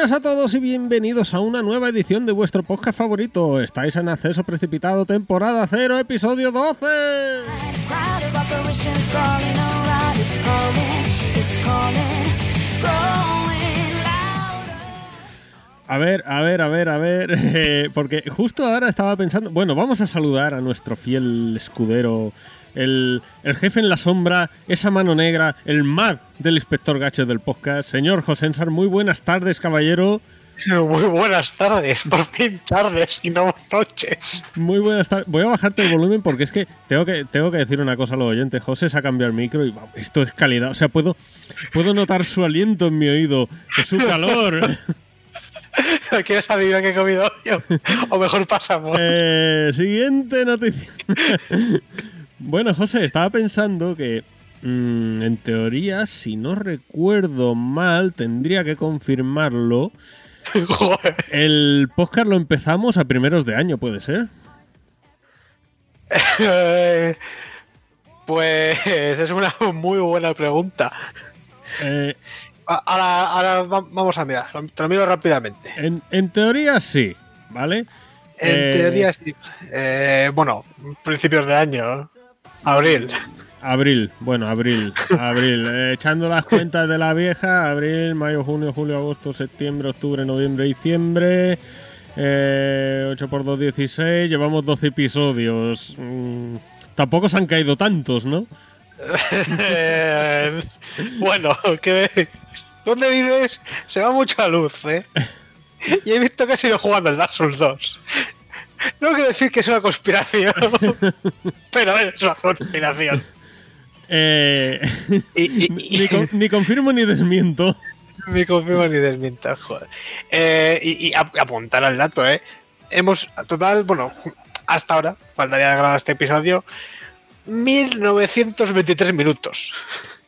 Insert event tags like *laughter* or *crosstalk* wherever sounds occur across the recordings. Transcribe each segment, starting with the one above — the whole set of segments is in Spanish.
Buenas a todos y bienvenidos a una nueva edición de vuestro podcast favorito. Estáis en acceso precipitado, temporada 0, episodio 12. A ver, a ver, a ver, a ver, *laughs* eh, porque justo ahora estaba pensando, bueno, vamos a saludar a nuestro fiel escudero, el, el jefe en la sombra, esa mano negra, el mad del inspector gacho del podcast, señor Josensar, muy buenas tardes, caballero. *laughs* Muy buenas tardes, por fin tardes y no noches. Muy buenas tardes. Voy a bajarte el volumen porque es que tengo que, tengo que decir una cosa a los oyentes. José se ha cambiado el micro y wow, esto es calidad. O sea, puedo, puedo notar su aliento en mi oído, su calor. *laughs* ¿Quieres adivinar qué he comido yo? O mejor pasamos. Eh, siguiente noticia. *laughs* bueno, José, estaba pensando que mm, en teoría, si no recuerdo mal, tendría que confirmarlo. *laughs* El podcast lo empezamos a primeros de año, ¿puede ser? *laughs* Pues es una muy buena pregunta. Eh, Ahora, ahora va- vamos a mirar, te lo miro rápidamente. en, en teoría sí, ¿vale? En Eh, teoría sí. Eh, bueno, principios de año, abril. Abril, bueno, abril, abril. Eh, echando las cuentas de la vieja, abril, mayo, junio, julio, agosto, septiembre, octubre, noviembre, diciembre. Eh, 8 por 2, 16. Llevamos 12 episodios. Mm, tampoco se han caído tantos, ¿no? Eh, *laughs* bueno, que ¿dónde vives? Se va mucha luz, ¿eh? *laughs* Y he visto que has ido jugando el Dark Souls 2. No quiero decir que es una conspiración, *laughs* pero es una conspiración. Eh, Y, y- *laughs* y- ni, con- ni confirmo ni desmiento. Ni confirmo ni desmiento, joder. Eh, y, y ap- apuntar al dato, ¿eh? Hemos, total, bueno, hasta ahora, faltaría grabar este episodio, 1923 minutos.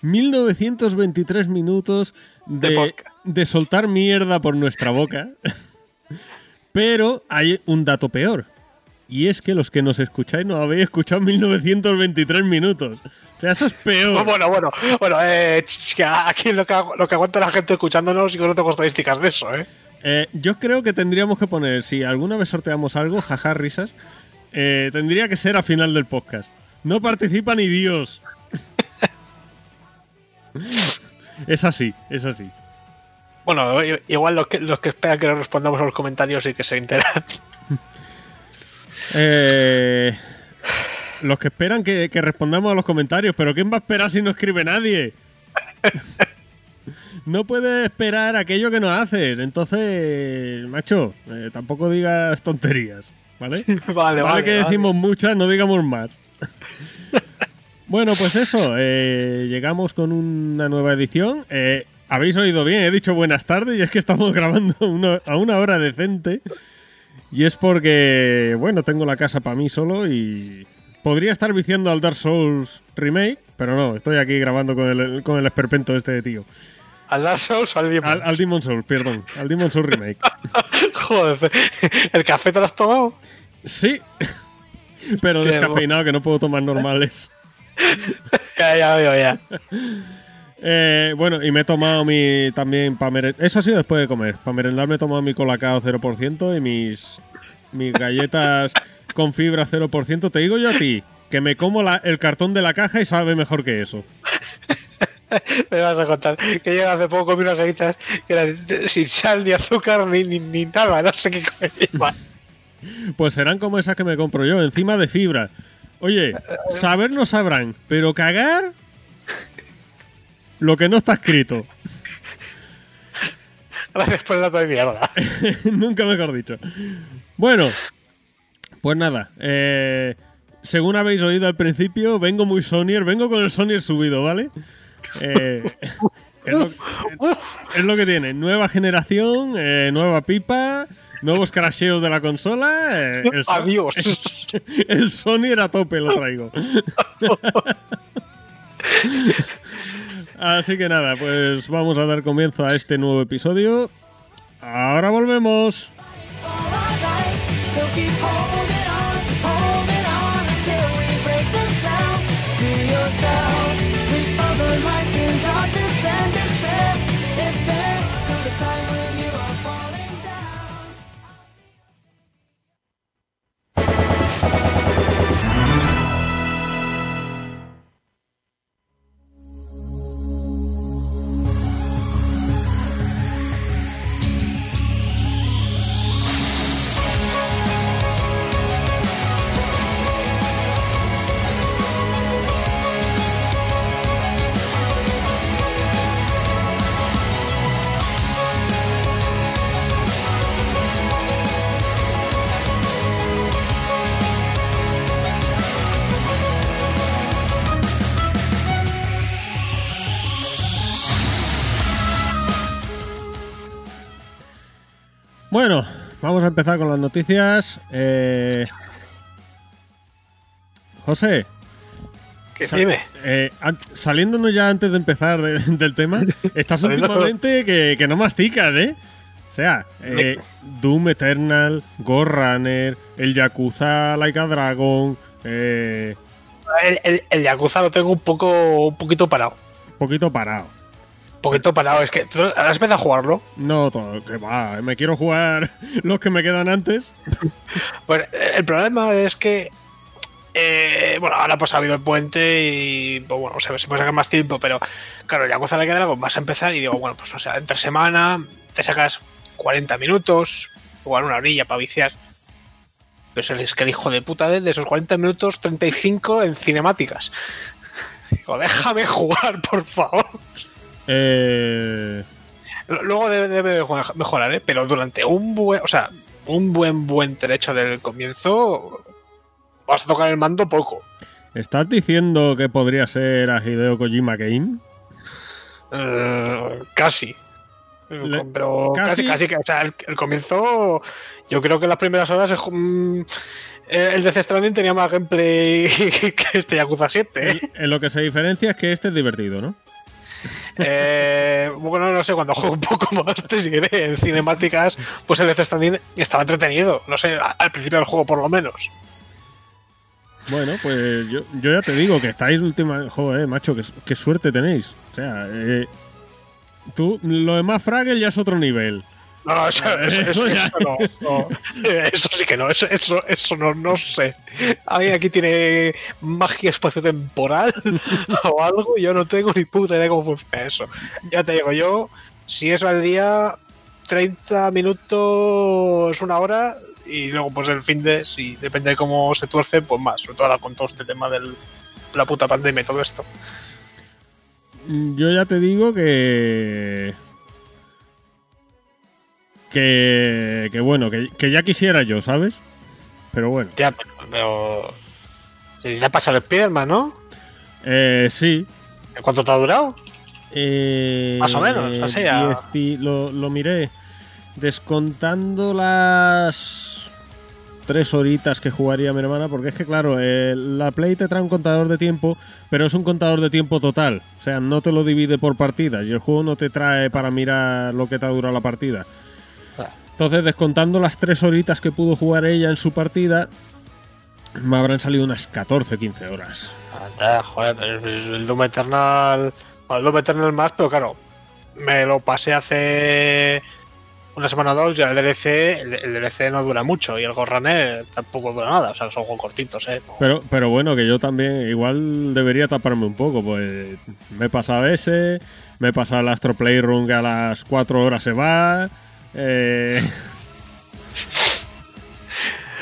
1923 minutos De de soltar mierda por nuestra boca. *laughs* Pero hay un dato peor. Y es que los que nos escucháis no habéis escuchado 1923 minutos. O sea, eso es peor. *laughs* Bueno, bueno, bueno, eh, aquí lo que, lo que aguanta la gente escuchándonos y que no tengo estadísticas de eso, ¿eh? Eh, yo creo que tendríamos que poner, si alguna vez sorteamos algo, jaja, risas, eh, tendría que ser a final del podcast. No participa ni Dios. *laughs* es así, es así. Bueno, igual los que, los que esperan que nos respondamos a los comentarios y que se enteran. Eh, los que esperan que, que respondamos a los comentarios, pero ¿quién va a esperar si no escribe nadie? No puedes esperar aquello que no haces. Entonces, macho, eh, tampoco digas tonterías, ¿vale? *laughs* Vale, Vale, vale. que vale. decimos muchas, no digamos más. *laughs* bueno, pues eso, eh, llegamos con una nueva edición. Eh, Habéis oído bien, he dicho buenas tardes y es que estamos *laughs* grabando una- a una hora decente. Y es porque, bueno, tengo la casa para mí solo y podría estar viciando al Dark Souls Remake, pero no, estoy aquí grabando con el, con el esperpento este de tío. ¿Al Dark Souls o al Demon? Al, al Demon Souls, perdón, al Demon Souls Remake. *laughs* Joder, *laughs* ¿el café te lo has tomado? Sí, pero descafeinado que no puedo tomar normales. Ya, ya veo, ya. Eh, bueno, y me he tomado mi también para merendar. Eso ha sido después de comer. Para merendar me he tomado mi colacao 0% y mis, mis galletas *laughs* con fibra 0%. Te digo yo a ti que me como la- el cartón de la caja y sabe mejor que eso. *laughs* Me vas a contar que yo hace poco comí unas galletas que eran sin sal, ni azúcar, ni, ni, ni nada, no sé qué comer. *laughs* Pues serán como esas que me compro yo, encima de fibra. Oye, saber no sabrán, pero cagar lo que no está escrito. Gracias por el dato de mierda. *laughs* Nunca mejor dicho. Bueno, pues nada. eh, según habéis oído al principio, vengo muy Sonyer, vengo con el Sonyer subido, ¿vale? Eh, *laughs* es, lo, es lo que tiene. Nueva generación, eh, nueva pipa, nuevos crasheos de la consola. el, Adiós. el Sonyer a tope lo traigo. *laughs* Así que nada, pues vamos a dar comienzo a este nuevo episodio. Ahora volvemos. Bueno, vamos a empezar con las noticias. Eh, José, Que Sa- dime. eh, saliéndonos ya antes de empezar de- *laughs* del tema, estás últimamente que, que no masticas, ¿eh? O sea, eh, Doom Eternal, Ghost Runner, el Yakuza Like a Dragon, eh, El, el, el Yakuza lo tengo un poco un poquito parado. poquito parado. Poquito parado. Es que ¿tú has empezado a jugarlo. No todo, que va, me quiero jugar *laughs* los que me quedan antes. *laughs* Pues eh, el problema es que. eh, bueno, ahora pues ha habido el puente y pues bueno, se, se puede sacar más tiempo, pero claro, ya Yakuza Like Dragon vas a empezar y digo, bueno, pues o sea, entre semana te sacas 40 minutos, igual una orilla para viciar. Pero es que el hijo de puta de, de esos 40 minutos, 35 en cinemáticas. *laughs* Digo, déjame jugar, por favor. Eh, Luego debe, debe de mejorar, ¿eh? Pero durante un buen, o sea, un buen, buen trecho del comienzo, vas a tocar el mando poco. ¿Estás diciendo que podría ser a Hideo Kojima Game? Eh, casi. Le- Pero casi- casi, que, o sea, el, el comienzo, yo creo que en las primeras horas es, mm, el de Stranding tenía más gameplay *laughs* que este Yakuza 7. ¿eh? En lo que se diferencia es que este es divertido, ¿no? Eh, bueno, no sé, cuando juego un poco más te diré en cinemáticas, pues el Death Stranding estaba entretenido, no sé, al principio del juego por lo menos. Bueno, pues yo, yo ya te digo que estáis última. Joder, macho, qué, qué suerte tenéis. O sea, eh, tú, lo de más Fraggle ya es otro nivel. No, no, eso, eso, Eso eso- *laughs* ya. eso no, no. Eso sí que no, eso, eso, eso no, no sé. Alguien aquí tiene magia espaciotemporal *laughs* o algo, yo no tengo ni puta idea de cómo funciona eso. Ya te digo, yo, si eso al día, 30 minutos, una hora, y luego pues el fin de, si depende de cómo se tuerce, pues más, sobre todo ahora con todo este tema de la puta pandemia y todo esto. Yo ya te digo que. Que, que bueno, que, que ya quisiera yo, ¿sabes? Pero bueno, Ya, pero... pero si le ha pasado el Spiderman, ¿no? eh, sí. ¿Cuánto te ha durado? Eh, Más o menos, así, a- dieci- lo, lo miré. Descontando las tres horitas que jugaría mi hermana, porque es que, claro, eh, la Play te trae un contador de tiempo, pero es un contador de tiempo total. O sea, no te lo divide por partidas y el juego no te trae para mirar lo que te ha durado la partida. Entonces, descontando las tres horitas que pudo jugar ella en su partida, me habrán salido unas 14, 15 horas. Joder, el, Doom Eternal. el Doom Eternal más, pero claro, me lo pasé hace una semana o dos y el DLC, el, el DLC no dura mucho y el Ghost Runner tampoco dura nada, o sea, son juegos cortitos, eh. No- Pero, pero bueno, que yo también igual debería taparme un poco, pues me he pasado ese, me he pasado el Astro Playroom que a las 4 horas se va. Eh, *laughs*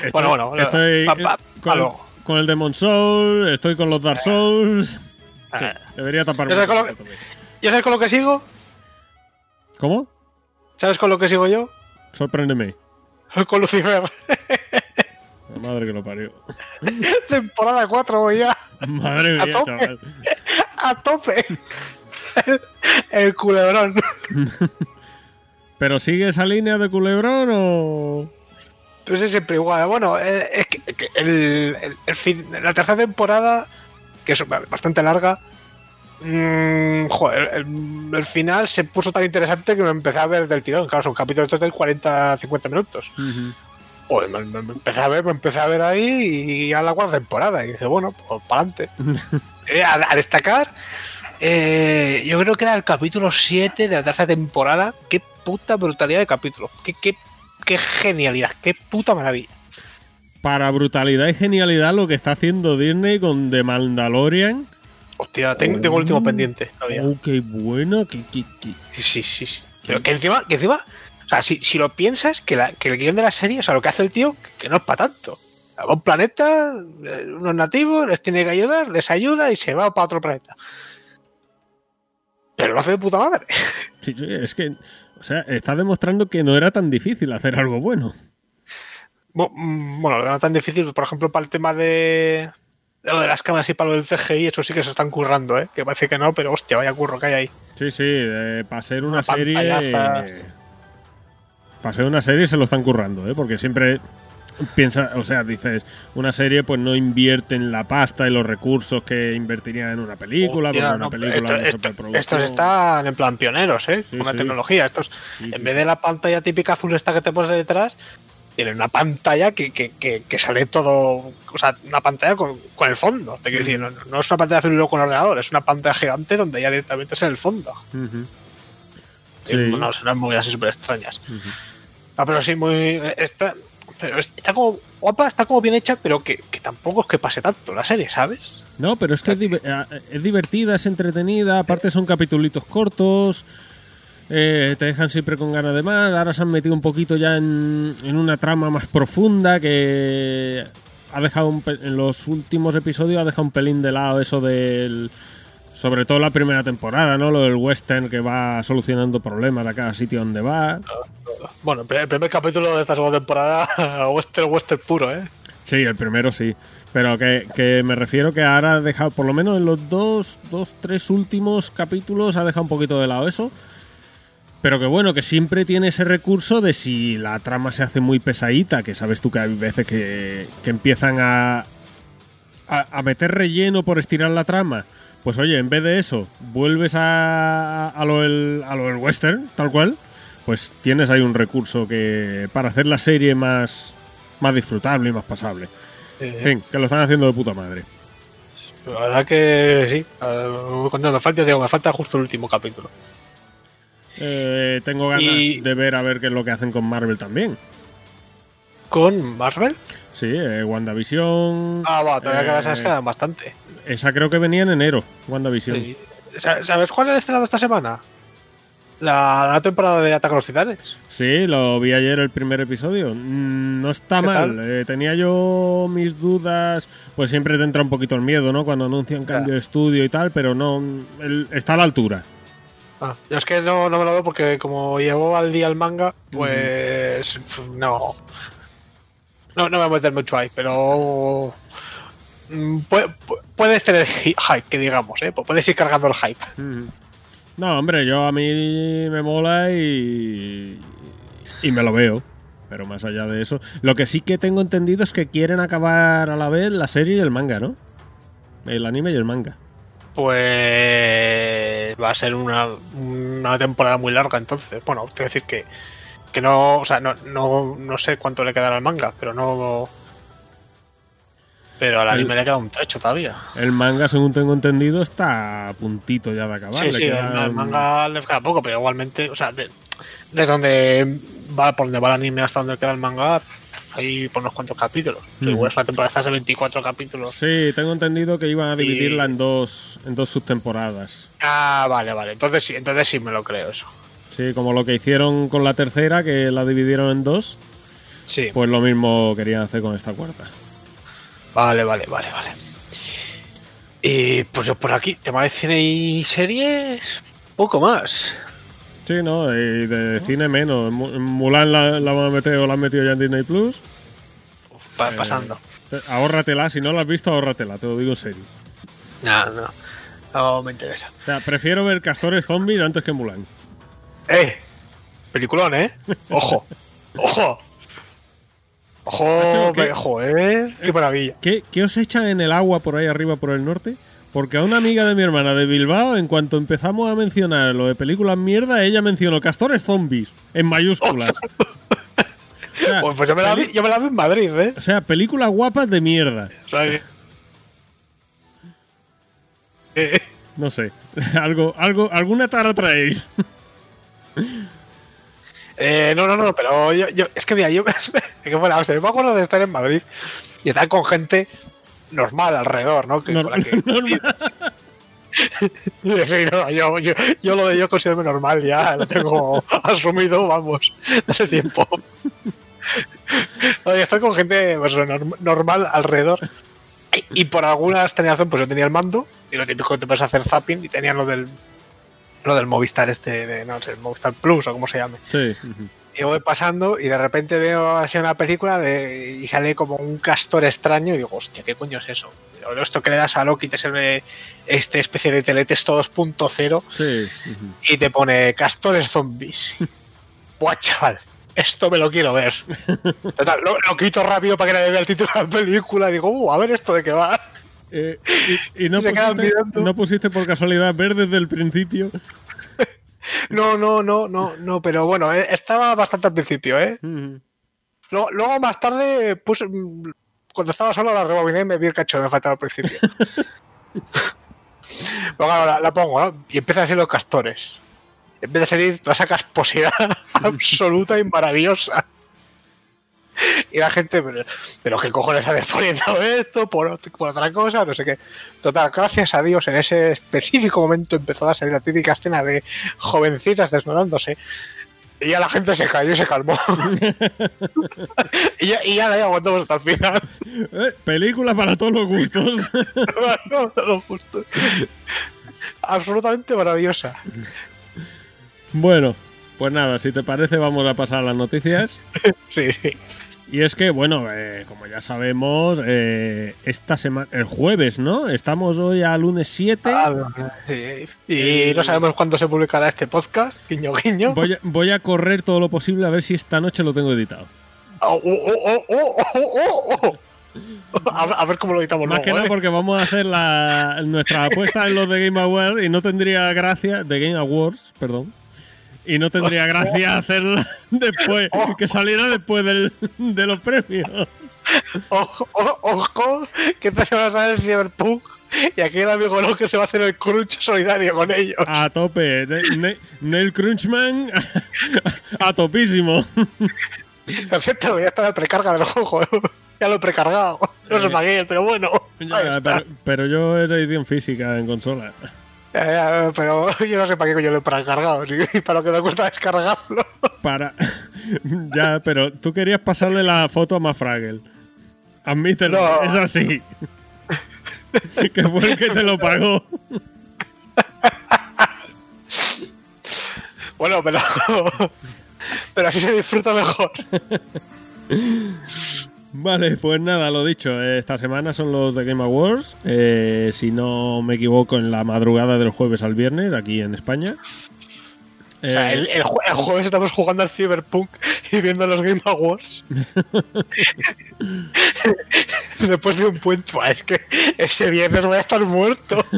estoy- Bueno, bueno, estoy pa- pa- con, el Demon Soul, estoy con los Dark Souls. Sí, Eh, debería taparme ¿Ya sabes con lo que- también. ¿Ya sabes con lo que sigo? ¿Cómo? ¿Sabes con lo que sigo yo? Sorpréndeme. Con Lucifer. La madre que lo parió. *laughs* Temporada 4 voy ya. Madre A mía, tope. chaval. *laughs* A tope. el culebrón. ¿Pero sigue esa línea de culebrón o...? Pues es siempre igual. Bueno, eh, es que, que el, el- el fin, la tercera temporada, que es bastante larga, mm, joder, el, el final se puso tan interesante que me empecé a ver del tirón. Claro, son capítulos de 40-50 minutos. Joder, me, me- me empecé a ver, me empecé a ver ahí y a la cuarta temporada. Y dije, bueno, pues para adelante. *laughs* Eh, a, a destacar, eh, yo creo que era el capítulo 7 de la tercera temporada. Qué puta brutalidad de capítulo. Qué, qué, qué genialidad, qué puta maravilla. para brutalidad y genialidad lo que está haciendo Disney con The Mandalorian. Hostia, tengo, tengo el último Oh. pendiente todavía. Oh, qué bueno, qué, qué- qué- Sí, sí, sí. Pero que encima, que encima, o sea, si, si lo piensas, que, la- que el guion de la serie, o sea, lo que hace el tío, que, que no es para tanto. Va a un planeta, eh, unos nativos, les tiene que ayudar, les ayuda y se va para otro planeta. Pero lo hace de puta madre. sí, sí, es que, o sea, está demostrando que no era tan difícil hacer algo bueno. Mm, Bueno, no es tan difícil, por ejemplo, para el tema de, de lo de las cámaras y para lo del CGI, eso sí que se están currando, ¿eh? Que parece que no, pero hostia, vaya curro que hay ahí. Sí, sí, eh, para ser una Una serie. para ser una serie se lo están currando, ¿eh? Porque siempre piensa, o sea, dices, una serie pues no invierte en la pasta y los recursos que invertiría en una película, Hostia, una no, película esto- estos están en plan pioneros, ¿eh? Sí, sí. tecnología. Estos, Sí, en vez de la pantalla típica azul esta que te pones detrás, tienen una pantalla que, que, que, que sale todo. O sea, una pantalla con, con el fondo. Te quiero decir, no, no es una pantalla azul con ordenador, es una pantalla gigante donde ya directamente es el fondo. Ujú. Y, Sí. No, son unas movidas así súper extrañas. Ah, pero sí, muy. Está, pero está como guapa, está como bien hecha, pero que, que tampoco es que pase tanto la serie, ¿sabes? No, pero es que es, eh, es divertida, es entretenida, aparte son capitulitos cortos, eh, te dejan siempre con ganas de más, ahora se han metido un poquito ya en, en una trama más profunda que ha dejado un en los últimos episodios ha dejado un pelín de lado eso del... Sobre todo la primera temporada, ¿no? Lo del western que va solucionando problemas a cada sitio donde va. Bueno, el primer- capítulo de esta segunda temporada, *laughs* western, western puro, ¿eh? Sí, el primero sí. Pero que, que me refiero que ahora ha dejado, por lo menos en los dos, dos, tres últimos capítulos, ha dejado un poquito de lado eso. Pero que bueno, que siempre tiene ese recurso de si la trama se hace muy pesadita, que sabes tú que hay veces que, que empiezan a, a, a meter relleno por estirar la trama. Pues oye, en vez de eso, vuelves a, a, lo, del, a lo del western, tal cual, pues tienes ahí un recurso que para hacer la serie más, más disfrutable y más pasable. En fin, que lo están haciendo de puta madre. La verdad que sí. Eh, cuando me falta, digo, me falta justo el último capítulo. Eh, tengo ganas Y- de ver a ver qué es lo que hacen con Marvel también. ¿Con Marvel? Sí, eh, WandaVision. Ah, va, todavía eh, quedan, bastante. Esa creo que venía en enero, WandaVision. Sí. Sa- ¿Sabes cuál han estrenado esta semana? La, la temporada de Ataque a los Titanes. Sí, lo vi ayer el primer episodio. Mm, No está ¿Qué mal. Eh, tenía yo mis dudas. Pues siempre te entra un poquito el miedo, ¿no? Cuando anuncian cambio de estudio y tal, pero no. el- está a la altura. Ah, yo es que no, no me lo veo porque como llevo al día el manga, pues no. No, no me voy a meter mucho ahí, pero mm, pu- pu- puedes tener hype, que digamos, ¿eh? Puedes ir cargando el hype. No, hombre, yo a mí me mola y. y me lo veo. Pero más allá de eso. Lo que sí que tengo entendido es que quieren acabar a la vez la serie y el manga, ¿no? El anime y el manga. Pues va a ser una, una temporada muy larga entonces. Bueno, tengo que decir que, que no, o sea, no, no, no sé cuánto le quedará al manga, pero no... Pero al El- anime le queda un trecho todavía. El manga, según tengo entendido, está a puntito ya de acabar. Sí, Le sí, el, el manga le queda poco, pero igualmente, o sea, de- desde donde va, por donde va el anime hasta donde queda el manga, hay por unos cuantos capítulos. Ujú. Igual es una temporada de 24 capítulos. Sí, tengo entendido que iban a Y- dividirla en dos en dos subtemporadas. Ah, vale, vale. Entonces sí, entonces sí me lo creo eso. Sí, como lo que hicieron con la tercera, que la dividieron en dos, Sí. pues lo mismo querían hacer con esta cuarta. Vale, vale, vale, vale. Y pues yo por aquí, tema de cine y series, poco más. Sí, ¿no? Y de cine menos. Mu- Mulan la, la van a meter o la han metido ya en Disney Plus. Va Eh, pasando. Te- Ahórratela, si no la has visto, ahórratela, te lo digo en serio. No, no. No me interesa. O sea, prefiero ver castores zombies antes que Mulan. ¡Eh! Peliculón, ¿eh? ¡Ojo! ¡Ojo! ¡Ojo! Macho, ¿qué? ¡Joder! ¡Qué maravilla! ¿Qué, qué os echan en el agua por ahí arriba, por el norte? Porque a una amiga de mi hermana de Bilbao, en cuanto empezamos a mencionar lo de películas mierda, ella mencionó castores zombies en mayúsculas. O *laughs* sea, Pues, pues yo, me la vi, yo me la vi en Madrid, ¿eh? o sea, películas guapas de mierda. O sea que- Eh, No sé. *laughs* algo, algo, alguna tara traéis. *laughs* eh, no, no, no, pero yo, yo- es que mira, yo *laughs* que bueno, o sea, yo me acuerdo de estar en Madrid y estar con gente normal alrededor, ¿no? Que, con la que-. *laughs* *laughs* Sí, no, yo, yo, yo lo de yo considerarme normal ya lo tengo asumido, vamos, hace tiempo. Oye, estar con gente pues, norm- normal alrededor. Y, y por alguna extraña razón, pues yo tenía el mando, y lo típico que te puedes hacer zapping, y tenían lo del lo del Movistar este, de, no sé, el Movistar Plus o como se llame. Sí. ujú. Y voy pasando y de repente veo así una película de, y sale como un castor extraño y digo, hostia, ¿qué coño es eso? O esto que le das a Loki te sirve este especie de teletexto 2.0 Sí. ujú. y te pone castores zombies. *laughs* Buah, chaval. esto me lo quiero ver. *laughs* Total, lo, lo quito rápido para que nadie vea el título de la película. Digo, uh, a ver esto de qué va. Eh, y, y no, *laughs* pusiste, mirando. no pusiste por casualidad ver desde el principio. *laughs* No, no, no, no, no, pero bueno, eh, estaba bastante al principio, ¿eh? Mm. Luego, luego más tarde puse. Cuando estaba solo la rebobiné y me vi el cacho me faltaba al principio. *laughs* Luego ahora la, la pongo, ¿no? Y empiezan a salir los castores. Empieza a salir toda esa casposidad absoluta y maravillosa. *laughs* Y la gente, pero, pero ¿qué cojones habéis poniendo esto? Por, por otra cosa, no sé qué. Total, gracias a Dios, en ese específico momento empezó a salir la típica escena de jovencitas desnudándose. Y ya la gente se cayó y se calmó. *laughs* y, ya, y ya la aguantamos hasta el final. *laughs* Eh, película para todos los gustos. no, no lo justo. Absolutamente maravillosa. bueno, pues nada, si te parece vamos a pasar a las noticias. Sí, sí. Y es que, bueno, eh, como ya sabemos, eh, esta semana, el jueves, ¿no? Estamos hoy a lunes 7. Ah, sí. Y no sabemos cuándo se publicará este podcast. Guiño, guiño. Voy a, voy a correr todo lo posible a ver si esta noche lo tengo editado. Oh, oh, oh, oh, oh, oh, oh, oh. A, a ver cómo lo editamos Más luego, que nada ¿eh? porque vamos a hacer la, nuestra apuesta en los de Game Awards y no tendría gracia, de Game Awards, perdón. Y no tendría gracia *laughs* hacerla después, que saliera después del- de los premios. Ojo, ojo, que esta semana sale el Cyberpunk y aquí el amigo lo que se va a hacer el crunch solidario con ellos. A tope. Ne- Ne- Neil Crunchman *laughs* a topísimo. Perfecto, ya está la precarga del juego. ya lo he precargado. No sé para qué, pero bueno. pero, pero yo es edición física en consola. Pero *laughs* yo no sé para qué coño lo he precargado. Si *laughs* para lo que me cuesta descargarlo. Para. *laughs* ya, pero tú querías pasarle la foto a Mafragel. Admítelo, No. es así. que fue el que te lo pagó. Bueno, pero. pero así se disfruta mejor. Vale, pues nada, lo dicho. eh, Esta semana son los de Game Awards. eh, si no me equivoco, en la madrugada del jueves al viernes, aquí en España. O sea, el, el jue- el jueves estamos jugando al Cyberpunk y viendo los Game Awards. *laughs* Después de un puente, es que ese viernes voy a estar muerto. *laughs*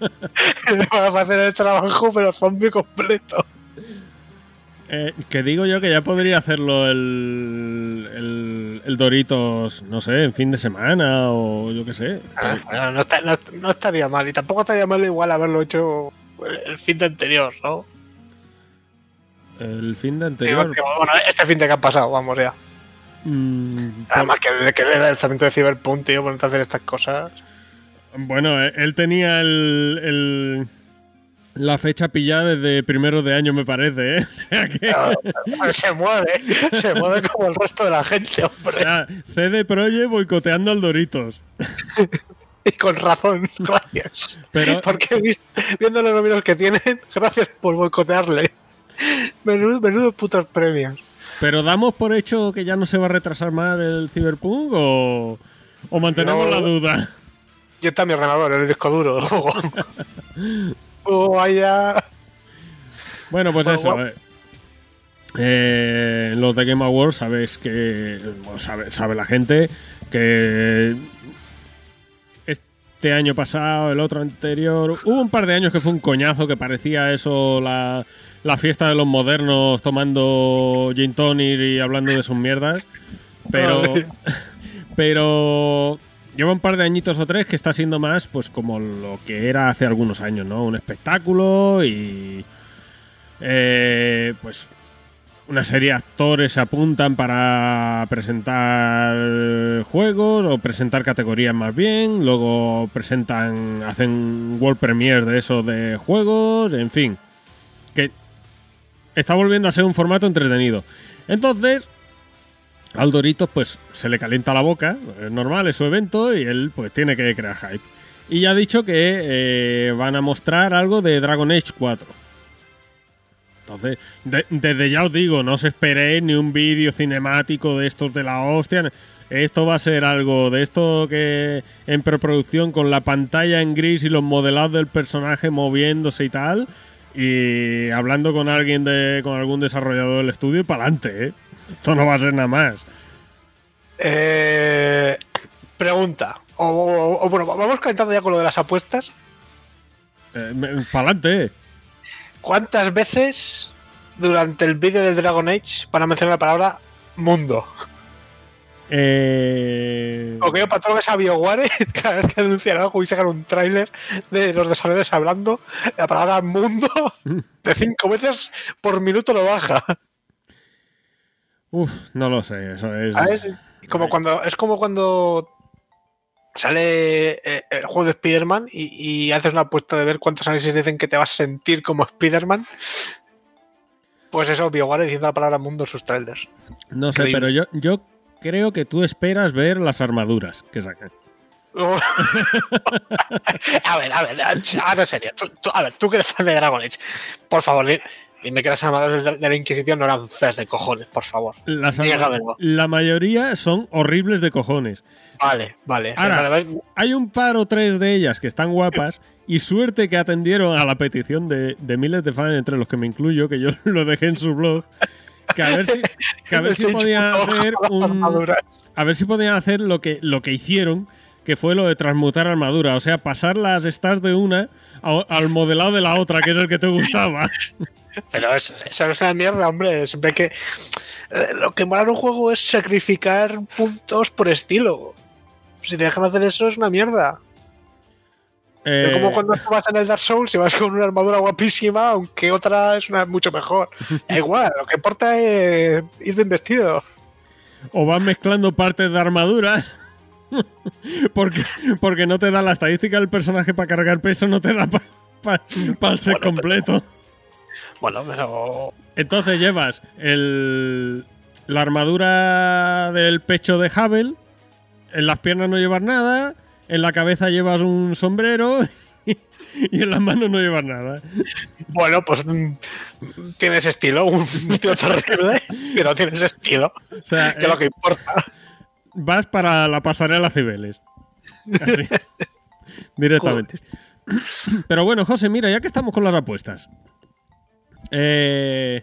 *laughs* Me a hacer el trabajo, pero zombie completo. Eh, que digo yo que ya podría hacerlo el, el, el Doritos, no sé, en fin de semana o yo qué sé. Ah, bueno, no, está- no- no estaría mal, y tampoco estaría mal igual haberlo hecho el fin de anterior, ¿no? El fin de anterior. digo, bueno, este fin de que ha pasado, vamos ya. mm, Además, que, que el lanzamiento de Cyberpunk, tío, ponerte a hacer estas cosas. Bueno, eh, él tenía el, el- la fecha pillada desde primero de año, me parece, ¿eh? *laughs* O sea que. Pero se mueve, se mueve como el resto de la gente, hombre. ya, CD Projekt boicoteando al Doritos. Y con razón, *laughs* gracias. Pero- Porque viendo los números que tienen, *laughs* gracias por boicotearle. Menudo, menudo putos premios. ¿Pero damos por hecho que ya no se va a retrasar más el Cyberpunk o, o mantenemos No. la duda? Yo está mi ordenador, en el disco duro. Oh, vaya. Bueno, pues Bueno, eso. eh. Eh, los de Game Awards sabes que. bueno, sabe, sabe la gente que. Este año pasado, el otro anterior. Hubo un par de años que fue un coñazo que parecía eso la, la fiesta de los modernos tomando gin tonic y hablando de sus mierdas. Pero. *laughs* Pero. Lleva un par de añitos o tres que está siendo más, pues como lo que era hace algunos años, ¿no? Un espectáculo y. eh, pues una serie de actores se apuntan para presentar juegos o presentar categorías más bien, luego presentan, hacen world premiere de eso de juegos, en fin, que está volviendo a ser un formato entretenido. Entonces, al Doritos pues se le calienta la boca, es normal, es su evento y él pues tiene que crear hype. Y ya ha dicho que eh, van a mostrar algo de Dragon Age 4. Entonces, de- desde ya os digo, no os esperéis ni un vídeo cinemático de estos de la hostia. Esto va a ser algo de esto que en preproducción con la pantalla en gris y los modelados del personaje moviéndose y tal. y hablando con alguien de con algún desarrollador del estudio y para adelante, ¿eh? Esto no va a ser nada más. Eh, pregunta. O, o- o, bueno, vamos calentando ya con lo de las apuestas. Eh, para adelante. ¿Cuántas veces durante el vídeo del Dragon Age van a mencionar la palabra mundo? Eh, Porque yo para todo lo que es a BioWare, *laughs* cada vez que anuncian algo y sacan un tráiler de los desarrolladores hablando, la palabra mundo *laughs* de cinco veces por minuto lo baja. Uf, no lo sé, eso es... Como cuando, es como cuando sale eh, el juego de Spider-Man y, y haces una apuesta de ver cuántos análisis dicen que te vas a sentir como Spider-Man. Pues eso, BioWare diciendo la palabra mundo en sus trailers. No sé, Increíble. pero yo, yo creo que tú esperas ver las armaduras que sacan. *laughs* a ver, a ver, ahora en serio. Tú- tú- a ver, tú que eres fan de Dragon Age, por favor, dime que las armaduras de, la Inquisición no eran feas de cojones, por favor. Las Dígamelo. arma- la mayoría son horribles de cojones. Vale, vale. Ahora-. Hay un par o tres de ellas que están guapas y suerte que atendieron a la petición de, de miles de fans, entre los que me incluyo, que yo *laughs* lo dejé en su blog, que a ver si, que a ver *laughs* si podían hacer un, armaduras. a ver si podían hacer lo que, lo que hicieron, que fue lo de transmutar armadura, o sea, pasar las stats de una al modelado de la otra, que es el que te gustaba. *laughs* Pero es- eso no es una mierda, hombre. Siempre que. eh, lo que mola en un juego es sacrificar puntos por estilo. Si te dejan hacer eso es una mierda. Eh, Es como cuando vas en el Dark Souls y vas con una armadura guapísima, aunque otra es una mucho mejor. *laughs* Da igual, lo que importa es ir bien vestido. o vas mezclando partes de armadura. *laughs* porque, porque no te da la estadística del personaje para cargar peso, no te da para el set Bueno, completo. Bueno, pero. Entonces llevas el, la armadura del pecho de Havel, en las piernas no llevas nada, en la cabeza llevas un sombrero *laughs* y en las manos no llevas nada. Bueno, pues mm, tienes estilo, un estilo terrible, pero tienes estilo, O sea, que es lo eh, que importa. vas para la pasarela Cibeles. Así, *laughs* directamente. Pero bueno, José, mira, ya que estamos con las apuestas. Eh,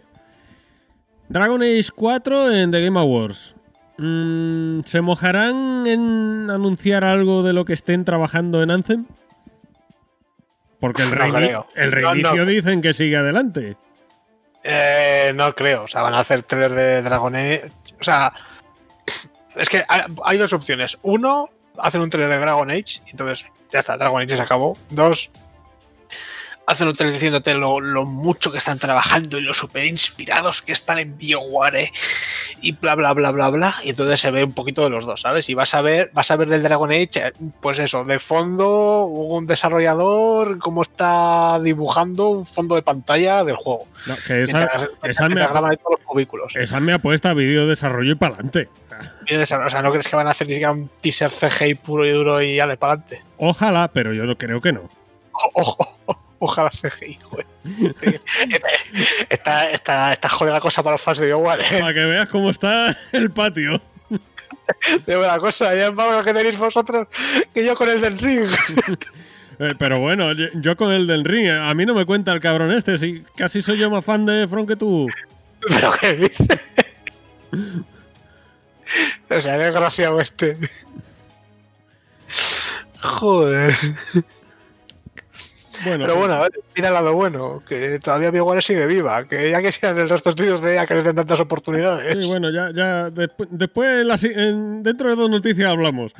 Dragon Age 4 en The Game Awards. Mm, ¿Se mojarán en anunciar algo de lo que estén trabajando en Anthem? Porque el, reini- el reinicio no. dicen que sigue adelante. Eh, no creo, o sea, van a hacer trailer de Dragon Age. O sea, es que hay, hay dos opciones. Uno, hacen un trailer de Dragon Age, y entonces ya está, Dragon Age se acabó. Dos, hacen diciéndote lo, lo mucho que están trabajando y lo súper inspirados que están en BioWare y bla bla bla bla bla. Y entonces se ve un poquito de los dos, ¿sabes? Y vas a ver, vas a ver del Dragon Age, eh, pues eso, de fondo, un desarrollador, cómo está dibujando un fondo de pantalla del juego. No, que esa, Mientras- esa mientras me, todos los cubículos. esa me apuesta a vídeo desarrollo y para adelante. O sea, ¿no crees que van a hacer ni siquiera un teaser CGI puro y duro y ya de para adelante? Ojalá, pero yo creo que no. *laughs* ojalá CGI, joder. Esta, esta, esta jodida cosa para los fans de BioWare, ¿eh? Para que veas cómo está el patio. De buena cosa, ya vamos lo que tenéis vosotros que yo con el del ring. *laughs* Eh, pero bueno, yo, yo con el del ring, eh, a mí no me cuenta el cabrón este, si casi soy yo más fan de Front que tú. Pero qué dice. O sea, desgraciado este. Joder. Bueno, Pero bueno, a ver, mira el lado bueno, que todavía BioWare sigue viva, que ya que sean el resto de estudios de ella que les den tantas oportunidades. sí, bueno, ya, ya despu- después, la si- en- dentro de dos noticias hablamos.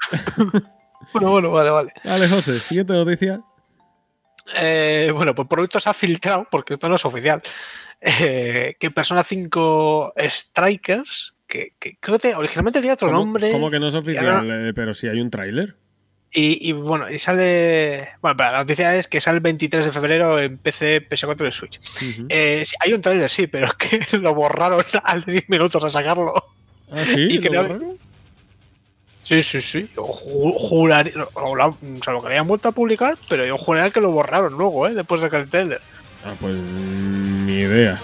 *laughs* Bueno, bueno, vale, vale. Vale, José, siguiente noticia. Eh, bueno, pues por esto se ha filtrado, porque esto no es oficial, eh, que Persona 5 Strikers, que, que creo que originalmente tenía otro ¿Cómo, nombre. cómo que no es oficial? ahora- Eh, pero si hay un tráiler. Y, y, bueno, y sale. Bueno, pero la noticia es que sale el 23 de febrero en PC, PS4 y Switch. Eh, sí, hay un tráiler, sí, pero es *laughs* que lo borraron *laughs* al 10 minutos de sacarlo. Ah, sí, y que ¿Lo no- borraron? Sí, sí, sí. Yo ju- juraría. O, la- o sea, lo que habían vuelto a publicar, pero yo juraría que lo borraron luego, ¿eh? Después de que el tráiler. Ah, pues ni idea.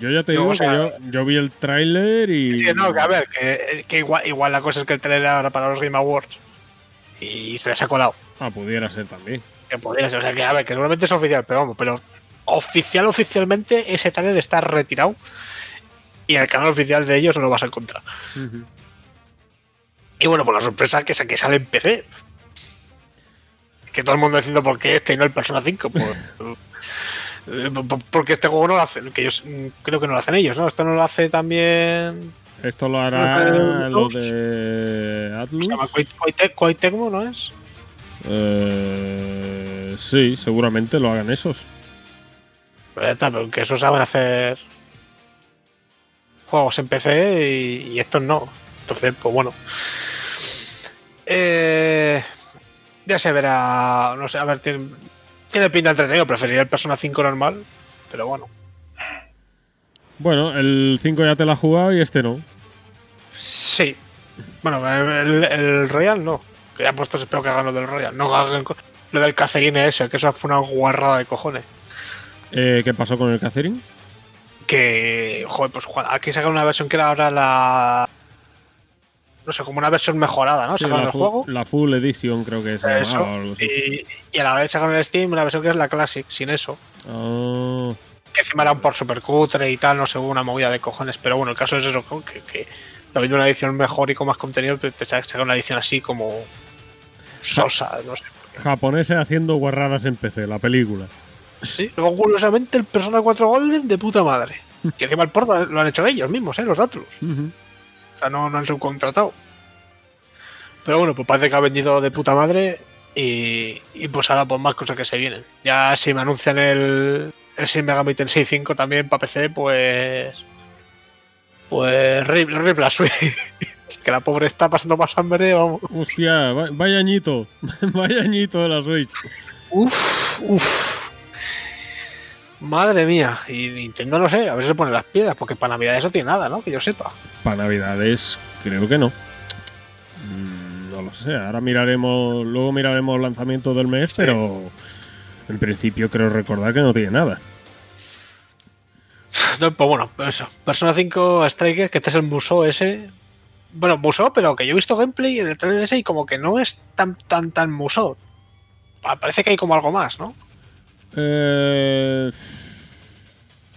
Yo ya te No, digo o sea- que yo, yo vi el tráiler y... Sí, no, que a ver, que, que igual, igual la cosa es que el trailer era para los Game Awards y se les ha colado. Ah, pudiera ser también. Que podría ser, o sea, que a ver, que normalmente es oficial, pero vamos, pero oficial, oficialmente, ese trailer está retirado. Y en el canal oficial de ellos no lo vas a encontrar. Y bueno, pues la sorpresa que, que sale en PC. Que todo el mundo diciendo por qué este y no el Persona 5. Pues, por- *laughs* porque este juego no lo hacen, que ellos mm, creo que no lo hacen ellos, ¿no? Esto no lo hace también. Esto lo hará Eh, lo de Se Atlus. llama Koei- Koei Te- Koei Tecmo, ¿no es? Eh, sí, seguramente lo hagan esos. Pero está, pero que eso saben hacer juegos en PC y, y estos no. Entonces, pues bueno. Eh, ya se verá. No sé, a ver, tiene, tiene pinta entretenido. Preferiría el Persona 5 normal, pero bueno. Bueno, el 5 ya te lo has jugado y este no. Sí. Bueno, el, el Royal no. Que ya puestos espero que hagan lo del Royal. No hagan lo del Cacerine ese, que eso fue una guarrada de cojones. Eh, ¿Qué pasó con el Catherine? que joder pues aquí sacan una versión que era ahora la no sé como una versión mejorada no Sí, la, del fu- juego la Full Edition creo que es. eso o algo así. y, y a la vez sacaron en Steam una versión que es la Classic sin eso Ah, que encima era un por super cutre y tal no sé hubo una movida de cojones pero bueno el caso es eso que, que habiendo una edición mejor y con más contenido te, te sacan una edición así como sosa no sé japoneses haciendo guarradas en PC, la película. Sí, luego curiosamente el Persona 4 Golden de puta madre. *laughs* Que encima el port lo han hecho ellos mismos, ¿eh? Los Atlus. Ujú. O sea, no, no han subcontratado. Pero bueno, pues parece que ha vendido de puta madre y, y pues ahora pues más cosas que se vienen. Ya si me anuncian el, el Shin Megami Tensei 5 también para PC, pues... Pues rip, rip la Switch. *laughs* que la pobre está pasando más hambre, vamos. Hostia, va- vaya añito. *laughs* vaya añito de la Switch. Uf, uf. Madre mía. Y Nintendo no sé, a ver si se pone las piedras, porque para Navidad eso tiene nada, ¿no? Que yo sepa. Para Navidades, creo que no. Mm, No lo sé. Ahora miraremos, luego miraremos el lanzamiento del mes, pero en principio creo recordar que no tiene nada. *laughs* No, pues bueno, eso. Persona 5 Striker, que este es el Musou ese. Bueno, Musou, pero que yo he visto gameplay en el trailer ese y como que no es tan, tan, tan Musou. Pa- Parece que hay como algo más, ¿no? Eh,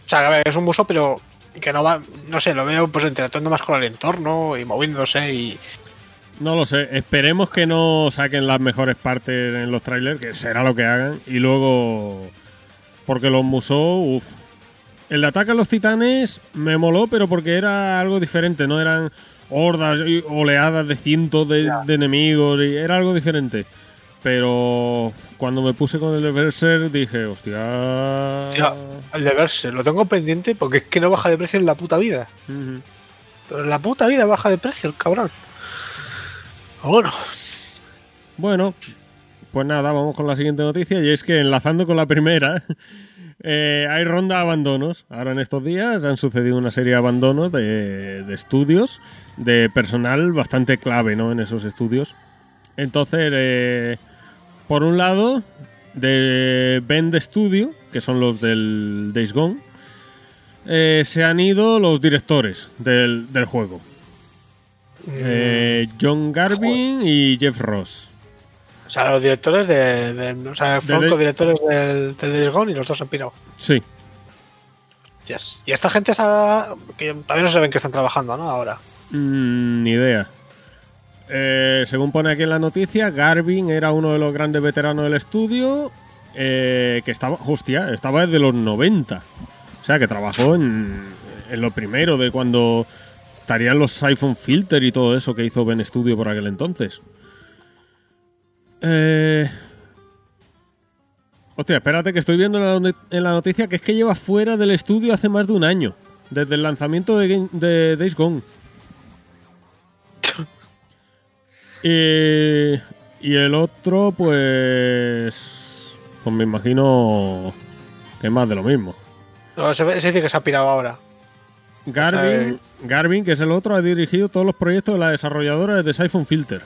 O sea, a ver, es un Musou, pero que no va, no sé, lo veo pues interactuando más con el entorno y moviéndose y... no lo sé. Esperemos que no saquen las mejores partes en los trailers, que será lo que hagan. Y luego, porque los Musou, uff. El de ataque a los titanes me moló, pero porque era algo diferente, no eran hordas y oleadas de cientos de, de enemigos, y era algo diferente. Pero cuando me puse con el de Berserk dije, hostia. Tío, el de verse, lo tengo pendiente porque es que no baja de precio en la puta vida. Pero en la puta vida baja de precio el cabrón. Bueno, Bueno, pues nada, vamos con la siguiente noticia y es que enlazando con la primera, *laughs* eh, hay ronda de abandonos. Ahora en estos días han sucedido una serie de abandonos de, de estudios, de personal bastante clave ¿no? en esos estudios. Entonces, eh, por un lado, de Bend Studio, que son los del Days Gone, eh, se han ido los directores del, del juego. Eh, John Garvin y Jeff Ross. o sea, los directores de... de- o sea, fueron De- co-directores del, del Days Gone y los dos han pirado. Sí. Y esta gente está... que todavía no saben que están trabajando, ¿no? Ahora. Mm, ni idea. Eh, según pone aquí en la noticia, Garvin era uno de los grandes veteranos del estudio eh, que estaba, hostia, estaba desde los 90. O sea, que trabajó en, lo primero de cuando estarían los iPhone Filter y todo eso que hizo Ben Studio por aquel entonces. Eh... Hostia, espérate que estoy viendo en la, not- en la noticia que es que lleva fuera del estudio hace más de un año. Desde el lanzamiento de, Game- de Days Gone. Y, y el otro, pues. Pues me imagino que es más de lo mismo. No, se, dice que se ha pirado ahora. Garvin, Garvin, que es el otro, ha dirigido todos los proyectos de la desarrolladora de Siphon Filter.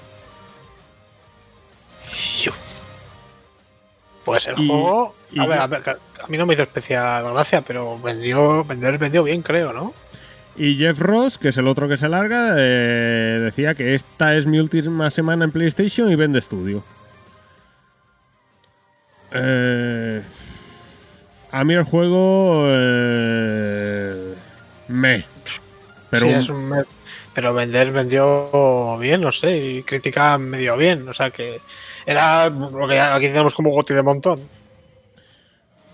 Pues el Y- juego... y a ver, a ver, a mí no me hizo especial gracia, pero vendió, vender vendió bien, creo, ¿no? Y Jeff Ross, que es el otro que se larga, eh, decía que esta es mi última semana en PlayStation y vende estudio. Eh, a mí el juego. Eh, me. Pero Sí, un- es un me- pero vender vendió bien, no sé, y crítica medio bien, o sea que era lo que aquí tenemos como goti de montón.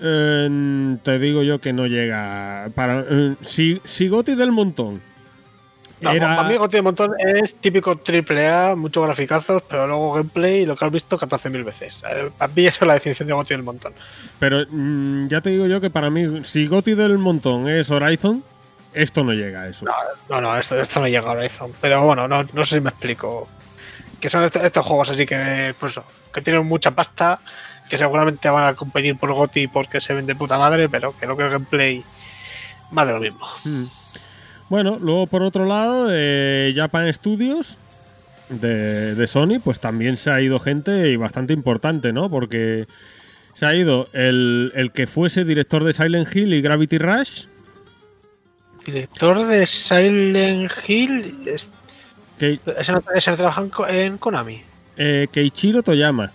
Eh, te digo yo que no llega. Para, eh, si, si Goti del montón. No, era- Para mí goti de montón es típico triple A, muchos graficazos, pero luego gameplay lo que has visto 14.000 veces. Eh, Para mí eso es la definición de goti del montón. Pero mm, ya te digo yo que para mí, si Goti del montón es Horizon, esto no llega a eso. No, no, esto, esto no llega a Horizon. Pero bueno, no, no sé si me explico. Que son est- estos juegos así que, pues que tienen mucha pasta, que seguramente van a competir por GOTI porque se vende puta madre, pero que no creo que el gameplay más de lo mismo. Mm. Bueno, luego por otro lado, eh, Japan Studios de, de Sony, pues también se ha ido gente y bastante importante, ¿no? Porque se ha ido el, el que fuese director de Silent Hill y Gravity Rush, Director de Silent Hill, es- que, ese, no- ese trabaja en, en Konami. eh, Keiichiro Toyama.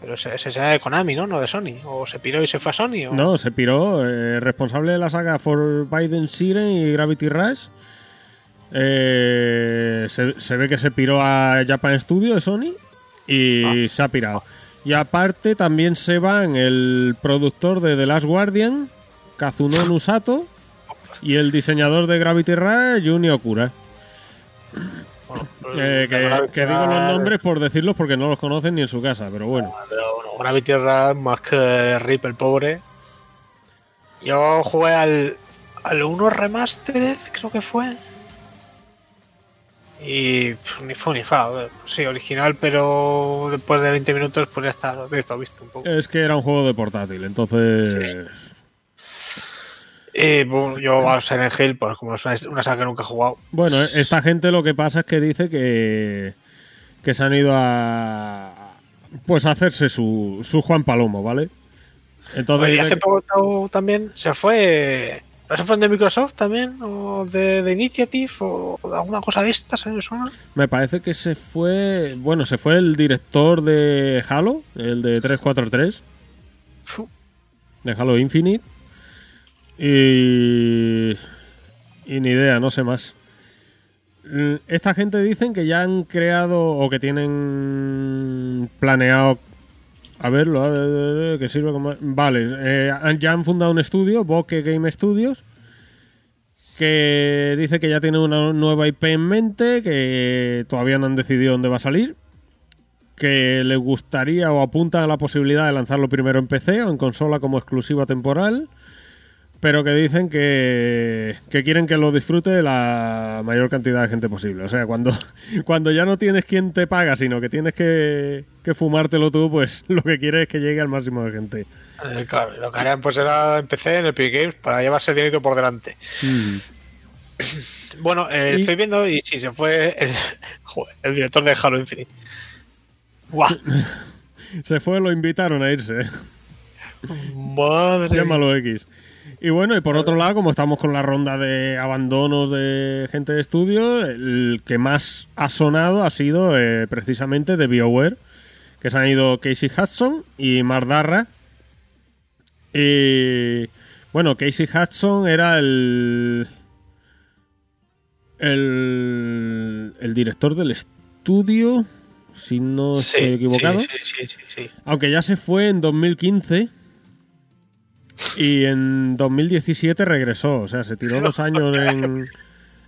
Pero ese, ese será de Konami, ¿no? No de Sony. O se piró y se fue a Sony. O... No, se piró, eh, responsable de la saga Forbidden Siren y Gravity Rush. Eh, se, se ve que se piró a Japan Studio de Sony y se ha pirado. Y aparte también se van el productor de The Last Guardian, Kazunonu *laughs* Sato, y el diseñador de Gravity Rush, Juni Okura. Bueno, Eh, que, Gravity que digo los nombres por decirlos porque no los conocen ni en su casa, pero bueno. Pero bueno, Gravity Rush más que Rip el pobre. Yo jugué al, al 1 Remastered, creo que fue. Y ni fue ni fa. eh, Sí, original, pero después de 20 minutos, pues ya está, visto, visto un poco. Es que era un juego de portátil, entonces... Y bueno, yo a Silent Hill, pues como es una, una saga que nunca he jugado. Bueno, esta gente lo que pasa es que dice que, que se han ido a pues a hacerse su, su Juan Palomo, ¿vale? Entonces hace que- poco también se fue. ¿No se fue de Microsoft también? ¿O de, de Initiative? ¿O de alguna cosa de estas? ¿eh? ¿Me suena? me parece que se fue, bueno, se fue el director de Halo, el de 343, Fu. de Halo Infinite. Y y ni idea, no sé más. Mm, Esta gente dicen que ya han creado o que tienen planeado a verlo, que sirve como... Vale, eh, ya han fundado un estudio, Bokeh Game Studios, que dice que ya tiene una nueva IP en mente, que todavía no han decidido dónde va a salir, que les gustaría o apuntan a la posibilidad de lanzarlo primero en PC o en consola como exclusiva temporal, pero que dicen que, que quieren que lo disfrute la mayor cantidad de gente posible. O sea, cuando, *laughs* cuando ya no tienes quien te paga, sino que tienes que, que fumártelo tú, pues *laughs* lo que quieres es que llegue al máximo de gente. Eh, claro, lo que harían pues era empecé en Epic Games para llevarse el dinerito por delante. *clears throat* Bueno, eh, Y- estoy viendo y sí, se fue el, *laughs* joder, el director de Halo Infinite. Guau, Se fue, lo invitaron a irse. madre Llámalo X. Y bueno, y por otro lado, como estamos con la ronda de abandonos de gente de estudio, el que más ha sonado ha sido eh, precisamente de BioWare, que se han ido Casey Hudson y Mardarra. Y bueno, Casey Hudson era el, el, el director del estudio, si no estoy equivocado. Sí, sí, sí, sí, sí. Aunque ya se fue en 2015 y en 2017 regresó. O sea, se tiró *laughs* dos años en,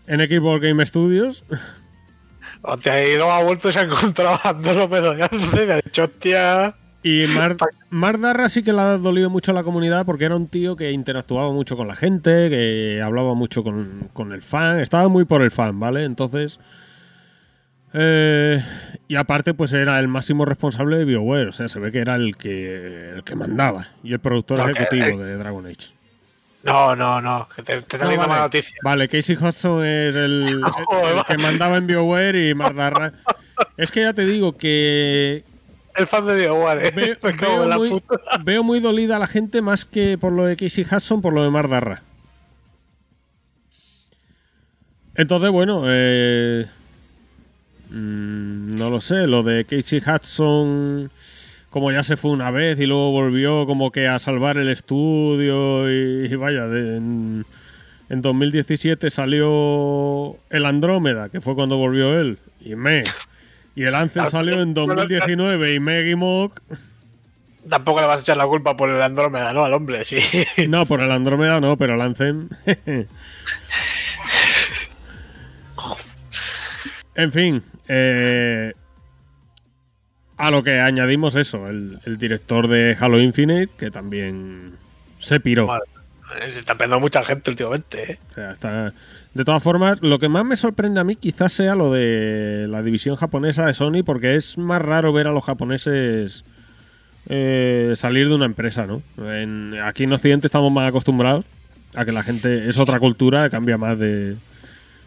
en Xbox Game Studios. O sea, y luego ha vuelto y se ha encontrado a Andolo Pedroñance, me ha dicho, hostia. Y Mar, Mar Darra sí que le ha dolido mucho a la comunidad porque era un tío que interactuaba mucho con la gente, que hablaba mucho con, con el fan. Estaba muy por el fan, ¿vale? Entonces... eh, y aparte, pues era el máximo responsable de BioWare. O sea, se ve que era el que, el que mandaba. Y el productor No, que- ejecutivo eh, de Dragon Age. No, no, no, que te, te No, vale. mala noticia. Vale, Casey Hudson es el, *laughs* que mandaba en BioWare y *laughs* Mardarra. es que ya te digo que El fan de BioWare, ¿eh? ve- *laughs* veo, la muy, puta. veo muy dolida a la gente más que por lo de Casey Hudson, por lo de Mardarra. Entonces, bueno, eh, mm, no lo sé, lo de Casey Hudson como ya se fue una vez y luego volvió como que a salvar el estudio y, y vaya, de- en, en 2017 salió el Andrómeda, que fue cuando volvió él, y me. Y el Ansel salió en 2019 y Meg y Mog. Tampoco le vas a echar la culpa por el Andrómeda, ¿no? Al hombre, sí. No, por el Andrómeda no, pero el Anthem. *laughs* en fin, eh, a lo que añadimos eso, el, el director de Halo Infinite, que también se piró. Se está perdiendo mucha gente últimamente, ¿eh? O sea, está- De todas formas, lo que más me sorprende a mí quizás sea lo de la división japonesa de Sony, porque es más raro ver a los japoneses eh, salir de una empresa, ¿no? En- aquí en Occidente estamos más acostumbrados a que la gente es otra cultura, cambia más de,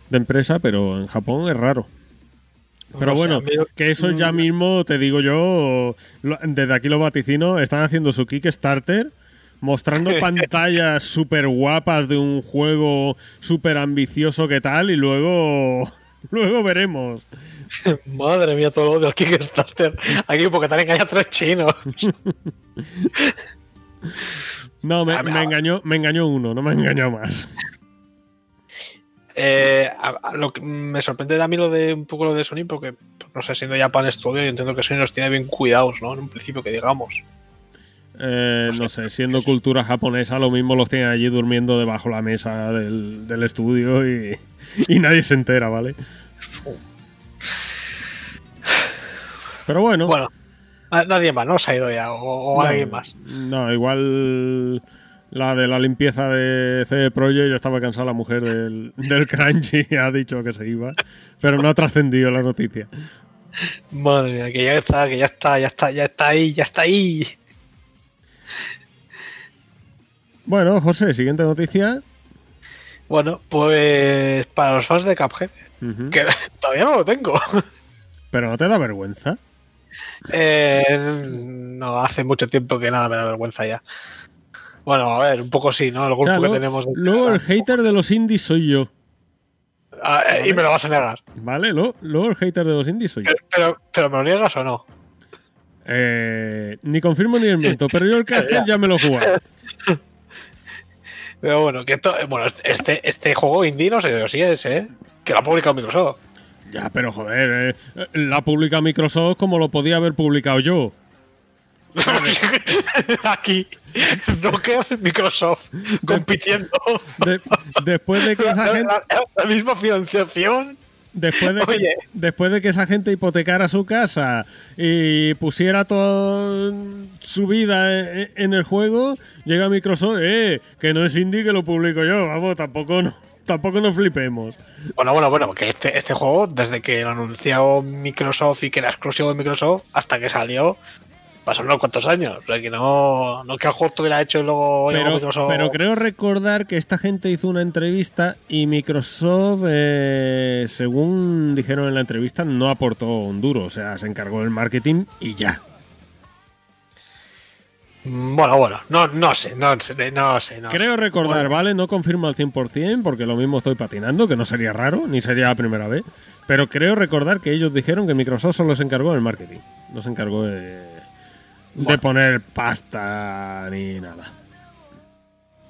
de empresa, pero en Japón es raro. Pero bueno, que eso ya mismo, te digo yo, desde aquí los vaticino, están haciendo su Kickstarter, mostrando *laughs* pantallas súper guapas de un juego súper ambicioso que tal, y luego, *laughs* luego veremos. *laughs* Madre mía, todo lo al Kickstarter. Aquí porque te han engañado tres chinos. No, me, me engañó, me engañó uno, no me engañó más. Eh, a- a lo que me sorprende a mí lo de un poco lo de Sony porque, no sé, siendo Japan Studio, yo entiendo que Sony los tiene bien cuidados, ¿no? En un principio que digamos. Eh, no sé, siendo cultura japonesa, lo mismo los tienen allí durmiendo debajo la mesa del, del estudio y, y nadie se entera, ¿vale? Pero bueno, Bueno, na- nadie más, ¿no? Se ha ido ya, o, o no, alguien más. No, igual la de la limpieza de CD Projekt ya estaba cansada la mujer del, del crunch y ha dicho que se iba, pero no ha trascendido la noticia. Madre mía, que ya está, que ya está, ya está, ya está ahí, ya está ahí. Bueno, José, siguiente noticia. Bueno, pues para los fans de Cuphead, que *laughs* todavía no lo tengo. Pero no te da vergüenza. Eh, no, hace mucho tiempo que nada me da vergüenza ya. Bueno, a ver, un poco sí, ¿no? El O grupo sea, que tenemos. de- luego el hater de los indies soy yo, Ah, eh, y me lo vas a negar. ¿vale? Luego, luego el hater de los indies soy yo. Pero, pero, ¿me lo niegas o no? Eh, ni confirmo ni desmiento, *laughs* pero yo el Cuphead ya me lo jugado. *laughs* Pero bueno, que esto, bueno, este, este juego indie no sé yo si es, ¿eh? Que lo ha publicado Microsoft. Ya, pero joder, eh, la publica Microsoft como lo podía haber publicado yo. *laughs* Aquí, no que Microsoft compitiendo. De- después de que esa *laughs* gente, la- la misma financiación. después de que, Oye. después de que esa gente hipotecara su casa y pusiera toda su vida en, en el juego, llega Microsoft, eh, que no es indie que lo publico yo, vamos, tampoco no, tampoco nos flipemos. Bueno, bueno, bueno, que este, este juego, desde que lo anunció Microsoft y que era exclusivo de Microsoft, hasta que salió, pasaron unos cuantos años. O sea, que no, no que el juego estuviera hecho y luego Pero, Microsoft. pero creo recordar que esta gente hizo una entrevista y Microsoft, eh, según dijeron en la entrevista, no aportó un duro. O sea, se encargó del marketing y ya. Bueno, bueno, no, no sé, no sé, no sé. No sé. Creo recordar, Bueno, ¿vale? No confirmo al 100% porque lo mismo estoy patinando, que no sería raro, ni sería la primera vez. Pero creo recordar que ellos dijeron que Microsoft solo se encargó del marketing. No se encargó de, de poner pasta ni nada.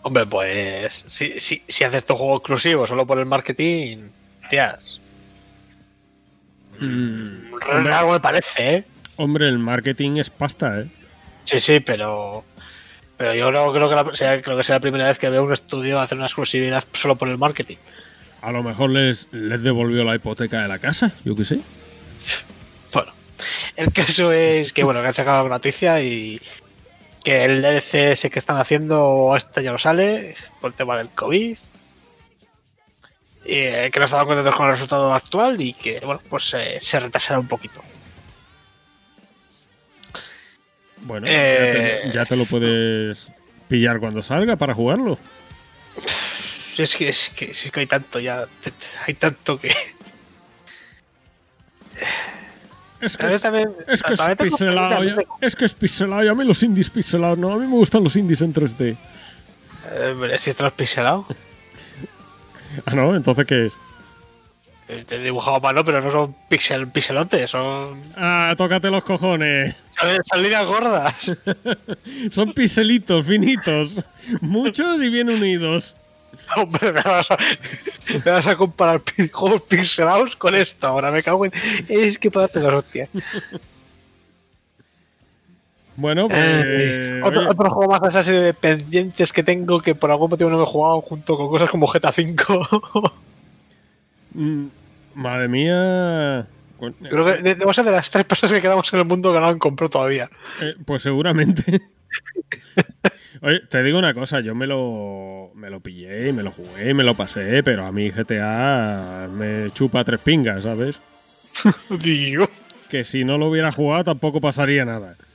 Hombre, pues si, si, si haces tu juego exclusivo solo por el marketing, tías, Mm, hombre, me parece, ¿eh? hombre, el marketing es pasta, ¿eh? Sí, sí, pero pero yo no creo que la, sea, creo que sea la primera vez que veo un estudio hacer una exclusividad solo por el marketing. A lo mejor les, les devolvió la hipoteca de la casa, yo qué sé. *laughs* El caso es que bueno, que han sacado la noticia y que el DLC ese que están haciendo este ya no sale por el tema del COVID. Y eh, que no estaban contentos con el resultado actual y que bueno, pues eh, se retrasará un poquito. Bueno, Eh. ya, te, ya te lo puedes pillar cuando salga para jugarlo. Es que, es que, es que hay tanto ya, hay tanto que... Es que es, también- es, que es pixelado, ya- es que es pixelado, y a mí los indies pixelados, no, a mí me gustan los indies en 3D. Eh, si estás pixelado. Ah, no, entonces ¿qué es? Eh, Te he dibujado a mano, pero no son pixel, pixelotes, son, Ah, tócate los cojones. son, líneas gordas. *laughs* Son piselitos finitos. *laughs* Muchos y bien unidos. *laughs* Hombre, me vas, a, me vas a comparar juegos pixelados con esto. Ahora me cago en. Es que puedo hacer dos hostias. Bueno, pues. Eh, otro, juego más así de pendientes que tengo que por algún motivo no me he jugado junto con cosas como GTA V. mm, madre mía. Con- Creo que de- debo ser de las tres personas que quedamos en el mundo que no han comprado todavía. Eh, pues seguramente. *laughs* Oye, te digo una cosa, yo me lo, me lo pillé y me lo jugué y me lo pasé, pero a mí GTA me chupa tres pingas, ¿sabes? *laughs* Dios. Que si no lo hubiera jugado tampoco pasaría nada. *laughs*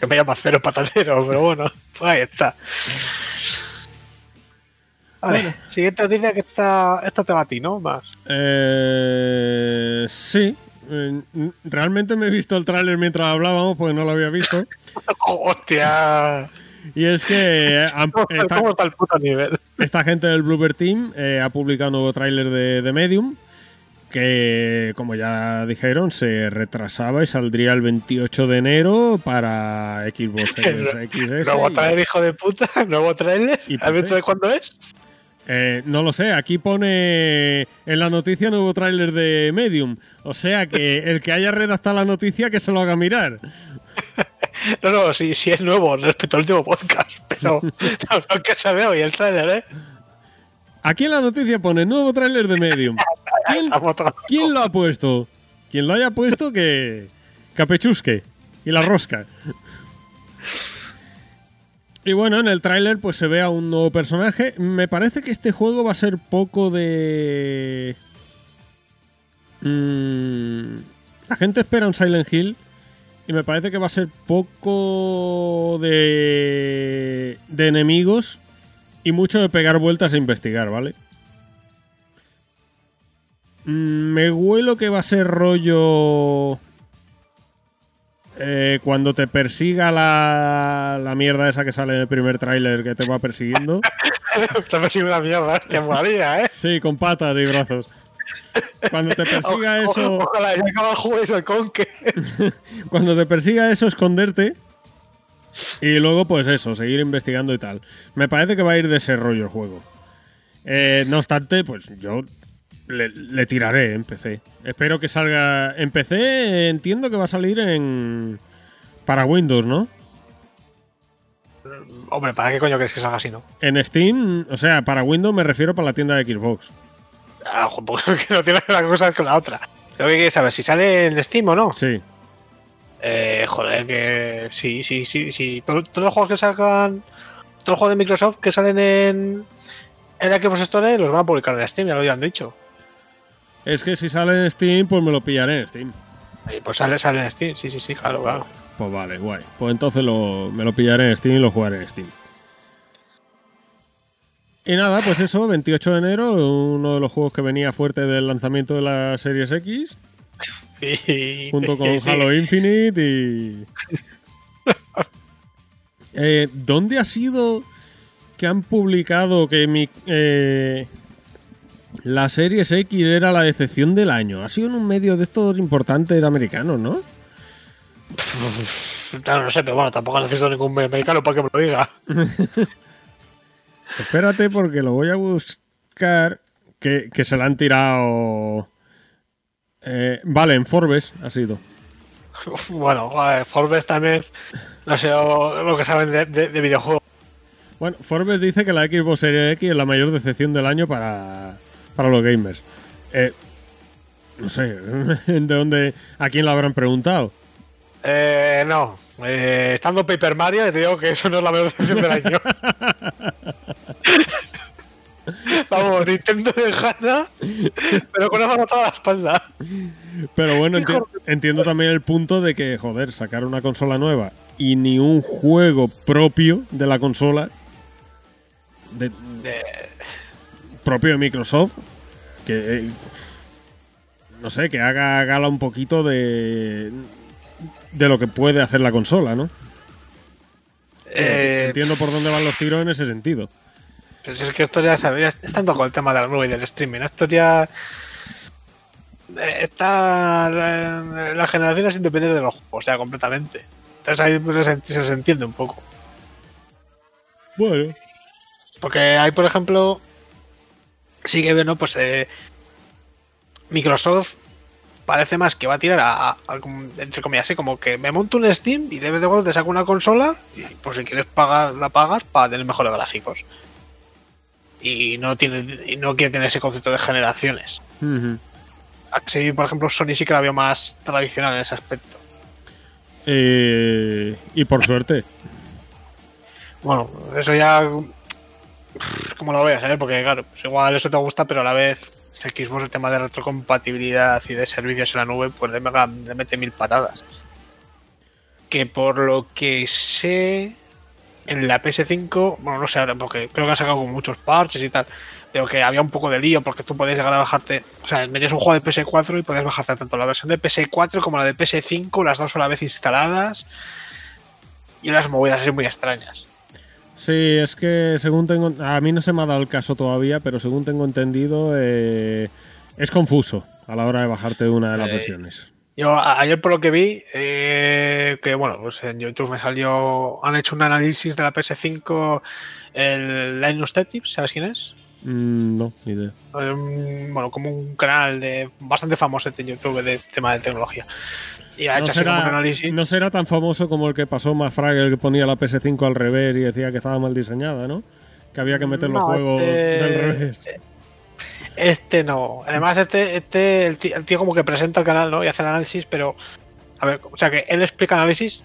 Que me llama cero patatero, pero bueno, *laughs* pues ahí está. Vale, siguiente noticia que esta, esta te va a ti, ¿no? Más. Eh, sí. Eh, Realmente me he visto el tráiler mientras hablábamos porque no lo había visto. Oh, ¡Hostia! Y es que eh, *laughs* han- ¿Cómo, esta, cómo está el puto nivel? esta gente del Bloober Team eh, ha publicado un nuevo tráiler de, de Medium que, como ya dijeron, se retrasaba y saldría el 28 de enero para Xbox *laughs* Series. Nuevo trailer, hijo de puta. Nuevo trailer. ¿Has visto de cuándo es? Eh, no lo sé, aquí pone en la noticia nuevo tráiler de Medium. O sea que el que haya redactado la noticia que se lo haga mirar. *laughs* No, no, sí, sí es nuevo respecto al último podcast. Pero *laughs* no, no que se ve hoy el trailer, ¿eh? Aquí en la noticia pone nuevo tráiler de Medium. *laughs* ¿Quién, Estamos todos- quién lo ha puesto? Quien lo haya puesto que capechusque y la rosca. Y bueno, en el tráiler pues se ve a un nuevo personaje. Me parece que este juego va a ser poco de... Mm, la gente espera un Silent Hill y me parece que va a ser poco de, de enemigos y mucho de pegar vueltas e investigar, ¿vale? Mm, Me huelo que va a ser rollo. eh, cuando te persiga la, la mierda esa que sale en el primer tráiler que te va persiguiendo. *laughs* Te ha persiguiendo una mierda, hostia, molaría, ¿eh? Sí, con patas y brazos. Cuando te persiga O- eso, Ojalá, ya acaba el juego y el conque. *laughs* cuando te persiga eso, esconderte. Y luego, pues eso, seguir investigando y tal. Me parece que va a ir de ese rollo el juego. Eh, no obstante, pues yo le, le tiraré en PC. Espero que salga en PC. Entiendo que va a salir en para Windows, ¿no? Hombre, ¿para qué coño crees que salga así, no? En Steam, o sea, para Windows me refiero para la tienda de Xbox. Ah, porque *laughs* no tiene una cosa con la otra. Lo que quieres saber, si sale en Steam o no. Sí. Eh, joder, que sí, sí, sí, sí. Todos, todos los juegos que salgan, todos los juegos de Microsoft que salen en, en la Xbox Store los van a publicar en Steam, ya lo habían dicho. Es que si sale en Steam, pues me lo pillaré en Steam. Y pues sale, sale en Steam, sí, sí, sí, claro, claro. Pues vale, guay. Pues entonces lo, me lo pillaré en Steam y lo jugaré en Steam. Y nada, pues eso, 28 de enero, uno de los juegos que venía fuerte del lanzamiento de la Series X, Y- junto con sí. Halo Infinite y... *laughs* Eh, ¿Dónde ha sido que han publicado que mi, eh, la Series X era la decepción del año? Ha sido en un medio de estos importantes americanos, ¿no? Claro, no sé, pero bueno, tampoco necesito ningún americano para que me lo diga. *laughs* Espérate porque lo voy a buscar. Que, que se la han tirado. Eh, vale, en Forbes ha sido. *laughs* Bueno, Forbes también, no sé lo, que saben de, de- de videojuegos. Bueno, Forbes dice que la Xbox Series X es la mayor decepción del año para, para los gamers. Eh, no sé, *laughs* ¿de dónde? ¿A quién lo habrán preguntado? Eh, no, eh, estando Paper Mario, te digo que eso no es la mejor decepción del año. *laughs* Vamos, Nintendo de gana, pero con una mano a la espalda. Pero bueno, enti- entiendo también el punto de que, joder, sacar una consola nueva y ni un juego propio de la consola. de- propio de Microsoft. Que. eh, no sé, que haga gala un poquito de. De lo que puede hacer la consola, ¿no? Eh, Entiendo por dónde van los tiros en ese sentido. Pues es que esto ya sabía, estando con el tema de la nube y del streaming, esto ya eh, está la, la generación es independiente de los juegos, o sea, completamente. Entonces ahí pues, se, se entiende un poco. Bueno. Porque hay, por ejemplo, sí que bueno, pues eh, Microsoft parece más que va a tirar a, a- a como- entre comillas, así como que me monto un Steam y de vez de cuando te saco una consola y pues si quieres pagar, la pagas para tener mejores gráficos. Y no tiene y no quiere tener ese concepto de generaciones. Ujú. Así, por ejemplo, Sony sí que la veo más tradicional en ese aspecto. Eh, y por suerte. Bueno, eso ya. Como lo veas, ¿eh? Porque, claro, pues igual eso te gusta, pero a la vez Xbox, el tema de retrocompatibilidad y de servicios en la nube, pues le, mega- le mete mil patadas. Que por lo que sé, en la PS5, bueno, no sé ahora, porque creo que han sacado muchos parches y tal, pero que había un poco de lío porque tú podías llegar a bajarte, o sea, metías un juego de PS4 y podías bajarte tanto la versión de PS4 como la de PS5, las dos a la vez instaladas, y unas movidas así muy extrañas. Sí, es que según tengo... A mí no se me ha dado el caso todavía, pero según tengo entendido, eh, es confuso a la hora de bajarte una de las Eh, versiones. Yo ayer por lo que vi, eh, que bueno, pues en YouTube me salió, han hecho un análisis de la PS5, el Linus Tech Tips, ¿sabes quién es? Mm, no, ni idea. Um, bueno, como un canal de bastante famoso en YouTube de tema de tecnología. Y ha No hecho así como un será, análisis. no será tan famoso como el que pasó más Fraggle que ponía la PS5 al revés y decía que estaba mal diseñada, ¿no? Que había que meter los juegos este- del revés. Este no. Además, este, este el, tío, el tío como que presenta el canal, ¿no? Y hace el análisis, pero. A ver, o sea que él explica análisis.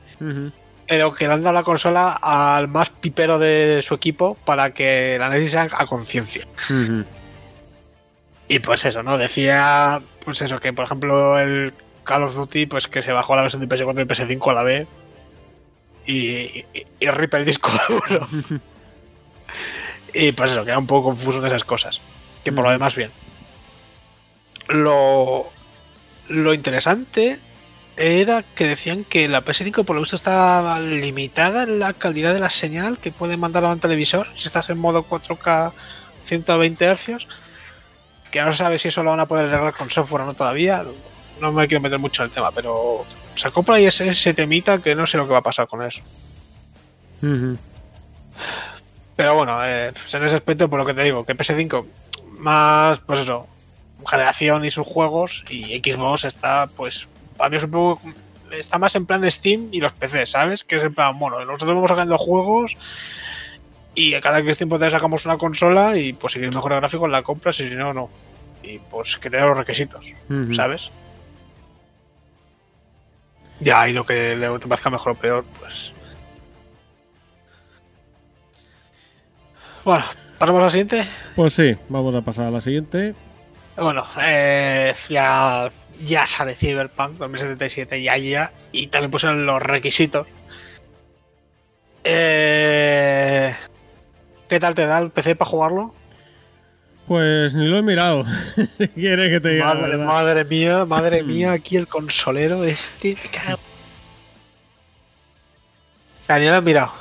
Pero que le han dado la consola al más pipero de su equipo para que análisis sea a conciencia. Y pues eso, ¿no? Decía, pues eso, que por ejemplo el Call of Duty, pues que se bajó la versión de PS4 y PS5 a la vez. Y, y, y rip el disco *laughs* duro. y pues eso, queda un poco confuso en esas cosas. Que por lo demás, bien. Lo, lo interesante era que decían que la PS5 por lo visto está limitada en la calidad de la señal que puede mandar a un televisor si estás en modo 4K 120 Hz que no se sabe si eso lo van a poder arreglar con software o no todavía. No me quiero meter mucho en el tema, pero se acopla y ese, ese temita que no sé lo que va a pasar con eso. Pero bueno, eh, pues en ese aspecto, por lo que te digo, que PS5 más, pues eso, generación y sus juegos, y Xbox está, pues, para mí es un poco, está más en plan Steam y los PC, ¿sabes? Que es en plan, bueno, nosotros vamos sacando juegos y a cada X tiempo te sacamos una consola y pues si quieres mejor gráficos la compras y si no, no. Y pues que te da los requisitos. ¿sabes? Ya, y lo que le te parezca mejor o peor, pues... Bueno, pasamos al siguiente. Pues sí, vamos a pasar a la siguiente. Bueno, eh, ya, ya sale Cyberpunk 2077, ya, ya, y también pusieron los requisitos. Eh, ¿Qué tal te da el PC para jugarlo? Pues ni lo he mirado. *laughs* ¿Quieres que te diga? la Madre, madre mía, madre *laughs* mía, aquí el consolero este. O sea, ni lo he mirado.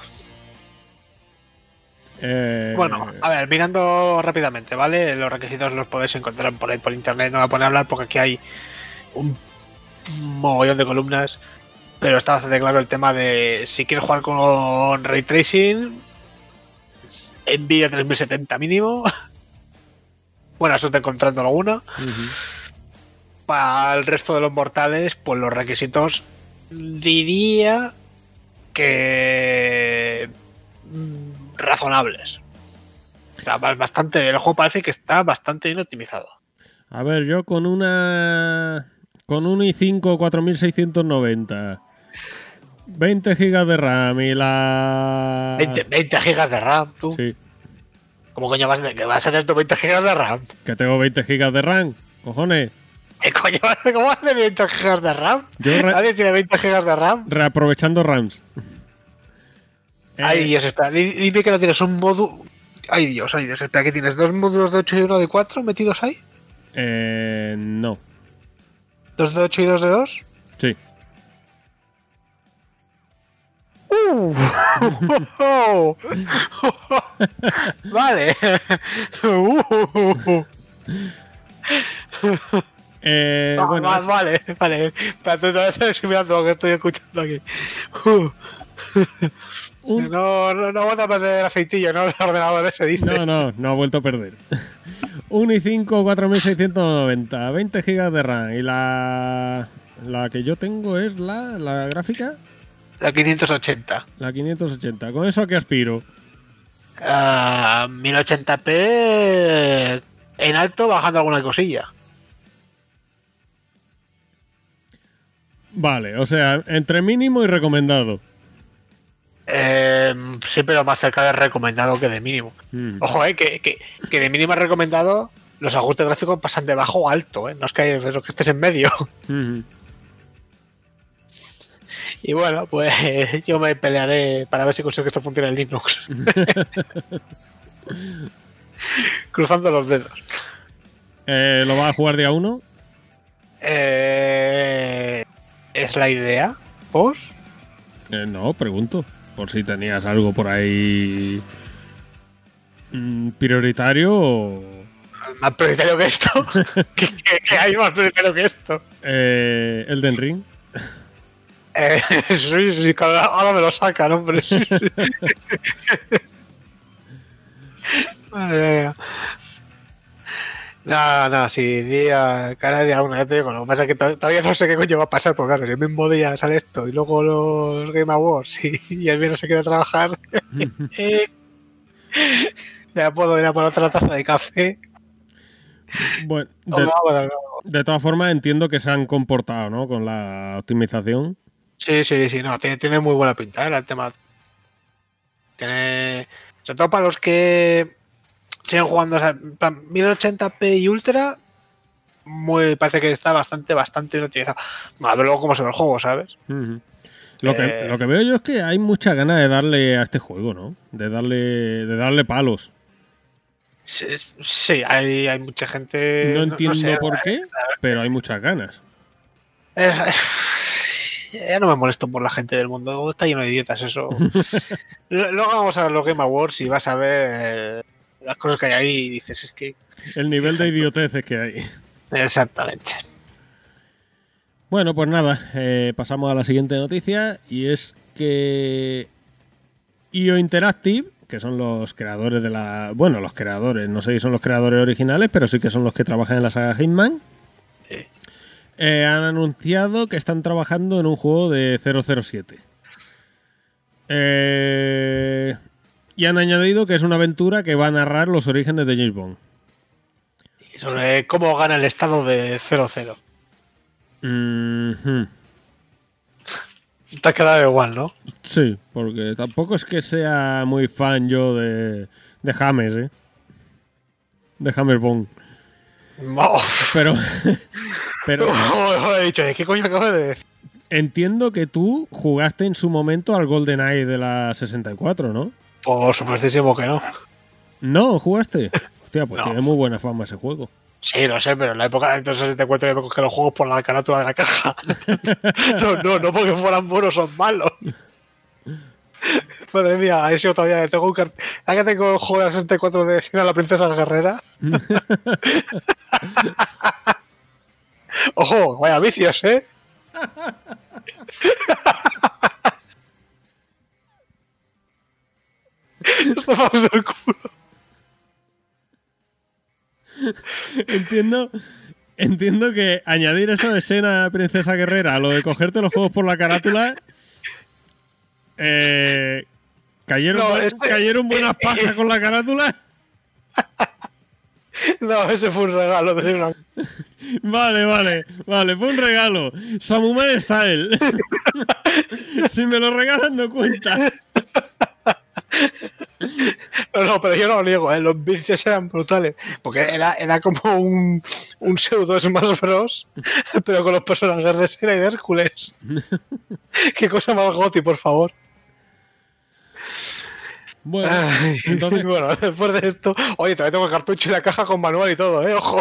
Eh, Bueno, a ver, mirando rápidamente, ¿vale? Los requisitos los podéis encontrar por ahí por internet, no voy a poner a hablar porque aquí hay un mogollón de columnas, pero está bastante claro el tema de si quieres jugar con ray tracing, Nvidia 3070 mínimo. *laughs* Buena suerte encontrando alguna. Para el resto de los mortales, pues los requisitos diría que mm, razonables. O sea, ba- bastante, el juego parece que está bastante bien optimizado. A ver, yo con una. Con un i5 4690. 20 GB de RAM y la. 20, 20 gigas de RAM, tú. Sí, ¿Cómo coño vas a, que vas a tener tu 20 gigas de RAM? que tengo 20 GB de RAM. Cojones. ¿Qué coño vas a- ¿Cómo vas a tener 20 gigas de RAM? Yo re- Nadie tiene 20 gigas de RAM. Reaprovechando RAMs. *laughs* Eh, Ay, Dios, espera. di- Dime que no tienes un módulo. Ay, Dios, ay, Dios, espera, que tienes dos módulos de 8 y uno de 4 metidos ahí. eh, no. ¿Dos de 8 y dos de 2? Sí. Uh. *laughs* vale. Uh. Eh, Ah, bueno, va- es- vale, vale. Espérate, todavía estoy mirando lo que estoy escuchando aquí. Uh. Un- No, no, no vuelta a perder el aceitillo, ¿no? El ordenador ese dice. No, no, no ha vuelto a perder. Un i5 4690, 20 GB de RAM. Y la, la que yo tengo es la, la gráfica, La 580. la 580. ¿Con eso a qué aspiro? Ah, 1080p en alto, bajando alguna cosilla. Vale, o sea, entre mínimo y recomendado. Eh, sí, pero más cerca de recomendado que de mínimo. Mm. Ojo, eh, que, que, que de mínimo recomendado los ajustes gráficos pasan de bajo a alto, eh. No es que, es que estés en medio. Mhm. *laughs* Y bueno, pues *laughs* yo me pelearé para ver si consigo que esto funcione en Linux. *laughs* Cruzando los dedos. Eh, ¿Lo vas a jugar día 1? Eh, ¿Es la idea? ¿Por? Eh, no, pregunto. Por si tenías algo por ahí mm, prioritario. Más prioritario que esto. ¿Qué, qué- qué hay más prioritario que esto? Eh, Elden Ring. *laughs* Eh, sí, sí, ahora me lo sacan, hombre. Sí, sí. *laughs* No, no, sí, día, cada día uno, ya te digo, lo que pasa es que to- todavía no sé qué coño va a pasar, porque claro, si el mismo día sale esto y luego los Game Awards y, y el viernes se quiere trabajar, *laughs* eh, ya puedo ir a por otra taza de café. Bueno, de, todas formas entiendo que se han comportado, ¿no? Con la optimización. Sí, sí, sí, no, tiene, tiene muy buena pinta ¿eh? el tema. Tiene. Sobre todo para los que siguen jugando o sea, en plan, 1080p y ultra. Muy, parece que está bastante, bastante bien utilizado. A ver luego cómo se ve el juego, ¿sabes? Lo que, Eh. lo que veo yo es que hay mucha ganas de darle a este juego, ¿no? De darle, de darle palos. Sí, sí, hay, hay mucha gente. No entiendo sé, por qué, pero hay muchas ganas. ya no me molesto por la gente del mundo, está lleno de idiotas eso. *laughs* Luego vamos a ver los Game Awards y vas a ver las cosas que hay ahí y dices, es que El nivel de idioteces que hay. Exactamente. Bueno, pues nada, eh, pasamos a la siguiente noticia y es que IO Interactive, que son los creadores de la... Bueno, los creadores, no sé si son los creadores originales, pero sí que son los que trabajan en la saga Hitman, Sí. eh, han anunciado que están trabajando en un juego de 007. Eh, y han añadido que es una aventura que va a narrar los orígenes de James Bond. Y sobre cómo gana el estado de 0-0. Mhm. Te ha quedado igual, ¿no? Sí, porque tampoco es que sea muy fan yo de, de James, ¿eh? De James Bond. Oh, Pero, *laughs* pero he dicho, ¿qué coño acabo de decir? entiendo que tú jugaste en su momento al GoldenEye de la 64, ¿no? Por supuestísimo que no. No, jugaste. Hostia, pues *laughs* No. tiene muy buena fama ese juego. Sí, lo sé, pero en la época del 64 me cogí los juegos por la carátula de la caja. *laughs* no, no, no porque fueran buenos o malos. Madre mía, a eso todavía tengo un cartel. ¿A que tengo el juego de la 64 de Sina la princesa guerrera? *laughs* Ojo, vaya vicios, ¿eh? *laughs* El culo. Entiendo, entiendo que añadir eso de escena princesa guerrera a lo de cogerte los juegos por la carátula. Eh, ¿cayeron, No, este- ¿Cayeron buenas eh, *laughs* pasas con la carátula? No, ese fue un regalo de una. Vale, vale, vale, fue un regalo. Samurai Style. *laughs* si me lo regalan, no cuenta. *laughs* No, no, pero yo no lo niego, ¿eh? los vicios eran brutales. Porque era, era como un, un pseudo Smash Bros. *laughs* Pero con los personajes de Sera y de Hércules. *laughs* Qué cosa más goti, por favor. Bueno, Ay, entonces, bueno, después de esto. Oye, todavía tengo el cartucho y la caja con manual y todo, ¿eh? Ojo.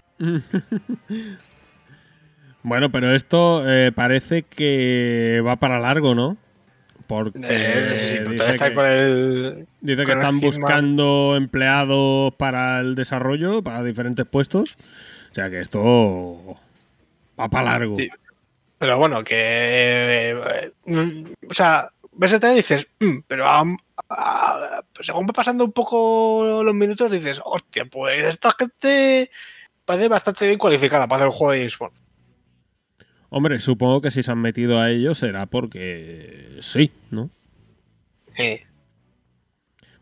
bueno, pero esto eh, parece que va para largo, ¿no? Porque Eh, sí, dice que- con el. Dice que están buscando empleados para el desarrollo, para diferentes puestos. O sea que esto va para largo. Sí. Pero bueno, que. eh, o sea, ves el trailer y dices, "Mm", pero a- a- según va pasando un poco los minutos, dices, hostia, pues esta gente parece bastante bien cualificada para hacer un juego de Bond. Hombre, supongo que si se han metido a ello será porque sí, ¿no? Eh,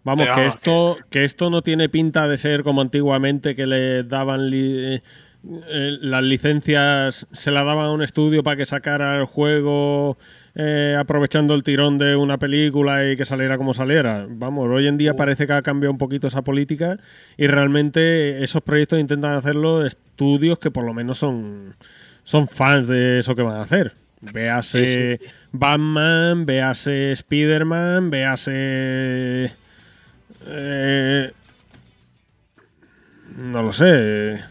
Vamos, que esto, que esto no tiene pinta de ser como antiguamente que le daban li- eh, las licencias, se la daban a un estudio para que sacara el juego eh, aprovechando el tirón de una película y que saliera como saliera. Vamos, hoy en día parece que ha cambiado un poquito esa política y realmente esos proyectos intentan hacerlo estudios que por lo menos son, son fans de eso que van a hacer. Véase Sí, Batman, véase Spider-Man, véase... eh, no lo sé.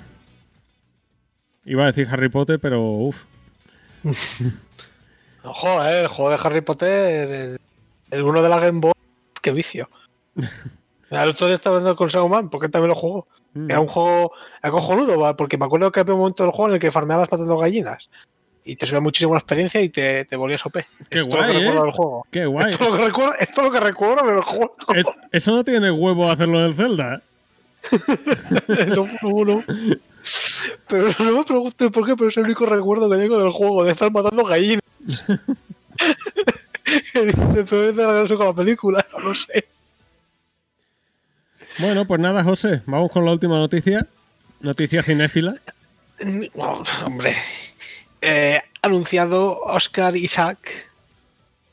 Iba a decir Harry Potter, pero uff. *laughs* Ojo, eh, el juego de Harry Potter, el, el uno de la Game Boy, qué vicio. *laughs* El otro día estaba hablando con Sauman, porque también lo jugó. Mm. Era un juego acojonudo, ¿va? porque me acuerdo que había un momento del juego en el que farmeabas matando gallinas. Y te subía muchísimo la experiencia y te, te volvías OP. Qué Esto es lo guay, que recuerdo ¿eh? del juego. Qué guay. Esto es lo que recuerdo, esto es lo que recuerdo del juego. Es- eso no tiene huevo hacerlo en el Zelda. *laughs* No, no, no. Pero no me preguntes por qué, pero es el único recuerdo que tengo del juego, de estar matando gallinas. Que dice, pero es de la con la película, no lo sé. Bueno, pues nada, José. Vamos con la última noticia. Noticia cinéfila. No, hombre. Eh, anunciado Oscar Isaac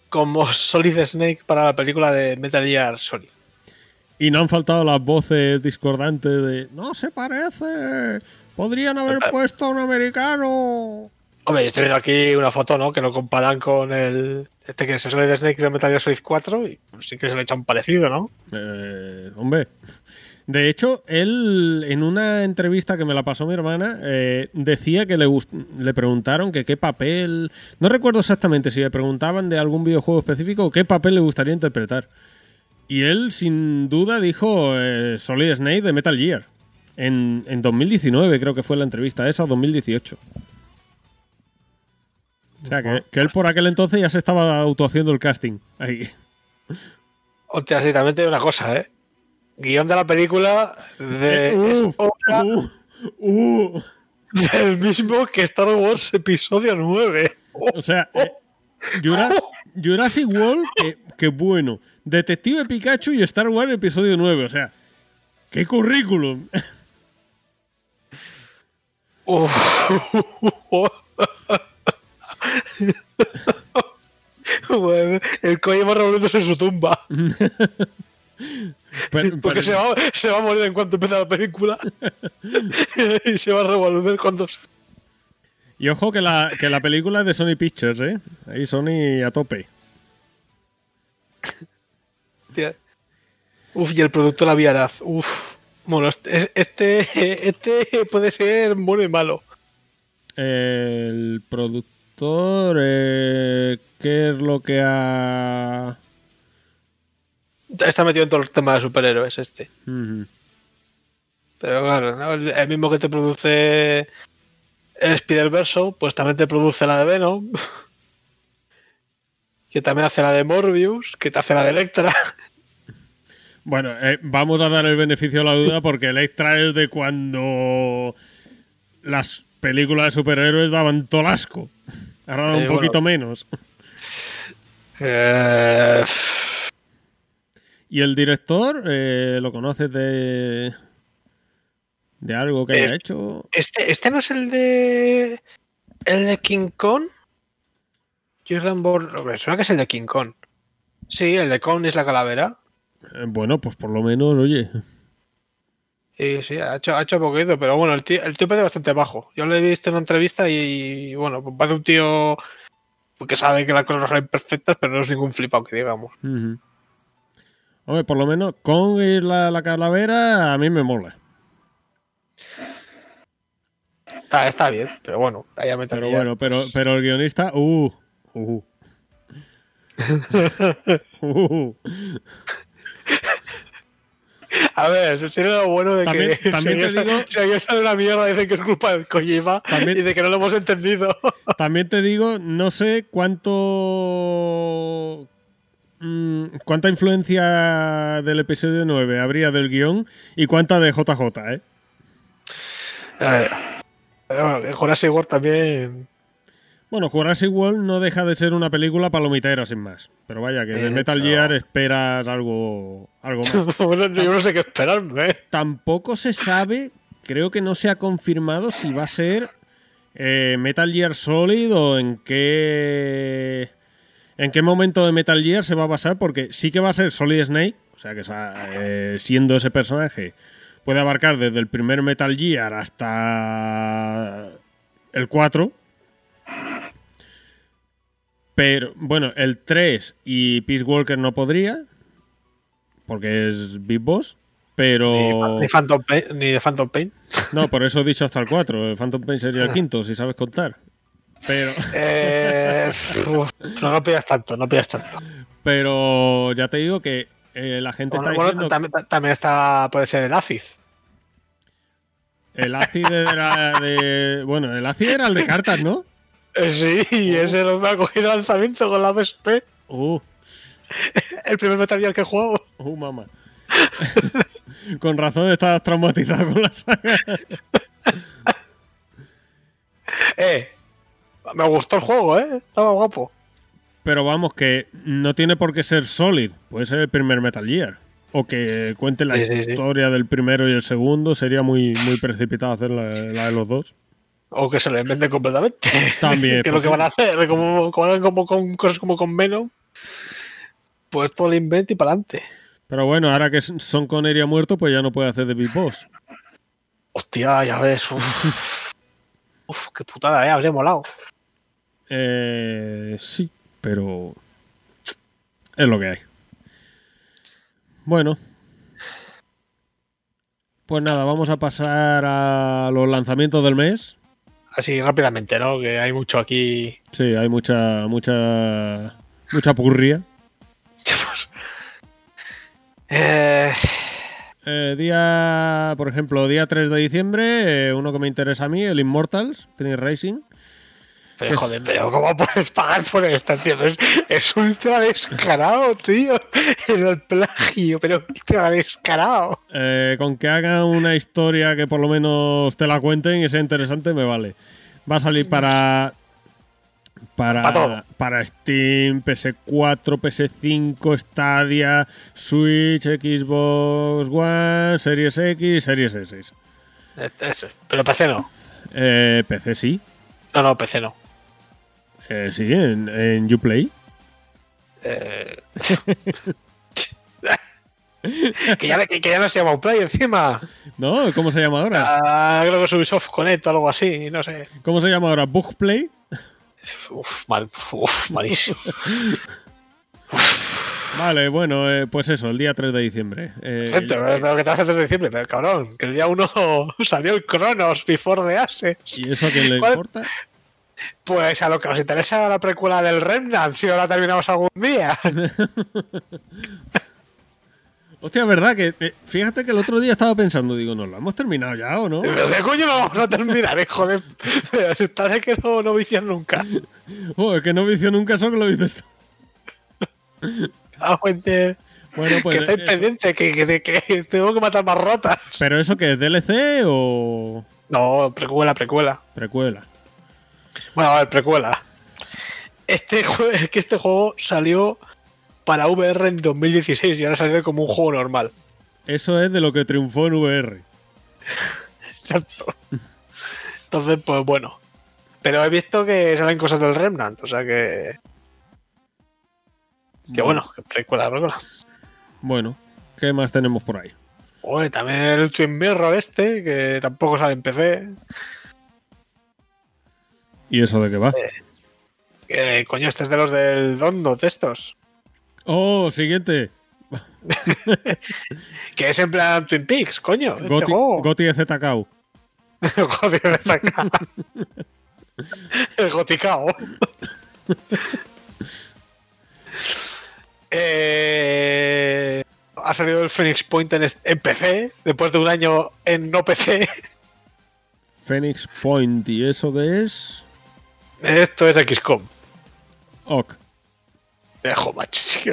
como Solid Snake para la película de Metal Gear Solid. Y no han faltado las voces discordantes de no se parece. Podrían haber puesto a un americano. Hombre, estoy viendo aquí una foto, ¿no? Que lo comparan con el. Este que es el Solid Snake de Metal Gear Solid 4 y pues, sí que se le echa un parecido, ¿no? Eh, hombre. De hecho, él en una entrevista que me la pasó mi hermana eh, decía que le, le preguntaron que qué papel, no recuerdo exactamente si le preguntaban de algún videojuego específico qué papel le gustaría interpretar. Y él sin duda dijo eh, Solid Snake de Metal Gear. En, en 2019 creo que fue la entrevista esa o 2018. O sea, que, que él por aquel entonces ya se estaba autohaciendo el casting. Ahí. Hostia, sí, también te digo una cosa, ¿eh? Guión de la película de, Eh, uf, obra uh, uh. del mismo que Star Wars Episodio 9. O sea, eh, Jura- Jurassic World, que, que bueno. Detective Pikachu y Star Wars episodio 9. O sea, qué currículum. Uf. *laughs* Bueno, el Kojima va revolviéndose en su tumba. *laughs* Pero- Porque pero- se, va, se va a morir en cuanto empiece la película. *laughs* y se va a revolver cuando. Y ojo que la, que la película es de Sony Pictures, ¿eh? Ahí Sony a tope. Tía. Uf, y el productor la Viaraz. Uf. Bueno, este, *laughs* este, puede ser bueno y malo. El eh, ¿qué es lo que ha...? Está metido en todo el tema de superhéroes este. Pero claro, ¿no? el, mismo que te produce el Spider-Verse, pues también te produce la de Venom. *laughs* que también hace la de Morbius, que te hace la de Electra. Bueno, eh, vamos a dar el beneficio de la duda porque Electra es de cuando las películas de superhéroes daban todo el asco. Ahora da un Eh, poquito bueno. menos. Eh, ¿Y el director eh, lo conoces de, de algo que haya Eh, hecho? este, este no es el de. El de King Kong. Jordan Born. Suena que es el de King Kong. Sí, el de Kong es la calavera. Eh, bueno, pues por lo menos, oye. Sí, sí, ha hecho, ha hecho poquito, pero bueno, el tío, el tío parece bastante bajo. Yo lo he visto en una entrevista y, bueno, pues parece un tío que sabe que las cosas son imperfectas, pero no es ningún flipado que digamos. Hombre, por lo menos Kong y la, la calavera a mí me mola. Está, está bien, pero bueno, allá me Pero bueno, pero, pero el guionista, uh, uh. Uh. *laughs* *laughs* A ver, tiene lo bueno de También- que *laughs* también si te digo- si alguien sale una mierda dicen que es culpa del Kojima También- y de que no lo hemos entendido. *laughs* También te digo, no sé cuánto. mm, cuánta influencia del episodio 9 habría del guion y cuánta de JJ, ¿eh? A ver, bueno, que Jurassic World también... Bueno, Jurassic World no deja de ser una película palomitera sin más. Pero vaya, que de Eh, Metal Gear esperas algo, algo más. *laughs* bueno, yo no sé qué esperarme. ¿eh? Tampoco se sabe, creo que no se ha confirmado si va a ser eh, Metal Gear Solid o en qué en qué momento de Metal Gear se va a basar, porque sí que va a ser Solid Snake, o sea que eh, siendo ese personaje puede abarcar desde el primer Metal Gear hasta el 4. Pero bueno, el 3 y Peace Walker no podría, porque es Big Boss. Pero. Ni, Phantom Pain, ni de Phantom Pain. *laughs* No, por eso he dicho hasta el 4. El Phantom Pain sería el quinto, si sabes contar. Pero, *laughs* Eh, no, no pidas tanto, no pidas tanto. pero ya te digo que eh, la gente está bueno, también, también está, puede ser el Acid. el ácido era de. Bueno, el ácido era el de cartas, ¿no? *laughs* Eh, Sí, ese no me ha cogido lanzamiento con la PSP. Uh, El primer Metal Gear que he jugado. uh, mamá. *laughs* con razón estabas traumatizado con la saga. *laughs* Eh, me gustó el juego, ¿eh? Estaba guapo. Pero vamos, que no tiene por qué ser Solid. Puede ser el primer Metal Gear. O que cuente la Sí, sí, sí. historia del primero y el segundo. Sería muy, muy precipitado hacer la, la de los dos. O que se lo inventen completamente. También, *laughs* que es lo que van a hacer, como, como hagan como con cosas como con Venom, pues todo el invent y para adelante. Pero bueno, ahora que son Connery ha muerto, pues ya no puede hacer de Big Boss. Hostia, ya ves. Uf, Uf, qué putada, eh. Habría molado. Eh, sí, pero es lo que hay. Bueno. Pues nada, vamos a pasar a los lanzamientos del mes. Así rápidamente, ¿no? Que hay mucho aquí. Sí, hay mucha, mucha, mucha purria. *laughs* Eh, Eh, día, por ejemplo, día 3 de diciembre, eh, uno que me interesa a mí, el Immortals, Finish Racing. Pero joder, pero ¿cómo puedes pagar por esta, tío? Es, es ultra descarado, tío. En el plagio, pero ultra descarado. Eh, con que hagan una historia que por lo menos te la cuenten y sea interesante, me vale. Va a salir para. Para, para Steam, PS4, PS5, Stadia, Switch, Xbox One, Series X, Series S. Eh, Eso, pero PC no. Eh, PC sí. No, no, PC no. Eh, sí, en, en Uplay. Eh... *laughs* que, ya, que, que ya no se llama Uplay encima. ¿No? ¿Cómo se llama ahora? Ah, creo que es Ubisoft Connect o algo así, no sé. ¿Cómo se llama ahora? ¿Bugplay? Uf, mal, uf, malísimo. *laughs* Vale, bueno, eh, pues eso, el día 3 de diciembre. Eh, Gente, pero que te a hacer de diciembre, pero cabrón, que el día 1 *laughs* salió el Cronos Before the Ashes. ¿Y eso a quién le ¿Cuál- importa? Pues a lo que nos interesa la precuela del Remnant, si no la terminamos algún día. *laughs* Hostia, ¿verdad? Que eh, fíjate que el otro día estaba pensando, digo, ¿no lo hemos terminado ya o no? ¿Pero qué coño no vamos a terminar, hijo de...? Pero si está de que no, no vician nunca. *laughs* Joder, que no vicio nunca eso que lo dices tú. *laughs* Ah, gente, Bueno, pues. que estáis eso. pendientes, que, que, que tengo que matar más ratas. ¿Pero eso qué es? ¿DLC o No, precuela, precuela. precuela? Bueno, a ver, precuela. Este *laughs* es que este juego salió para VR en 2016 y ahora salió como un juego normal. Eso es de lo que triunfó en VR. *laughs* Exacto. Entonces, pues bueno. Pero he visto que salen cosas del Remnant, o sea que. Que bueno, que precuela, precuela. Bueno, ¿qué más tenemos por ahí? Oye, también el Twin Mirror este, que tampoco sale en PC. ¿Y eso de qué va? Que coño, este es de los del Dondo, de estos. Oh, siguiente. *laughs* Que es en plan Twin Peaks, coño. Este Goti. Goti de ZKU. Joder, ven acá. El goticao. *laughs* eh, ha salido el Phoenix Point en, PC, después de un año en no PC. Phoenix Point, ¿y eso qué es? Esto es XCOM. Ok. Dejo, macho.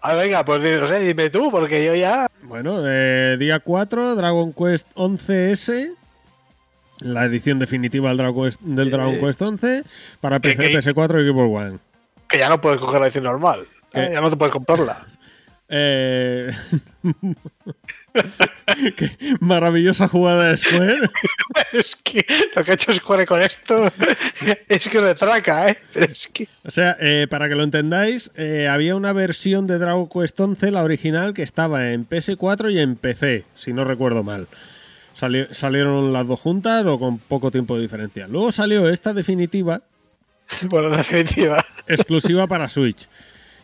Ah, *laughs* venga, pues no sé, dime tú, porque yo ya. Bueno, eh, día 4, Dragon Quest 11S. La edición definitiva del Dragon Quest, del Dragon Eh, Quest 11 para que- PC, que- PS4 y Xbox One. Que ya no puedes coger la edición normal. Eh, Ya no te puedes comprarla. *laughs* Eh... *laughs* *laughs* Qué maravillosa jugada de Square. *laughs* es que lo que ha hecho Square con esto *laughs* es que retraca, ¿eh? Pero es que. O sea, eh, para que lo entendáis, eh, había una versión de Dragon Quest 11, la original, que estaba en PS4 y en PC, si no recuerdo mal. Sali- salieron las dos juntas o con poco tiempo de diferencia. Luego salió esta definitiva, Bueno, en definitiva. exclusiva para Switch.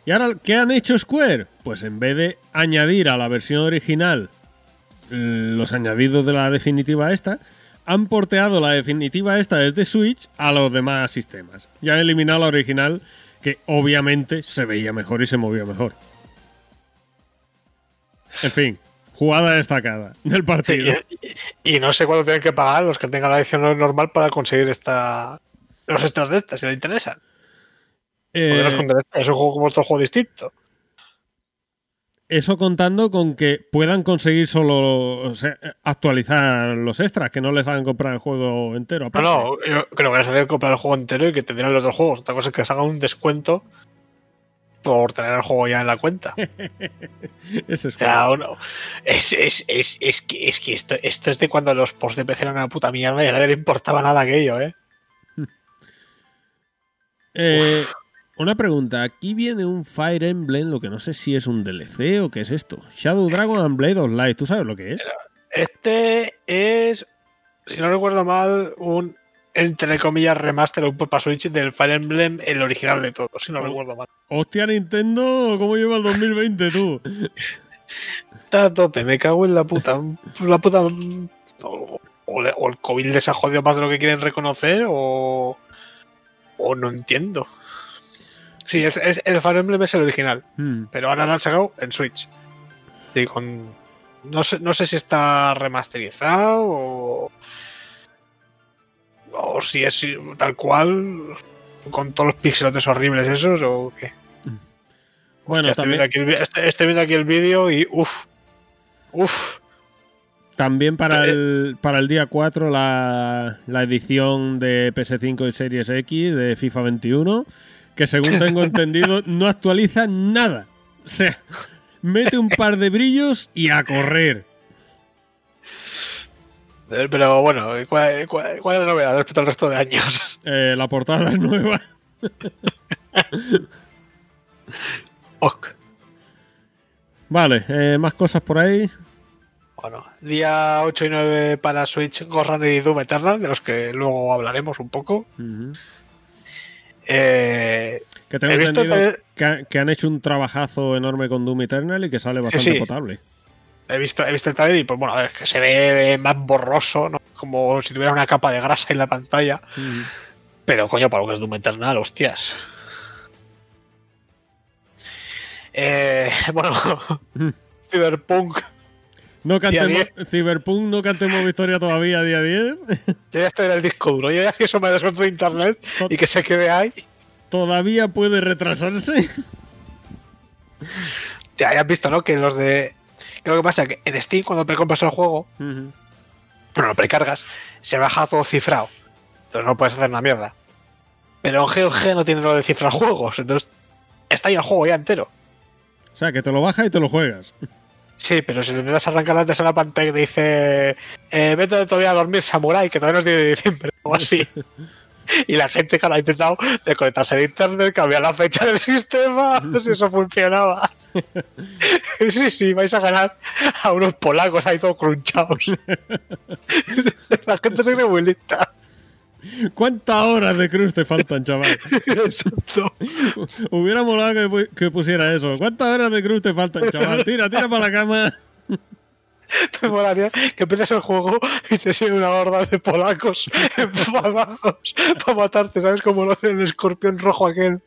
¿Y ahora qué han hecho Square? Pues en vez de añadir a la versión original los añadidos de la definitiva esta, han porteado la definitiva esta desde Switch a los demás sistemas. Ya han eliminado la original, que obviamente se veía mejor y se movía mejor. En fin, jugada destacada del partido. Y, y no sé cuánto tienen que pagar los que tengan la edición normal para conseguir esta los extras de estas, si les interesan. Eh, derecho, es un juego como otro juego distinto. Eso contando con que puedan conseguir solo o sea, actualizar los extras, que no les hagan comprar el juego entero. No, aparte. no, yo creo que se debe comprar el juego entero y que tendrán los dos juegos. Otra cosa es que se haga un descuento por tener el juego ya en la cuenta. *laughs* Eso es O sea, uno- es, es, es, es que, es que esto, esto es de cuando los posts de PC eran una puta mierda y a nadie le importaba nada aquello, ¿eh? *laughs* Eh, una pregunta. Aquí viene un Fire Emblem, lo que no sé si es un DLC o qué es esto. Shadow Dragon and Blade of Light. ¿Tú sabes lo que es? Este es, si no recuerdo mal, un entre comillas remaster o un para Switch del Fire Emblem, el original de todo, si no Oh. recuerdo mal. Hostia, Nintendo, ¿cómo lleva el 2020 tú? Está a tope, me cago en la puta. La puta. O, o el COVID les ha jodido más de lo que quieren reconocer, o. O no entiendo. Sí, es, es- el Fire Emblem es el original, Hmm. pero ahora lo han sacado en Switch. Sí, con. No sé, no sé si está remasterizado o. O si es tal cual. Con todos los píxeles horribles esos, o qué. Bueno, Hostia, estoy, también, viendo aquí el, estoy- estoy viendo aquí el vídeo y uff. Uff. también para, Eh. el, para el día 4 la, la edición de PS5 y Series X de FIFA 21, que según tengo *laughs* entendido no actualiza nada. O sea, mete un par de brillos y a correr. Eh, Pero bueno, ¿cuál, cuál, cuál es la novedad respecto al resto de años? *laughs* Eh, la portada es nueva. *laughs* Ok. Vale, eh, más cosas por ahí. Bueno, día 8 y 9 para Switch, Ghost Runner y Doom Eternal, de los que luego hablaremos un poco. Ujú. Eh, Que tengo He visto entendido también- que, ha- que han hecho un trabajazo enorme con Doom Eternal y que sale bastante sí. potable. he visto, he visto el trailer y pues bueno, es que se ve más borroso, ¿no? Como si tuviera una capa de grasa en la pantalla. Ujú. Pero coño, para lo que es Doom Eternal, hostias. Eh, *laughs* bueno, Cyberpunk. No cantemos, Cyberpunk, no cantemos victoria todavía día 10. *laughs* Yo ya estoy en el disco duro. Yo ya que eso me descuento de internet y que se quede ahí. todavía puede retrasarse. Ya, ya has visto, ¿no? Que los de. Que lo que pasa es que en Steam, cuando precompras el juego, Ujú. bueno, lo precargas, se baja todo cifrado. Entonces no puedes hacer una mierda. Pero en GOG no tiene lo de cifrar juegos. Entonces está ahí el juego ya entero. O sea, que te lo bajas y te lo juegas. Sí, pero si intentas arrancar antes a una pantalla que dice eh, vete todavía a dormir, Samurai, que todavía no es 10 de diciembre o así. *laughs* y la gente que lo ha intentado desconectarse de internet, cambiar la fecha del sistema, a ver si eso funcionaba. *laughs* sí, sí, vais a ganar a unos polacos ahí todos crunchados. *laughs* la gente se cree muy lista. ¿Cuántas horas de cruz te faltan, chaval? *laughs* Exacto. Hubiera molado que, pu- que pusiera eso. ¿Cuántas horas de cruz te faltan, *laughs* chaval? Tira, tira para la cama. Me molaría que empieces el juego y te siguen una horda de polacos enfadados *laughs* para matarte, ¿sabes? Como lo del escorpión rojo aquel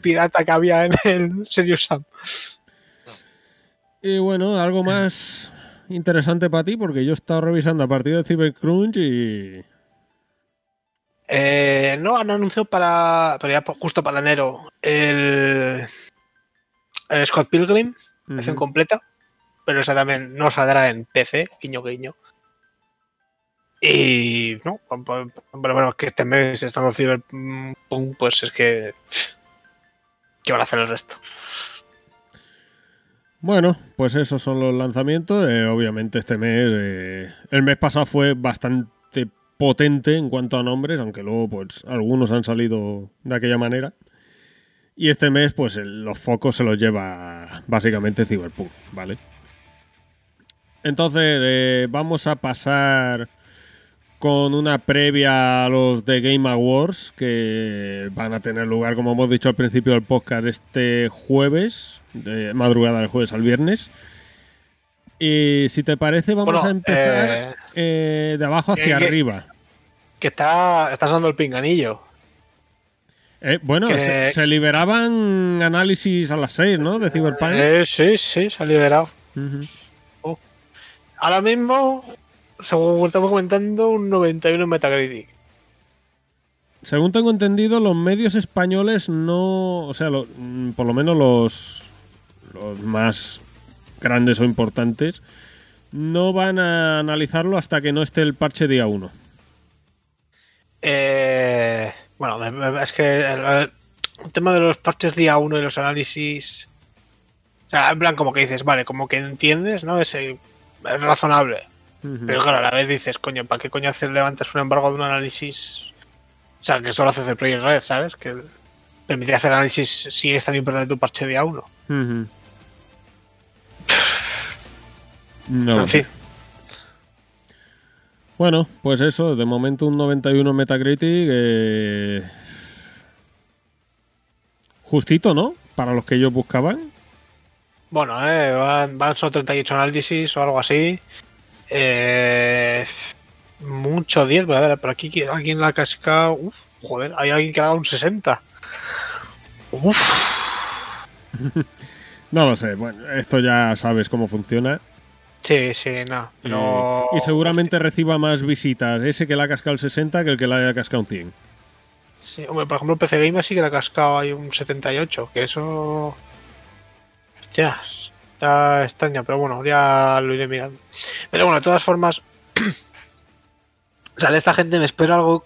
pirata que había en el Serious Sam. Y bueno, algo más interesante para ti, porque yo he estado revisando a partir de Cybercrunch y. Eh, no, han anunciado para, pero ya justo para enero, el, el Scott Pilgrim, versión Ujú. completa, pero esa también no saldrá en PC, guiño guiño. Y no, pues, bueno, bueno, que este mes estando Cyberpunk, pues es que. ¿Qué van a hacer el resto? Bueno, pues esos son los lanzamientos. Eh, obviamente este mes, eh, el mes pasado fue bastante potente en cuanto a nombres, aunque luego pues algunos han salido de aquella manera. Y este mes pues el- los focos se los lleva básicamente Cyberpunk, ¿vale? Entonces eh, vamos a pasar con una previa a los de Game Awards que van a tener lugar, como hemos dicho al principio del podcast, este jueves, de madrugada del jueves al viernes. Y si te parece, vamos Bueno, a empezar eh, eh, de abajo hacia que- arriba. Que está, está sonando el pinganillo. Eh, bueno, que- se, se liberaban análisis a las 6, ¿no? De Cyberpunk. Eh, sí, sí, se ha liberado. Ujú. Ahora mismo, según estamos comentando, un 91 en Metacritic. Según tengo entendido, los medios españoles no. O sea, lo- mm, por lo menos los, los más grandes o importantes, no van a analizarlo hasta que no esté el parche día 1. Eh, bueno, es que el, tema de los parches día 1 y los análisis. O sea, en plan, como que dices, vale, como que entiendes, ¿no? Es, eh, es razonable. Pero claro, a la vez dices, coño, ¿para qué coño hacer levantas un embargo de un análisis? O sea, que solo haces el Project Red, ¿sabes? Que permitiría hacer análisis si es tan importante tu parche día 1. Ujú. No en fin. Bueno, pues eso, de momento un 91 Metacritic. eh, Justito, ¿no? Para los que ellos buscaban. Bueno, eh, van, van solo 38 análisis o algo así. Eh, mucho 10, voy a ver, pero aquí alguien la ha cascado. Uf, joder, hay alguien que ha dado un 60. Uf, *laughs* No lo sé, bueno, esto ya sabes cómo funciona. Sí, sí, no. Pero... Eh, y seguramente reciba más visitas ese que le ha cascado el 60 que el que le haya cascado un 100. Sí, hombre, por ejemplo, PC Gamer sí que le ha cascado ahí un 78, que eso. Ya, está extraño, pero bueno, ya lo iré mirando. Pero bueno, de todas formas. o sea, de esta gente me espero algo.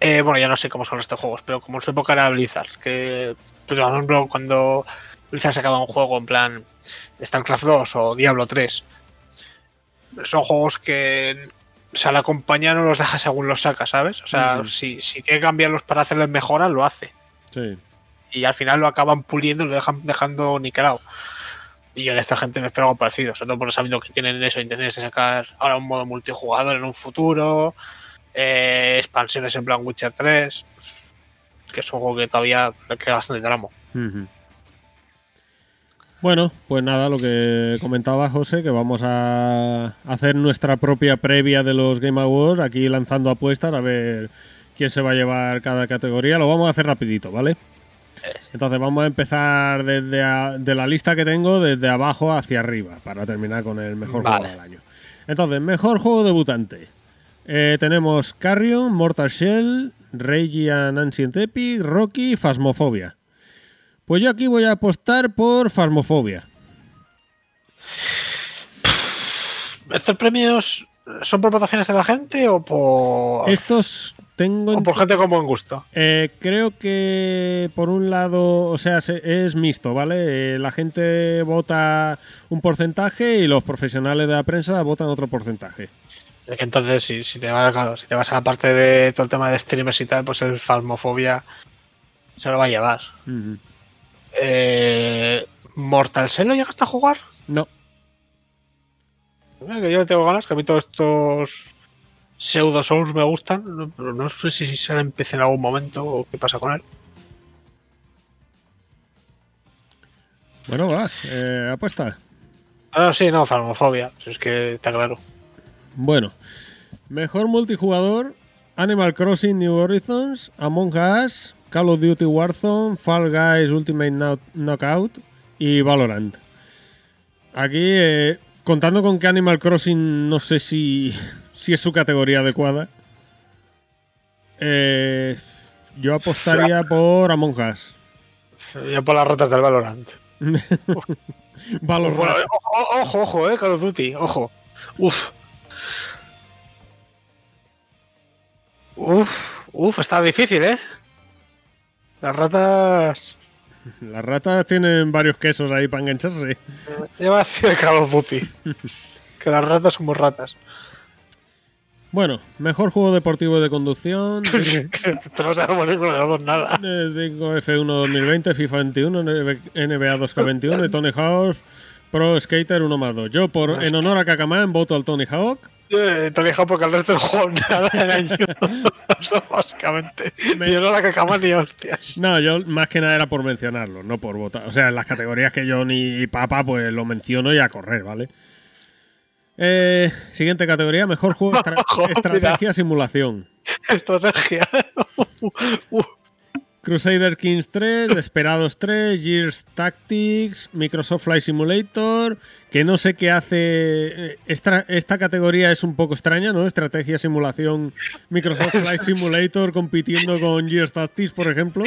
eh, bueno, ya no sé cómo son estos juegos, pero como en su época era Blizzard, que por ejemplo, cuando Blizzard sacaba un juego en plan StarCraft 2 o Diablo 3, son juegos que o sea, la compañía no los deja según los saca, ¿sabes? O sea, si, si tiene que cambiarlos para hacerles mejoras, lo hace. Sí. Y al final lo acaban puliendo y lo dejan dejando niquelado. Y yo de esta gente me espero algo parecido, sobre todo por sabiendo que tienen eso, intenciones de sacar ahora un modo multijugador en un futuro, eh, expansiones en plan Witcher 3, que es un juego que todavía le queda bastante tramo. Ujú. Bueno, pues nada, lo que comentaba José, que vamos a hacer nuestra propia previa de los Game Awards, aquí lanzando apuestas a ver quién se va a llevar cada categoría. Lo vamos a hacer rapidito, ¿vale? Entonces vamos a empezar desde a- de la lista que tengo, desde abajo hacia arriba, para terminar con el mejor Vale. juego del año. Entonces, mejor juego debutante. Eh, tenemos Carrion, Mortal Shell, Rage and Ancient Epic, Rocky y Phasmophobia. Pues yo aquí voy a apostar por Phasmophobia. ¿Estos premios son por votaciones de la gente o por, Estos tengo... o por gente con buen gusto? Eh, creo que por un lado, o sea, se- es mixto, ¿vale? Eh, la gente vota un porcentaje y los profesionales de la prensa votan otro porcentaje. Entonces, si, si, te vas, claro, si te vas a la parte de todo el tema de streamers y tal, pues el Phasmophobia se lo va a llevar. Ujú. Eh, ¿Mortal Shell lo llegaste a jugar? No, Mira que yo tengo ganas, que a mí todos estos pseudo Souls me gustan, pero no sé si se PC en algún momento o qué pasa con él. bueno, va, eh, apuesta. Ah, sí, no, farmofobia. Si Es que está claro. Bueno, mejor multijugador: Animal Crossing New Horizons, Among Us, Call of Duty Warzone, Fall Guys Ultimate Knock- Knockout y Valorant. Aquí, eh, contando con que Animal Crossing no sé si, *laughs* si es su categoría adecuada, eh, yo apostaría por Among Us. Ya por las ratas del Valorant. *laughs* Valorant. Bueno, ojo, ojo, ojo, eh, Call of Duty, ojo. Uf. Uf, uf, está difícil, eh. Las ratas. Las ratas tienen varios quesos ahí para engancharse. *laughs* Lleva hacia el Call of Duty. *laughs* que las ratas son muy ratas. Bueno, mejor juego deportivo de conducción. Pero no sabemos ninguno de los dos nada. Tengo F1 2020, FIFA 21, NBA 2K21 y Tony Hawk Pro Skater 1 más 2. Yo, por, en honor a Kakamán, voto al Tony Hawk. Eh, Te he dejado porque el resto del juego *laughs* nada en año. *laughs* Básicamente. Me- Yo no la cacama ni hostias. No, yo más que nada era por mencionarlo, no por votar. O sea, en las categorías que yo ni papa, pues lo menciono y a correr, ¿vale? Eh, siguiente categoría, mejor juego *laughs* estra- Ojo, estrategia simulación. Estrategia. Uf, Crusader Kings 3, *coughs* Desperados 3, Gears Tactics, Microsoft Flight Simulator, que no sé qué hace. eh, Esta, esta categoría es un poco extraña, ¿no? Estrategia, simulación, Microsoft *laughs* Flight Simulator compitiendo con Gears Tactics, por ejemplo,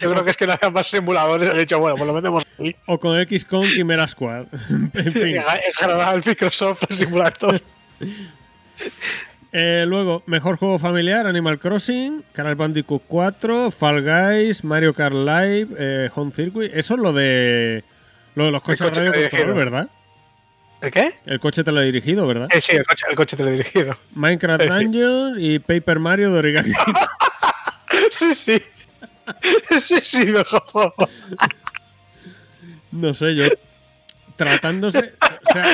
Yo creo que es que no había más simuladores. Han dicho, bueno, pues lo metemos ahí. o con XCOM Chimera Squad. *laughs* en fin. General Microsoft Simulator. *laughs* Eh, luego, mejor juego familiar, Animal Crossing, Crash Bandicoot 4, Fall Guys, Mario Kart Live, eh, Home Circuit. Eso es lo de, lo de los coches coche radio control. ¿verdad? ¿El qué? El coche teledirigido, ¿verdad? Sí, sí, el coche, el coche teledirigido. Minecraft Sí. Dungeons y Paper Mario de Origami. *laughs* Sí, sí. Sí, sí, mejor no sé, yo tratándose, o sea,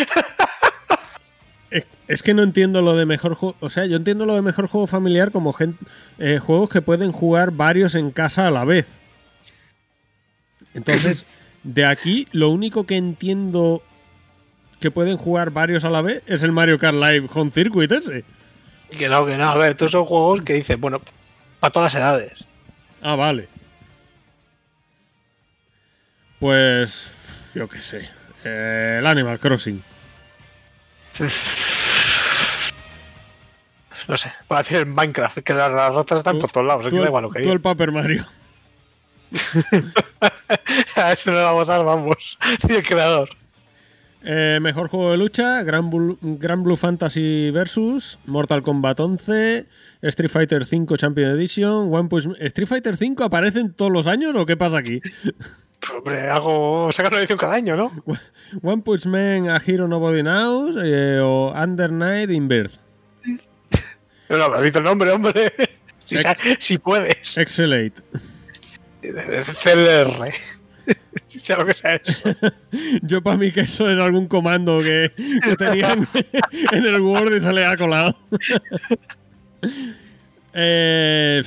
es, que no entiendo lo de mejor juego, o sea, yo entiendo lo de mejor juego familiar como eh, juegos que pueden jugar varios en casa a la vez. Entonces, *laughs* de aquí lo único que entiendo que pueden jugar varios a la vez es el Mario Kart Live Home Circuit ese. Que no, que no. A ver, todos son juegos que dicen, bueno, para todas las edades. Ah, vale. Pues. Yo qué sé. Eh, el Animal Crossing. No sé, para decir el Minecraft, que las, las ratas están por todos lados. Tú da igual lo que diga. el Paper Mario. *laughs* A eso no vamos a dar, vamos. *laughs* Ni el creador. Eh, mejor juego de lucha: Gran Blue, Gran Blue Fantasy Versus, Mortal Kombat 11, Street Fighter 5 Champion Edition, One Punch ¿Street Fighter 5 aparecen todos los años o qué pasa aquí? *laughs* Hombre, algo. Sacan una edición cada año, ¿no? *laughs* One Punch Man a Hero Nobody Knows eh, o Under Night in Birth. No, no, me dicho el nombre, hombre. *laughs* Si, puedes. Excellate. CLR. sea *laughs* lo que sea eso. Yo para mí que eso era algún comando que, que tenían en el Word y se le ha colado. Eh,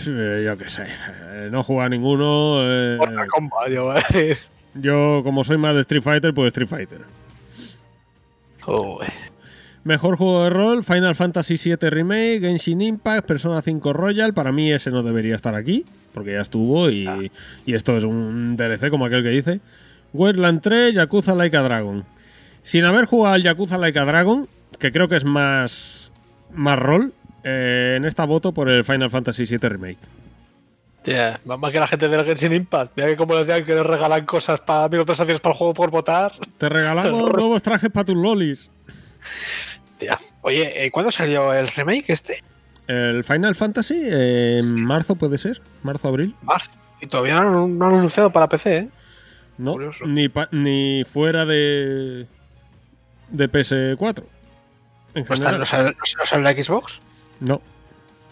yo qué sé, eh, no juega ninguno. eh, Kombat, yo voy a decir. yo, como soy más de Street Fighter, pues Street Fighter. Joder. Mejor juego de rol, Final Fantasy VII Remake, Genshin Impact, Persona 5 Royal. Para mí ese no debería estar aquí, porque ya estuvo y, y esto es un DLC como aquel que dice. Wetland 3, Yakuza Like a Dragon. Sin haber jugado al Yakuza Like a Dragon, que creo que es más, más rol, eh, en esta voto por el Final Fantasy VII Remake. Ya, más que la gente del Genshin Impact. Mira que como les digan que les regalan cosas para microtransacciones para el juego por votar. Te regalamos *laughs* nuevos trajes para tus lolis. Ya. Oye, ¿eh, ¿cuándo salió el remake este? El Final Fantasy, eh, en marzo puede ser, marzo-abril. Marzo. Y todavía no, han- no han anunciado para PC, ¿eh? No, Curioso. ni, pa- ni fuera de, de PS4. En ¿No, está, general. no, sale, no sale- no sale en la Xbox? No.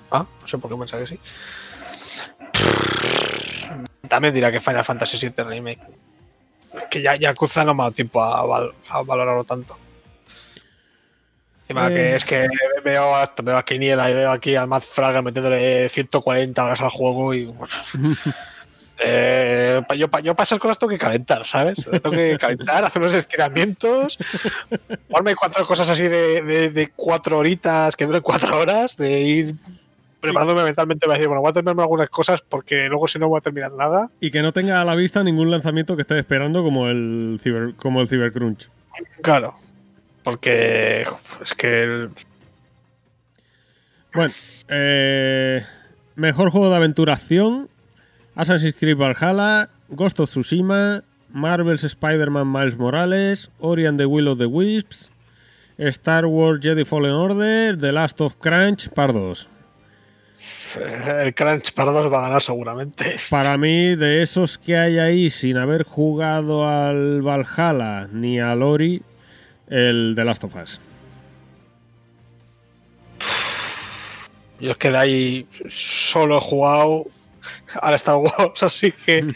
Ah, no sé por qué pensaba que sí. También dirá que Final Fantasy VII Remake. Que ya Yakuza no me ha dado tiempo a, val- a valorarlo tanto. Encima Eh. que es que veo, a- veo a Kiniela y veo aquí al Matt Fraga metiéndole 140 horas al juego y. *laughs* Eh, yo, yo para esas cosas tengo que calentar, ¿sabes? Tengo que calentar, hacer unos estiramientos, jugarme cuatro cosas así de, de, de cuatro horitas, que duren cuatro horas, de ir preparándome mentalmente. Voy a decir, bueno, voy a terminarme algunas cosas porque luego si no voy a terminar nada. Y que no tenga a la vista ningún lanzamiento que esté esperando como el, ciber, como el Cybercrunch. Claro. Porque es que el- Bueno, eh, mejor juego de aventura acción: Assassin's Creed Valhalla, Ghost of Tsushima, Marvel's Spider-Man Miles Morales, Ori and the Will of the Wisps, Star Wars Jedi Fallen Order, The Last of Crunch, par 2. el Crunch para dos va a ganar seguramente. Para mí, de esos que hay ahí sin haber jugado al Valhalla ni al Ori, el The Last of Us. Yo es que de ahí solo he jugado al Star Wars, *laughs* así que.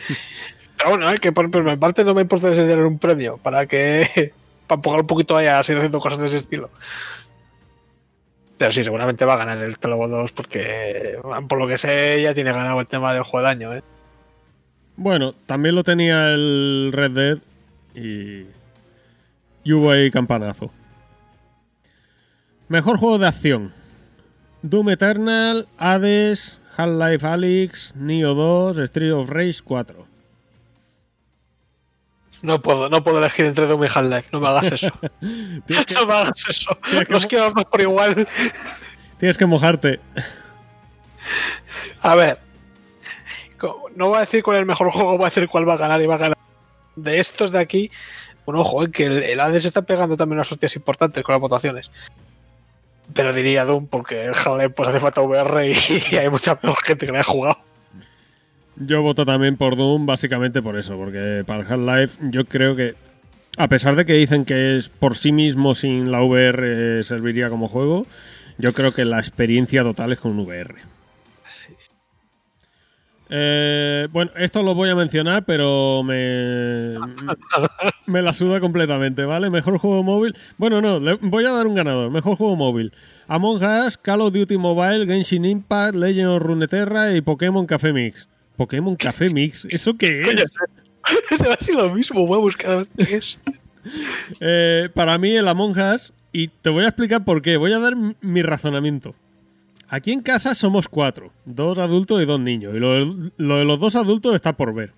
Pero bueno, eh, que por, por mi parte no me importa tener un premio para que. *laughs* para empujar un poquito ahí a seguir haciendo cosas de ese estilo. Pero sí, seguramente va a ganar el Telobo 2 porque, por lo que sé, ya tiene ganado el tema del juego del año, ¿eh? Bueno, también lo tenía el Red Dead y, y hubo ahí campanazo. Mejor juego de acción. Doom Eternal, Hades, Half-Life Alyx, Neo 2, Street of Rage 4. No puedo, no puedo elegir entre Doom y Half-Life, no me hagas eso. *laughs* *laughs* Que, no me hagas eso. Que Los quiero dos por igual. tienes que mojarte. A ver, no voy a decir cuál es el mejor juego, voy a decir cuál va a ganar y va a ganar. De estos de aquí, bueno, ojo, eh, que el, el Hades está pegando también unas hostias importantes con las votaciones. Pero diría Doom porque joder, pues hace falta VR y, *laughs* hay mucha menos gente que le ha jugado. Yo voto también por Doom básicamente por eso, porque para Half-Life yo creo que, a pesar de que dicen que es por sí mismo sin la VR eh, serviría como juego, yo creo que la experiencia total es con VR. Eh, bueno, esto lo voy a mencionar, pero me, *laughs* me la suda completamente, ¿vale? Mejor juego móvil. Bueno, no, le voy a dar un ganador. Mejor juego móvil. Among Us, Call of Duty Mobile, Genshin Impact, Legend of Runeterra y Pokémon Café Mix. Pokémon Café Mix, ¿eso qué es? *laughs* Te va a decir lo mismo, voy a buscar qué es. Eh, para mí el Among Us, y te voy a explicar por qué, voy a dar mi razonamiento. Aquí en casa somos cuatro, dos adultos y dos niños, y lo, lo de los dos adultos está por ver.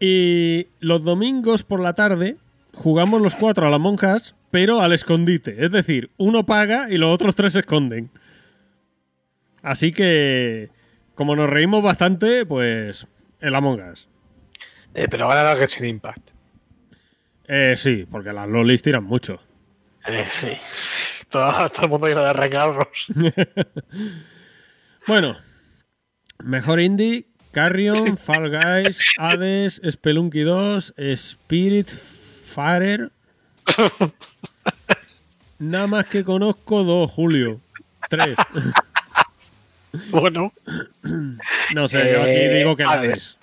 Y los domingos por la tarde jugamos los cuatro al Among Us, pero al escondite, es decir, uno paga y los otros tres se esconden. Así que, como nos reímos bastante, pues el Among Us. Eh, pero gana el Genshin Impact. Eh, sí, porque las lolis tiran mucho. Eh, sí. Todo, *laughs* todo el mundo lleno de recargos. *laughs* Bueno, mejor indie, Carrion, *laughs* Fall Guys, Hades, Spelunky 2, Spirit Farer. Nada más que conozco dos, Julio. Tres. Bueno, *clears throat* No sé, yo aquí Eh, digo que el Hades. Hades.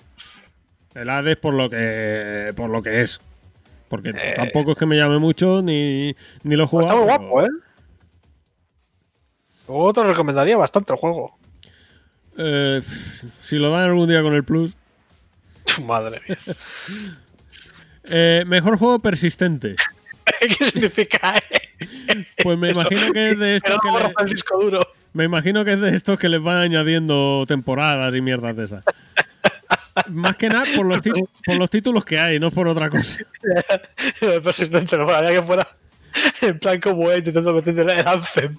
El Hades por lo que por lo que es. Porque Eh. tampoco es que me llame mucho ni, ni lo he pues jugado. está muy guapo, ¿eh? Luego te lo recomendaría bastante el juego. Eh, si lo dan algún día con el Plus. Madre mía. Eh, mejor juego persistente. *laughs* ¿Qué significa? eh? Pues me Eso. imagino que es de estos Pero que no le- borra el disco duro. Me imagino que es de estos que les van añadiendo temporadas y mierdas de esas. Más que nada por los, por los títulos que hay, no por otra cosa. *laughs* Persistente, no molaría que fuera en plan como él intentando meterle el Anthem.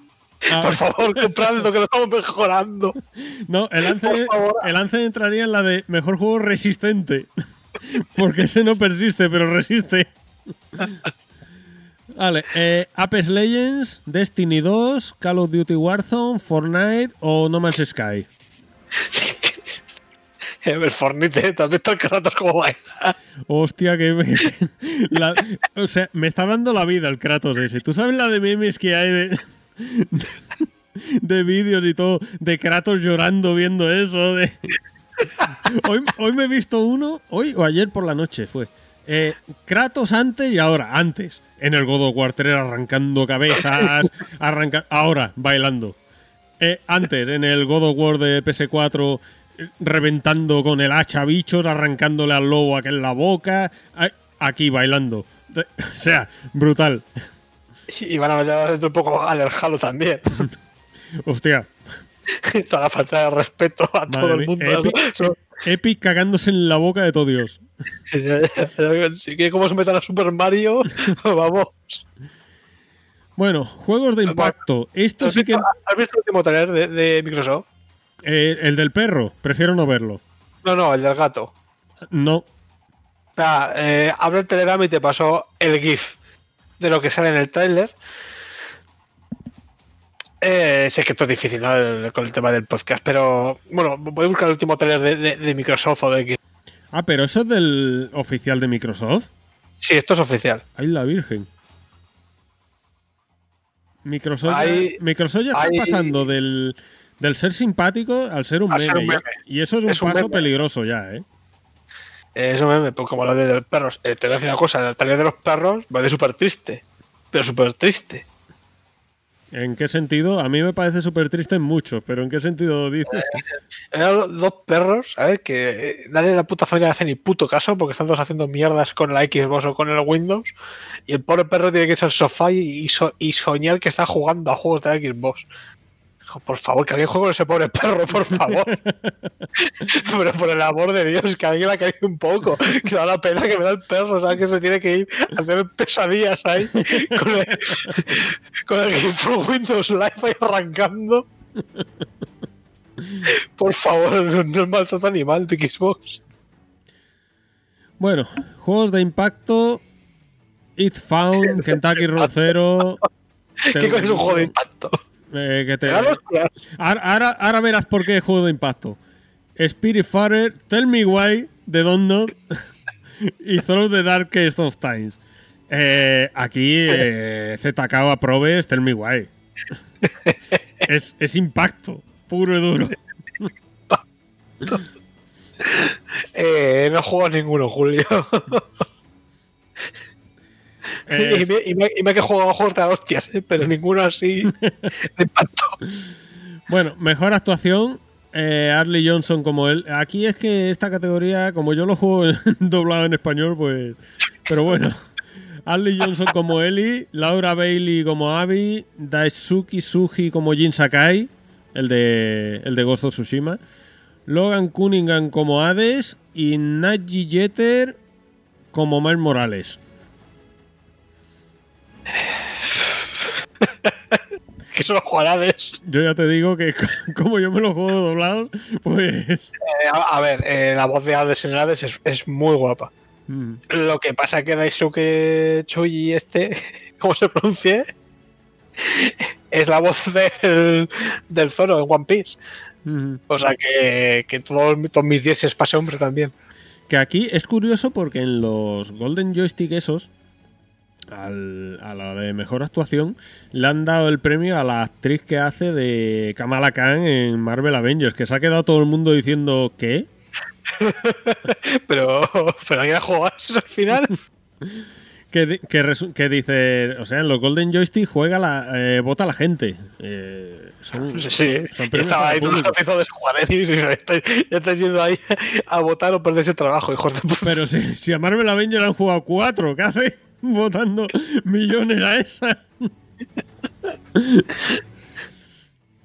Ah. Por favor, compradlo, que lo estamos mejorando. No, el favor. el Anthem entraría en la de mejor juego resistente. *laughs* Porque ese no persiste, pero resiste. *laughs* Vale, eh, Apex Legends, Destiny 2, Call of Duty Warzone, Fortnite o No Man's Sky. *laughs* El Fornite, ¿te has visto el Kratos como baila? Hostia, que. la- o sea, me está dando la vida el Kratos ese. ¿Tú sabes la de memes que hay de. De vídeos y todo, de Kratos llorando viendo eso? Hoy, hoy me he visto uno, hoy o ayer por la noche fue. Eh, Kratos antes y ahora, antes. En el God of War 3 arrancando cabezas, arranca, ahora bailando. Eh, antes, en el God of War de PS4, reventando con el hacha bichos, arrancándole al lobo aquel la boca, aquí bailando. O sea, brutal. Y van a meter un poco al del Halo también. *laughs* Hostia, *laughs* Toda la falta de respeto a todo el mundo. *laughs* Epic, cagándose en la boca de todo Dios. Si que como se metan a Super Mario, vamos. Bueno, juegos de impacto. Esto ¿Has sí que. visto, has visto el último trailer de, de Microsoft? eh, el del perro, prefiero no verlo. No, no, el del gato. No. Nada, eh, abre el Telegram y te pasó el GIF de lo que sale en el trailer. Eh, sé que esto es difícil ¿no? El- con el tema del podcast, pero bueno, voy a buscar el último trailer de, de- de Microsoft o de Xbox. Ah, pero eso es del oficial de Microsoft. Sí, esto es oficial. Ay, la Virgen. Microsoft, ya- Microsoft ya está hay- pasando del, del ser simpático al ser un meme. ser un y- meme. Y, eso es un Es paso peligroso ya, ¿eh? Eh, Eso me, pues como lo de los perros. Eh, te voy a decir una cosa, el trailer de los perros va de súper triste. Pero súper triste. ¿En qué sentido? A mí me parece súper triste en mucho, pero ¿en qué sentido dices? Eran dos perros, a ver, que eh, nadie de la puta familia le hace ni puto caso porque están todos haciendo mierdas con la Xbox o con el Windows. Y el pobre perro tiene que irse al sofá y, y so- y soñar que está jugando a juegos de la Xbox. Por favor, que alguien juegue con ese pobre perro, por favor. *laughs* Pero por el amor de Dios, que alguien la caiga un poco. Que da la pena que me da el perro, ¿sabes? Que se tiene que ir a hacer pesadillas ahí con el, con el Game for Windows Live ahí arrancando. Por favor, no, no es maltrato animal de Xbox. Bueno, juegos de impacto. It Found, Kentucky Road Zero. *laughs* ¿Qué es un juego de impacto? Eh. Ahora, ahora, ahora verás por qué es juego de impacto. Spiritfarer, Tell Me Why, The Don't Know *laughs* y Through the Darkest of Times. Eh, aquí eh, ZK aprobes Tell Me Why. *laughs* es, es impacto, puro y duro. *laughs* Eh, no juego a ninguno, Julio. Eh, *laughs* y, me, y, me, y me juego a juegos de hostias, ¿eh? pero *laughs* ninguno así de impacto. Bueno, mejor actuación. Eh, Arlie Johnson como él. Aquí es que esta categoría, como yo lo juego *laughs* doblado en español, pues. Pero bueno. Arlie Johnson como Ellie, Laura Bailey como Abby, Daisuke Suji como Jin Sakai, el de, el de Ghost of Tsushima, Logan Cunningham como Hades y Naji Jeter como Miles Morales. *laughs* Que son los jugadores. Yo ya te digo que *laughs* como yo me lo juego doblado, pues... Eh, a, a ver, eh, la voz de Hades en Hades es, es muy guapa. mm, Lo que pasa que Daisuke Chuyi este, *laughs* ¿cómo se pronuncie? Es la voz del, del Zoro en One Piece. mm. O sea que, que todos, todos mis 10 es pase hombre también. Que aquí es curioso porque en los Golden Joystick esos, al- a la de mejor actuación, le han dado el premio a la actriz que hace de Kamala Khan en Marvel Avengers, que se ha quedado todo el mundo diciendo ¿qué? *laughs* Pero, pero ¿alguien ha jugado eso al final? *laughs* Que, que, que dice, o sea, en los Golden Joystick juega la, eh, vota la gente. Eh, son, Sí, sí. son estaba ahí ejercicio de y ya estáis, yendo ahí a votar o perderse el trabajo, hijos de puta. Pero si, si a Marvel Avengers han jugado cuatro, ¿qué hace? *laughs* Votando millones a esa.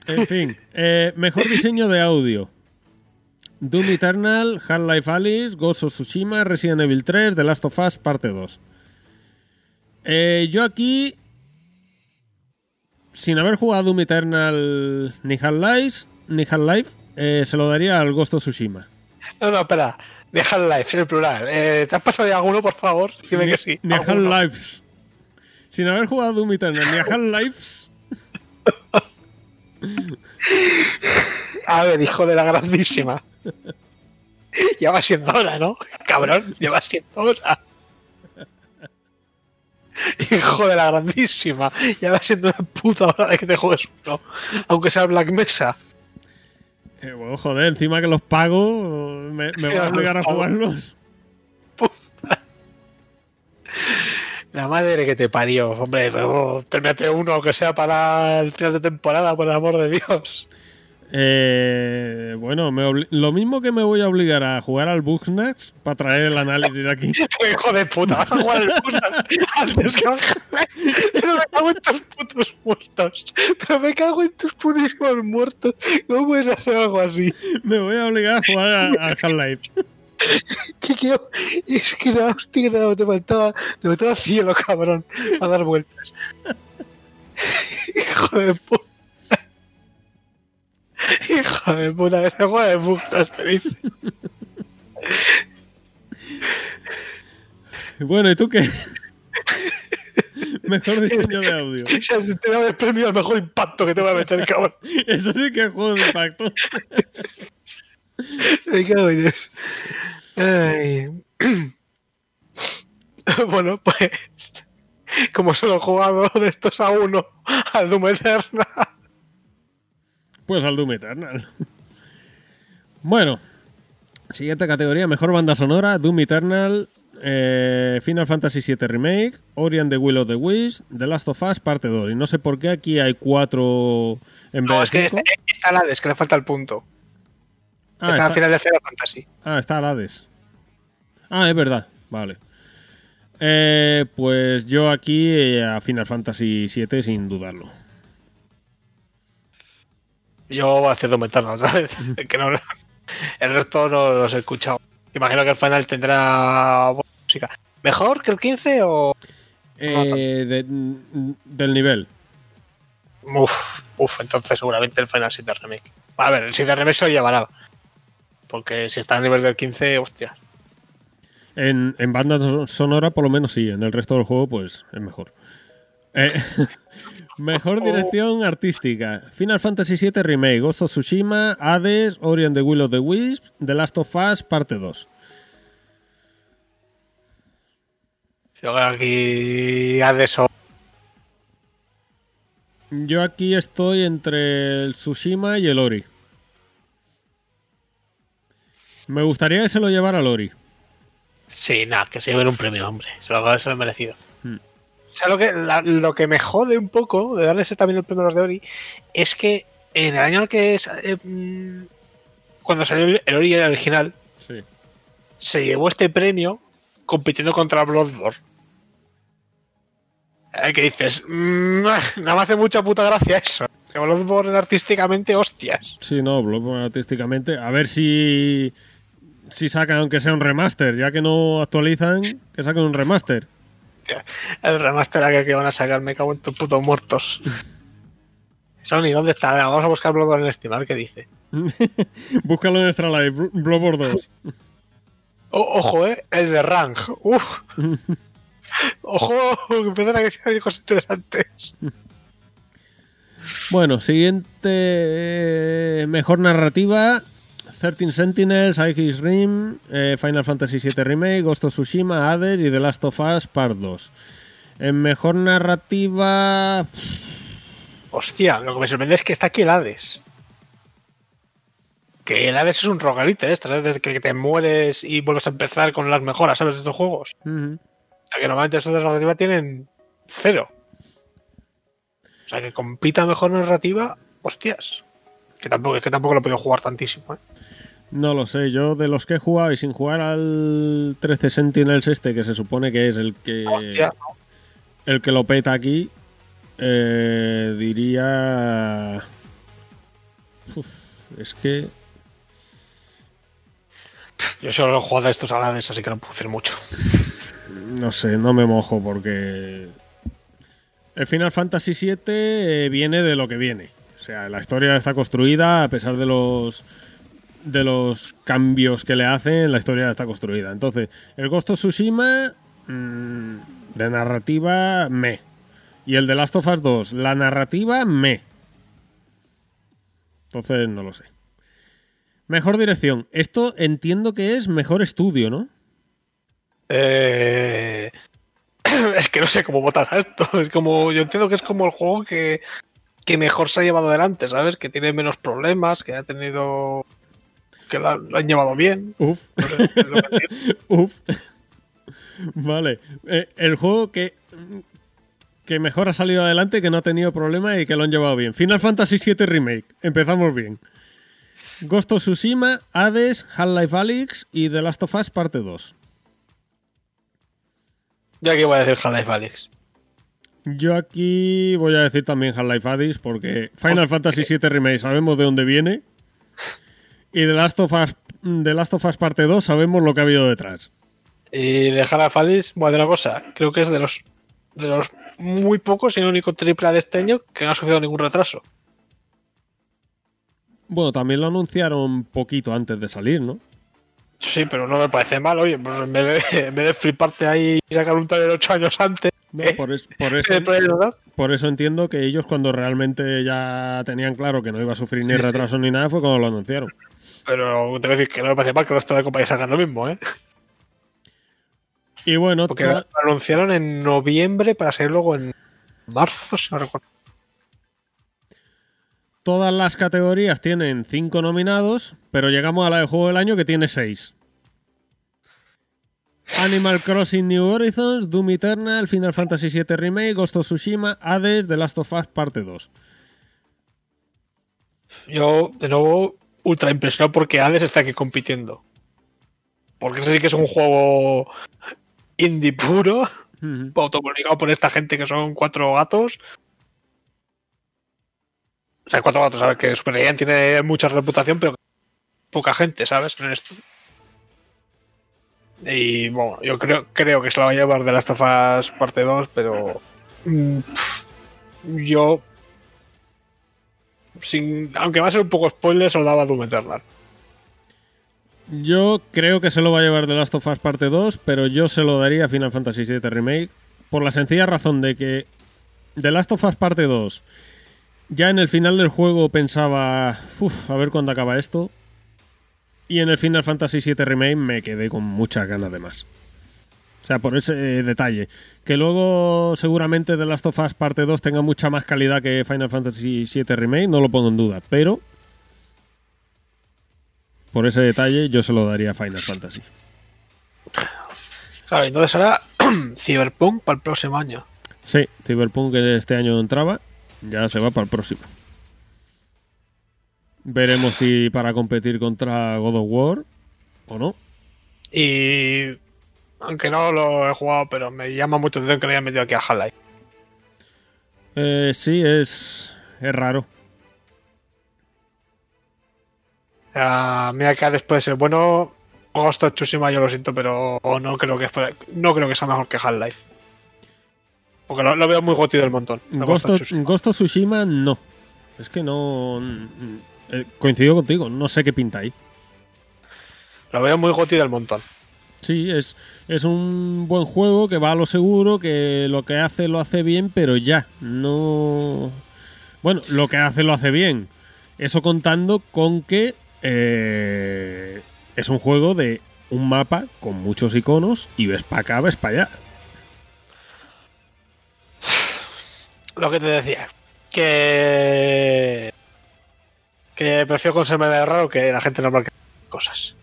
en fin, eh, mejor diseño de audio. Doom Eternal, Half-Life Alice, Ghost of Tsushima, Resident Evil 3, The Last of Us, parte 2. Eh, yo aquí, sin haber jugado Doom Eternal ni Half-Life, ni Half-Life eh, se lo daría al Ghost of Tsushima. No, no, espera. Deja el live, en el plural. Eh, ¿Te has pasado ya alguno, por favor? Dime ni, que sí. Ni. Half-Lives. Sin haber jugado Doom Eternal ni a Half-Lives. A ver, hijo de la grandísima. ya va siendo hora, ¿no? Cabrón, ya va siendo hora. Hijo de la grandísima. Ya va siendo una puta hora de que te juegues uno. Aunque sea Black Mesa. Eh, bueno, joder, encima que los pago, me, me voy a obligar a jugarlos. La madre que te parió, hombre. Termínate uno, aunque sea para el final de temporada, por el amor de Dios. Eh, bueno, me lo mismo que me voy a obligar a jugar al Bugsnax para traer el análisis aquí. *laughs* Hijo de puta, *laughs* vas a jugar al Bugsnax antes que. Pero me cago en tus putos muertos. Pero me cago en tus putísimos muertos. ¿Cómo puedes hacer algo así? Me voy a obligar a jugar a, a Half-Life. *laughs* Que quiero. Es que la hostia daba, te faltaba. Te faltaba cielo, cabrón. A dar vueltas. Hijo de puta. *laughs* Hijo de puta, que se juega de Bugsnax, te dice. Bueno, ¿y tú qué? *laughs* Mejor diseño de audio. *laughs* Sea, te da el premio al mejor impacto que te voy a meter, cabrón. Eso sí que es juego de impacto. Me cago en Dios. Ay. *clears throat* Bueno, pues. Como solo he jugado de estos a uno al Doom Eternal. Pues al Doom Eternal. *laughs* Bueno, siguiente categoría: mejor banda sonora, Doom Eternal, eh, Final Fantasy VII Remake, Ori and the Will of the Wisps, The Last of Us Parte 2. Y no sé por qué aquí hay cuatro en vez No, de es que cinco. está, está la es que le falta el punto. Ah, está, al final de Final Fantasy. ah, está Hades. Ah, es verdad. Vale. Eh, pues yo aquí eh, a Final Fantasy VII sin dudarlo. Yo Doom Eternal, ¿sabes? *laughs* que no, el resto no los he escuchado. Imagino que el final tendrá buena música. ¿Mejor que el 15 o.? Eh, de- del nivel. Uf, uf, entonces seguramente el Final 7 Remake. A ver, el 7 Remake se lo llevará. Porque si está a nivel del 15, hostia. En, en banda so- sonora, por lo menos sí. En el resto del juego, pues es mejor. Eh, *laughs* mejor dirección artística: Final Fantasy VII Remake, of Tsushima, Hades, Ori and the Will of the Wisps, The Last of Us, parte 2. Yo aquí Hades o Yo aquí estoy entre el Tsushima y el Ori. Me gustaría que se lo llevara el Ori. Sí, nada, que se lleven un premio, hombre. Se lo, se lo han merecido. O sea, lo que, la- lo que me jode un poco de darles también el premio a los de Ori es que en el año en el que sa- eh, mm, cuando salió el el Ori original, Sí. se llevó este premio compitiendo contra Bloodborne. Eh, que dices, "Mm, no me hace mucha puta gracia eso. Que Bloodborne artísticamente, hostias. Sí, no, Bloodborne artísticamente. A ver si. Si sacan, aunque sea un remaster, ya que no actualizan, que saquen un remaster. El remaster que van a sacar, me cago en tus putos muertos. *laughs* Sony, ¿dónde está? Vamos a buscar Bloodborne en Steam, a ver qué dice. *laughs* Búscalo en Extra Life, Bl- Bloodborne 2. O- ojo, eh, el de Rang. Uf. *laughs* Ojo, que empiezan a que sean cosas interesantes. Bueno, siguiente. eh, Mejor narrativa: 13 Sentinels, Ice Rim, eh, Final Fantasy VII Remake, Ghost of Tsushima, Hades y The Last of Us Part 2. En mejor narrativa. Hostia, lo que me sorprende es que está aquí el Hades. Que el Hades es un rogarite esto, ¿sabes? Desde que te mueres y vuelves a empezar con las mejoras, ¿sabes? De estos juegos. O sea, que normalmente estos de narrativa tienen cero. O sea, que compita mejor narrativa, hostias. Que tampoco, es que tampoco lo he podido jugar tantísimo, ¿eh? No lo sé, yo de los que he jugado y sin jugar al 13 Sentinels este, que se supone que es el que Hostia, el que lo peta aquí, eh, diría... Uf, es que... yo solo he jugado a estos Hades, así que no puedo decir mucho. No sé, no me mojo porque... El Final Fantasy VII eh, viene de lo que viene. O sea, la historia está construida a pesar de los de los cambios que le hacen, la historia está construida. Entonces, el Ghost of Tsushima mm, de narrativa me. Y el de Last of Us 2, la narrativa me. Entonces, no lo sé. Mejor dirección. Esto entiendo que es mejor estudio, ¿no? Eh... *coughs* es que no sé cómo votas a esto. Es como, yo entiendo que es como el juego que, que mejor se ha llevado adelante, ¿sabes? Que tiene menos problemas, que ha tenido. Que lo, han- llevado bien. Uf. No sé. *laughs* Uf. Vale. Eh, el juego que, que mejor ha salido adelante, que no ha tenido problemas y que lo han llevado bien. Final Fantasy VII Remake. Empezamos bien. Ghost of Tsushima, Hades, Half-Life Alyx y The Last of Us Parte 2. Yo aquí voy a decir Half-Life Alyx. Yo aquí voy a decir también Half-Life Alyx porque Final Fantasy VII Remake sabemos de dónde viene y The Last of Us, The Last of Us Parte 2 sabemos lo que ha habido detrás. Y de voy a decir una cosa. Creo que es de los, de los muy pocos y el único triple A de este año que no ha sufrido ningún retraso. Bueno, también lo anunciaron poquito antes de salir, ¿no? Sí, pero no me parece mal. Oye, pues en vez de, *laughs* en vez de fliparte ahí y sacar un trailer ocho años antes. ¿eh? Por, es- por *laughs* eso, por eso entiendo que ellos cuando realmente ya tenían claro que no iba a sufrir ni retraso ni nada fue cuando lo anunciaron. Pero te voy a decir que no me parece mal que el resto de compañías hagan lo mismo, ¿eh? Y bueno, Porque lo anunciaron en noviembre para salir luego en marzo, si no recuerdo. todas las categorías tienen cinco nominados, pero llegamos a la de juego del año que tiene seis. Animal Crossing New Horizons, Doom Eternal, Final Fantasy VII Remake, Ghost of Tsushima, Hades, The Last of Us Parte 2. Yo, de nuevo, ultra impresionado porque Hades está aquí compitiendo. Porque ese sí que es un juego indie puro, *laughs* autopublicado por esta gente que son cuatro gatos. O sea, cuatro gatos, ¿sabes? Que Super tiene mucha reputación, pero poca gente, ¿sabes? En esto. Y bueno, yo creo, creo que se la va a llevar de Last of Us parte 2, pero. mm, yo. Aunque va a ser un poco spoiler, se lo daba Doom. Yo creo que se lo va a llevar The Last of Us Parte 2, pero yo se lo daría a Final Fantasy VII Remake por la sencilla razón de que The Last of Us Parte 2 ya en el final del juego pensaba, "Uf, a ver cuándo acaba esto. Y en el Final Fantasy VII Remake me quedé con muchas ganas de más. O sea, por ese eh, detalle. Que luego seguramente The Last of Us Parte 2 tenga mucha más calidad que Final Fantasy VII Remake, no lo pongo en duda. Pero por ese detalle yo se lo daría a Final Fantasy. Claro, entonces ahora *clears throat* Cyberpunk para el próximo año. Sí, Cyberpunk que este año entraba, ya se va para el próximo. Veremos si para competir contra God of War o no. Y. Aunque no lo he jugado, pero me llama mucho la atención que lo hayan metido aquí a Half-Life. Eh, sí, es, es raro. Sea, mira que después de ser bueno, Ghost of Tsushima yo lo siento, pero no creo que no creo que sea mejor que Half-Life. Porque lo, lo veo muy gotido del montón. Ghost of, Tsushima. Ghost of Tsushima no. Es que no... mm, eh, coincido contigo, no sé qué pinta ahí. Lo veo muy gotido del montón. Sí, es, es un buen juego que va a lo seguro, que lo que hace lo hace bien, pero ya, no... Bueno, lo que hace lo hace bien. Eso contando con que eh, es un juego de un mapa con muchos iconos y ves para acá, ves para allá. Lo que te decía. Que. Que prefiero conservarme de raro que la gente normal que cosas.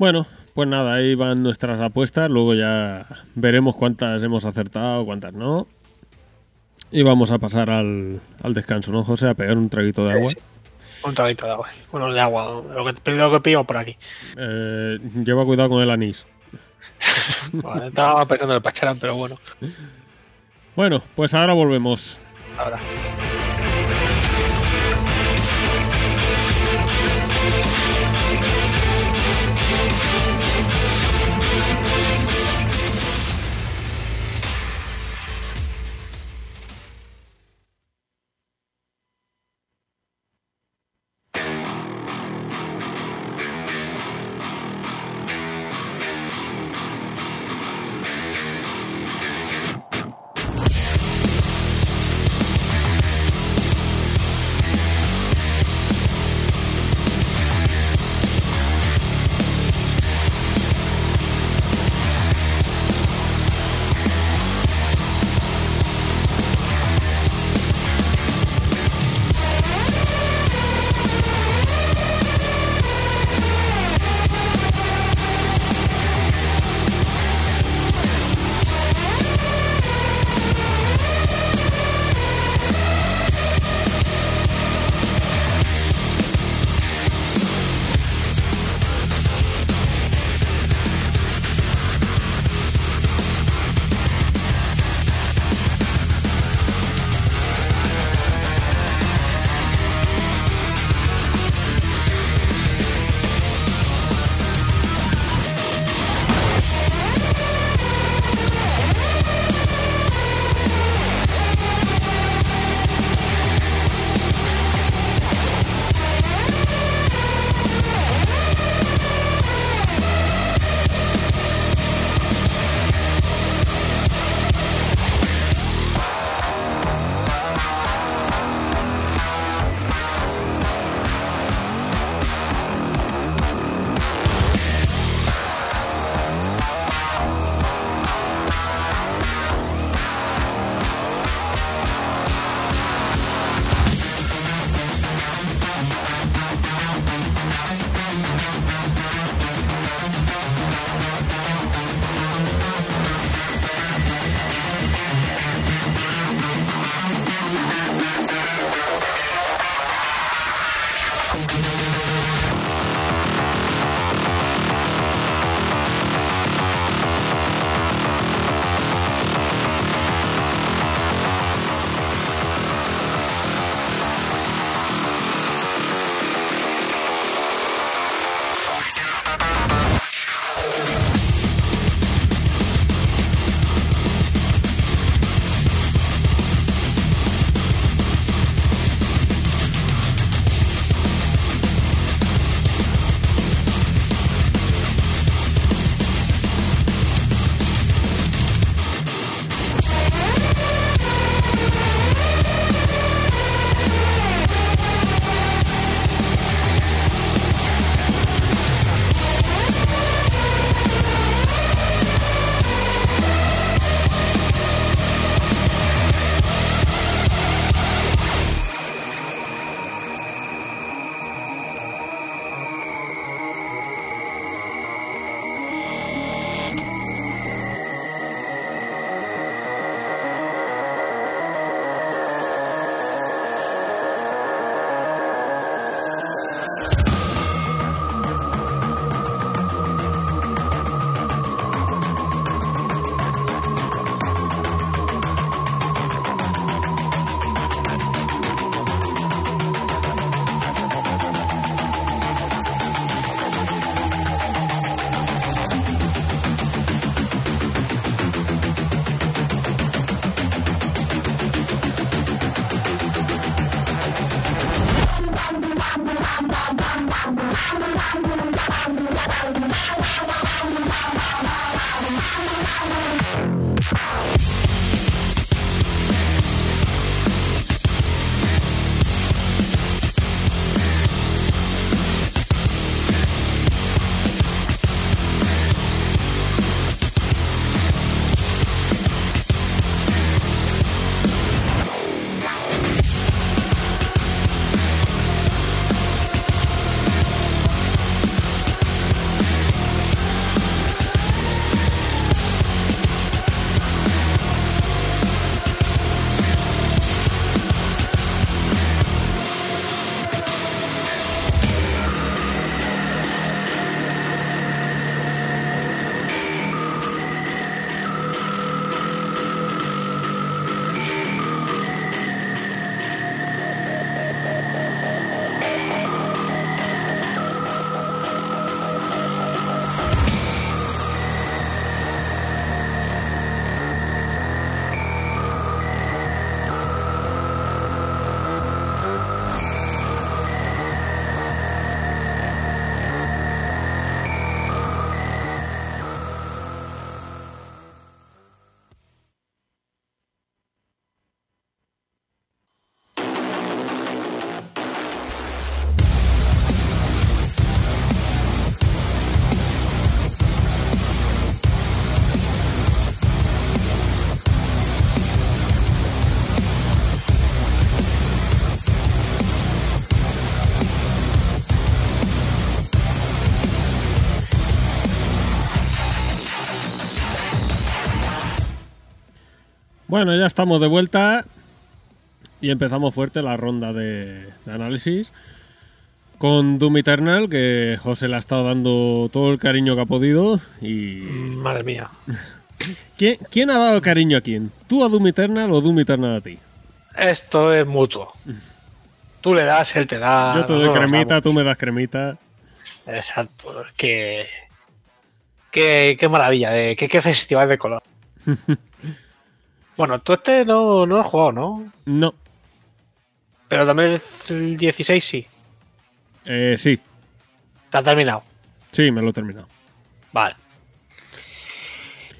Bueno, pues nada, ahí van nuestras apuestas. Luego ya veremos cuántas hemos acertado, cuántas no. Y vamos a pasar al, al descanso, ¿no, José? A pegar un traguito de agua. Sí. Un traguito de agua. Bueno, de agua. Lo que, lo que pillo por aquí. Eh, lleva cuidado con el anís. *laughs* Vale, estaba pensando en el pacharán, pero bueno. Bueno, pues ahora volvemos. Ahora. Bueno, ya estamos de vuelta y empezamos fuerte la ronda de, de análisis con Doom Eternal, que José le ha estado dando todo el cariño que ha podido. y Madre mía. *laughs* ¿Quién, quién ha dado cariño a quién? ¿Tú a Doom Eternal o Doom Eternal a ti? Esto es mutuo. *laughs* Tú le das, él te da. Yo te doy cremita, tú me das cremita. Exacto. Qué, qué, qué maravilla, de, qué, qué festival de color. *laughs* bueno, tú este no, no lo has jugado, ¿no? No, Pero también el 16 sí. eh, sí, Te ha terminado. sí, me lo he terminado. Vale.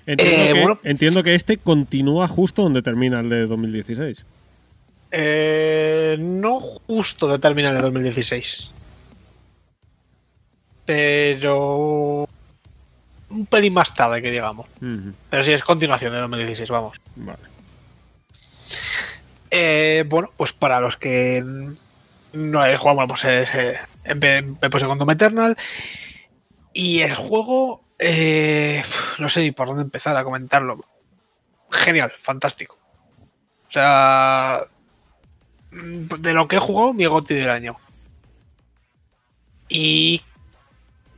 Entiendo, Eh, que, bueno. entiendo que este continúa justo donde termina el de 2016. Eh, no justo de terminar el 2016. Pero. Un pelín más tarde, que digamos. Pero sí es continuación de 2016, vamos. Vale. Eh, bueno, pues para los que no habéis jugado, bueno, pues es, eh, empe- me puse con Doom Eternal. Y el juego, eh, no sé ni por dónde empezar a comentarlo. Genial, fantástico. O sea, de lo que he jugado, mi goti del año. Y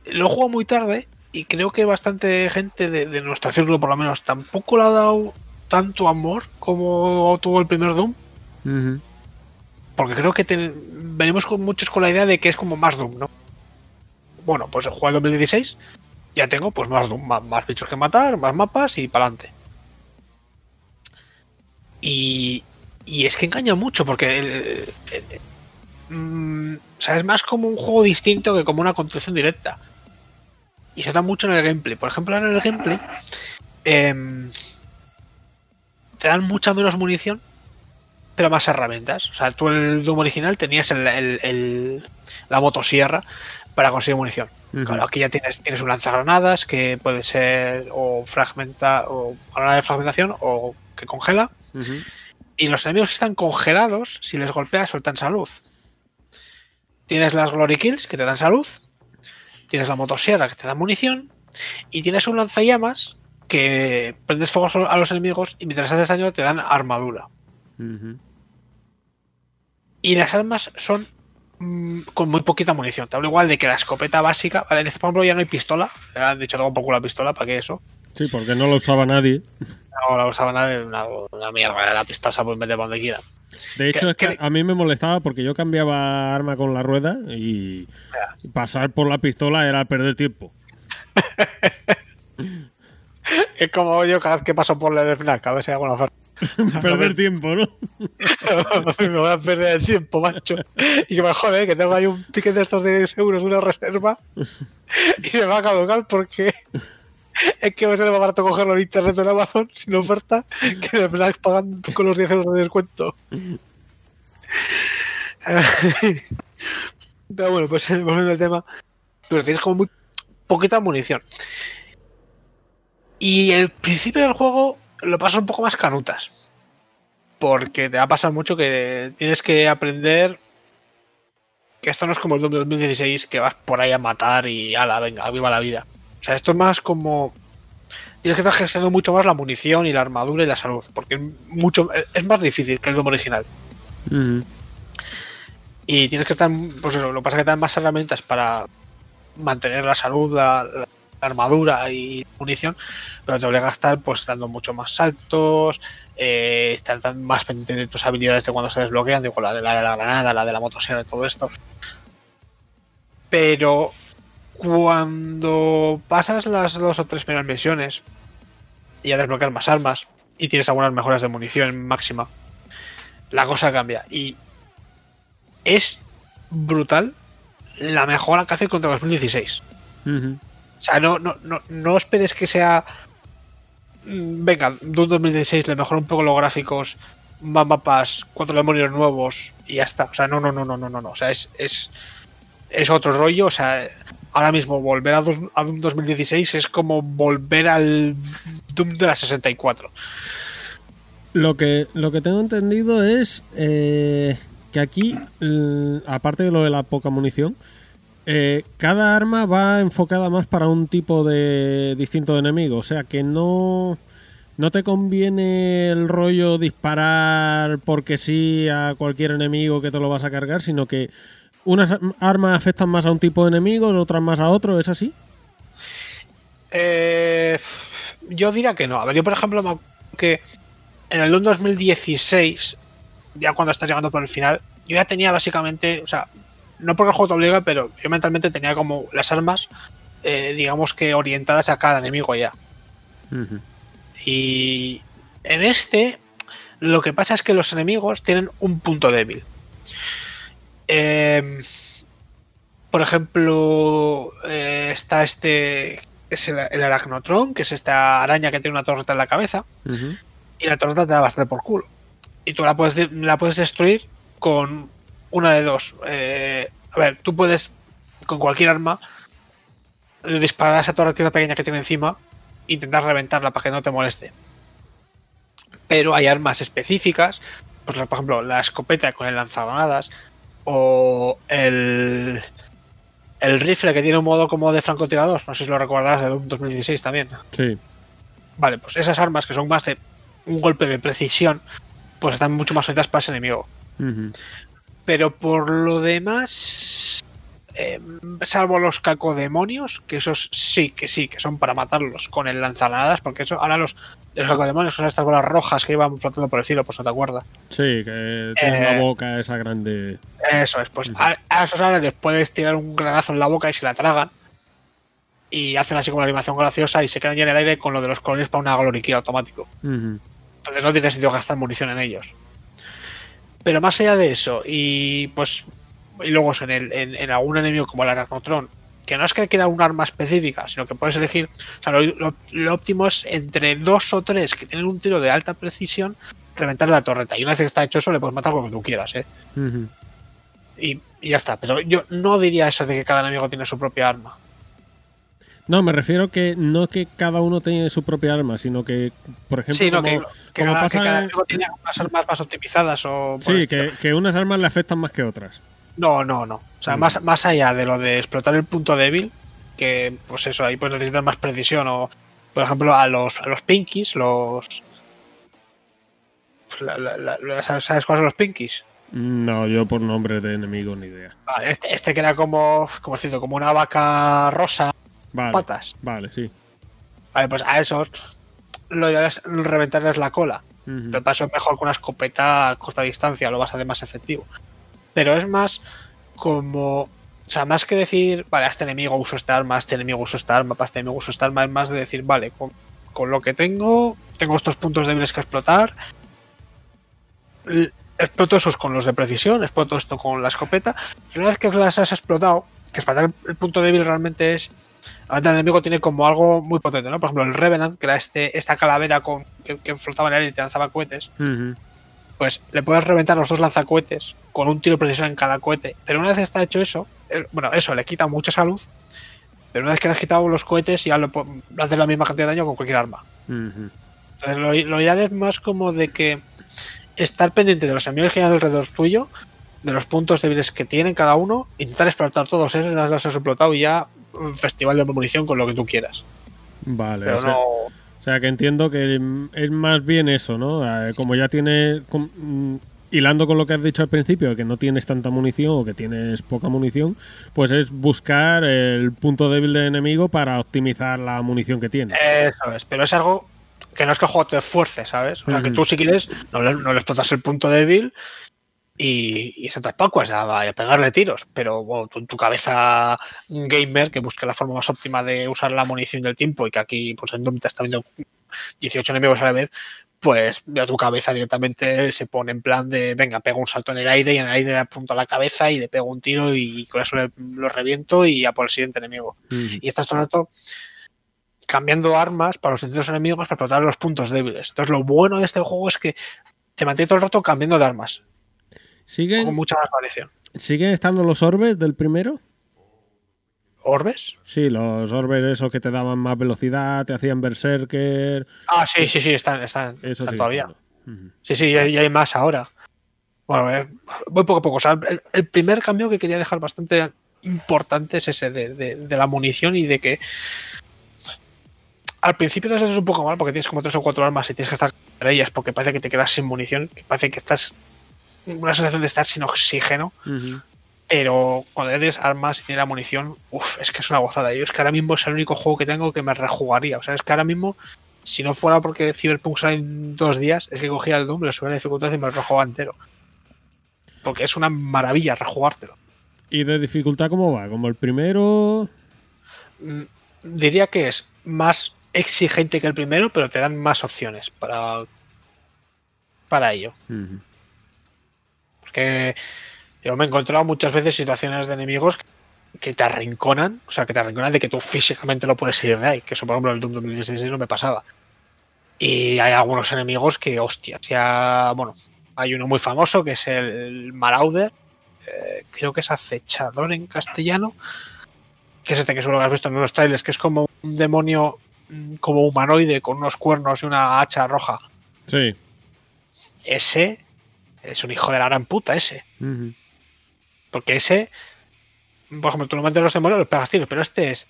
lo he jugado muy tarde y creo que bastante gente de, de nuestro círculo, por lo menos, tampoco le ha dado tanto amor como tuvo el primer Doom. Porque creo que venimos con muchos con la idea de que es como más Doom, ¿no? Bueno, pues juego el 2016, ya tengo pues más Doom, más, más bichos que matar, más mapas y para adelante. Y, y es que engaña mucho porque el- el- el- mm, o sea, es más como un juego distinto que como una construcción directa. Y se da mucho en el gameplay. Por ejemplo, en el gameplay em, te dan mucha menos munición pero más herramientas. O sea, tú en el Doom original tenías el, el- el- la motosierra para conseguir munición. Claro, aquí ya tienes, tienes un lanzagranadas que puede ser o fragmenta o granada de fragmentación o que congela. Y los enemigos que están congelados, si les golpeas, sueltan salud. Tienes las Glory Kills que te dan salud. Tienes la motosierra que te da munición. Y tienes un lanzallamas que prendes fuego a los enemigos y mientras haces daño te dan armadura. Y las armas son mm, con muy poquita munición. Te hablo igual de que la escopeta básica. Vale, en este por ejemplo ya no hay pistola. Le han dicho todo un poco la pistola, ¿para qué eso? Sí, porque no lo usaba nadie. No la usaba nada de una, una mierda. La pistola se puede meter donde quiera. De hecho, ¿Qué- es que a mí me molestaba porque yo cambiaba arma con la rueda y pasar por la pistola era perder tiempo. *laughs* Es como yo cada vez que paso por la FNAC, a ver si hago una oferta. *laughs* Perder tiempo, ¿no? *laughs* me voy a perder el tiempo, macho. Y que me jode, que tengo ahí un ticket de estos de 10 euros de una reserva y se me va a caducar porque es que me sale más barato cogerlo en internet en Amazon sin oferta que de verdad pagando con los 10 euros de descuento. *laughs* Pero bueno, pues volviendo al tema, pero tienes como muy poquita munición. Y el principio del juego lo pasas un poco más canutas. Porque te va a pasar mucho que tienes que aprender que esto no es como el Doom de 2016 que vas por ahí a matar y ala, venga, viva la vida. O sea, esto es más como tienes que estar gestionando mucho más la munición y la armadura y la salud, porque es mucho es más difícil que el Doom original. Y tienes que estar, pues eso, lo que pasa es que te dan más herramientas para mantener la salud, la, la armadura y la munición, pero te obliga a estar pues dando mucho más saltos, eh, estar más pendiente de tus habilidades de cuando se desbloquean, digo, la de la, de la granada, la de la motosierra y todo esto. Pero cuando pasas las dos o tres primeras misiones y ya desbloqueas más armas y tienes algunas mejoras de munición máxima, la cosa cambia. Y es brutal la mejora que hace contra 2016. Ujú. O sea, no, no, no, no esperes que sea. mm, Venga, Doom 2016 le mejora un poco los gráficos, más mapas, cuatro demonios nuevos y ya está. O sea, no, no, no, no, no, no. no. O sea, es, es, es otro rollo. O sea, ahora mismo volver a, Doom- a Doom 2016 es como volver al Doom de la 64. Lo que, lo que tengo entendido es eh, que aquí, aparte de lo de la poca munición, eh, cada arma va enfocada más para un tipo de distinto de enemigo. O sea que no, no te conviene el rollo disparar porque sí a cualquier enemigo que te lo vas a cargar, sino que unas ar- armas afectan más a un tipo de enemigo, otras más a otro. ¿Es así? Eh, yo diría que no. A ver, yo por ejemplo que en el Doom 2016, ya cuando estás llegando por el final, yo ya tenía básicamente, o sea, no porque el juego te obliga, pero yo mentalmente tenía como las armas, eh, digamos que orientadas a cada enemigo ya. Y en este, lo que pasa es que los enemigos tienen un punto débil. Eh, por ejemplo, eh, está este, es el, el Arachnotron, que es esta araña que tiene una torreta en la cabeza, y la torreta te da bastante por culo. Y tú la puedes, de- la puedes destruir con una de dos. Eh, a ver, tú puedes, con cualquier arma, disparar a esa torretita pequeña que tiene encima e intentar reventarla para que no te moleste. Pero hay armas específicas, pues por ejemplo, la escopeta con el lanzagranadas o el, el rifle que tiene un modo como de francotirador, no sé si lo recordarás de Doom 2016 también. Sí. Vale, pues esas armas que son más de un golpe de precisión, pues están mucho más orientadas para ese enemigo. Pero por lo demás, eh, salvo los cacodemonios, que esos sí, que sí, que son para matarlos con el lanzagranadas, porque eso, ahora los, los cacodemonios son estas bolas rojas que iban flotando por el cielo, pues no te acuerdas. Sí, que tiene Eh, la boca esa grande. Eso es, pues a, a esos ahora les puedes tirar un granazo en la boca y se la tragan. Y hacen así como una animación graciosa y se quedan ya en el aire con lo de los colores para una gloriquía automático. Entonces no tiene sentido gastar munición en ellos. Pero más allá de eso, y pues. Y luego en, el, en, en algún enemigo como el Arachnotron, que no es que queda un arma específica, sino que puedes elegir. O sea, lo, lo- lo óptimo es entre dos o tres que tienen un tiro de alta precisión, reventar la torreta. Y una vez que está hecho eso, le puedes matar lo que tú quieras, ¿eh? Y, y ya está. Pero yo no diría eso de que cada enemigo tiene su propia arma. No, me refiero que no que cada uno tiene su propia arma, sino que, por ejemplo, Sí, no, como, que, que como cada, que cada en- enemigo tiene unas armas más optimizadas o. Sí, que, que unas armas le afectan más que otras. No, no, no. O sea, Mm. más, más allá de lo de explotar el punto débil, que pues eso, ahí pues necesitas más precisión. O, por ejemplo, a los, a los pinkies, los. la- la- la- la- ¿Sabes cuáles son los pinkies? No, yo por nombre de enemigo ni idea. Vale, este, este que era como, como decirlo, como una vaca rosa, Vale. patas. Vale, sí. Vale, pues a esos lo ideal es reventarles la cola. Ujú. De paso es mejor con una escopeta a corta distancia, lo vas a hacer más efectivo. Pero es más como. O sea, más que decir, vale, a este enemigo uso esta arma, a este enemigo uso esta arma, para este enemigo uso esta arma, es más de decir, vale, con, con lo que tengo, tengo estos puntos débiles que explotar exploto esos con los de precisión, exploto esto con la escopeta, y una vez que las has explotado, que explotar el, punto débil realmente es. Realmente el enemigo tiene como algo muy potente, ¿no? Por ejemplo, el Revenant, que era este, esta calavera con, que, que flotaba en el aire y te lanzaba cohetes, pues le puedes reventar los dos lanzacohetes con un tiro preciso en cada cohete. Pero una vez está hecho eso, bueno, eso le quita mucha salud, pero una vez que le has quitado los cohetes ya lo, le haces la misma cantidad de daño con cualquier arma. Entonces lo, lo ideal es más como de que estar pendiente de los enemigos que hay alrededor tuyo, de los puntos débiles que tienen cada uno, intentar explotar todos esos, una vez los has explotado y ya un festival de munición con lo que tú quieras. Vale, Pero o sea, no... o sea, que entiendo que mm, es más bien eso, ¿no? Eh, Como ya tienes, com- mm, hilando con lo que has dicho al principio, que no tienes tanta munición o que tienes poca munición, pues es buscar el punto débil del enemigo para optimizar la munición que tienes. Eso es, pero es algo que no es que el juego te esfuerce, ¿sabes? O sea, que Ujú. tú si quieres no le, no le explotas el punto débil y, y se te pascuas a, a pegarle tiros, pero bueno, tu, tu cabeza gamer que busca la forma más óptima de usar la munición del tiempo y que aquí pues en Doom te está viendo 18 enemigos a la vez, pues ya tu cabeza directamente se pone en plan de venga, pego un salto en el aire y en el aire le apunto a la cabeza y le pego un tiro y con eso le- lo reviento y a por el siguiente enemigo Ujú. y estás todo el rato cambiando armas para los distintos enemigos para explotar los puntos débiles. Entonces lo bueno de este juego es que te mantiene todo el rato cambiando de armas, con ¿Siguen, mucha más variación. ¿Siguen estando los orbes del primero? ¿Orbes? Sí, los orbes esos que te daban más velocidad, te hacían berserker. Ah, sí, sí, sí, están, están, Eso están todavía. Sí, sí, y hay, más ahora. Bueno, eh, voy poco a poco. O sea, el, el primer cambio que quería dejar bastante importante es ese de, de- de la munición y de que al principio te sientes un poco mal porque tienes como tres o cuatro armas y tienes que estar entre ellas porque parece que te quedas sin munición, que parece que estás una sensación de estar sin oxígeno. Pero cuando ya tienes armas y tienes la munición, uff, es que es una gozada. Yo es que ahora mismo es el único juego que tengo que me rejugaría. O sea, es que ahora mismo, si no fuera porque Cyberpunk sale en dos días, es que cogía el Doom, le subía la dificultad y me lo rejugaba entero. Porque es una maravilla rejugártelo. ¿Y de dificultad cómo va? ¿Como el primero? Mm, Diría que es más exigente que el primero, pero te dan más opciones para, para ello. Porque yo me he encontrado muchas veces situaciones de enemigos que te arrinconan, o sea, que te arrinconan de que tú físicamente no puedes ir de ahí, que eso por ejemplo en el Doom 2016 no me pasaba. Y hay algunos enemigos que, hostias, ya, bueno, hay uno muy famoso que es el Marauder, eh, creo que es acechador en castellano, que es este que seguro que has visto en unos trailers, que es como un demonio mm, como humanoide con unos cuernos y una hacha roja. Sí. Ese es un hijo de la gran puta, ese. Porque ese, por ejemplo, tú normalmente los demonios los pegas tiros, pero este es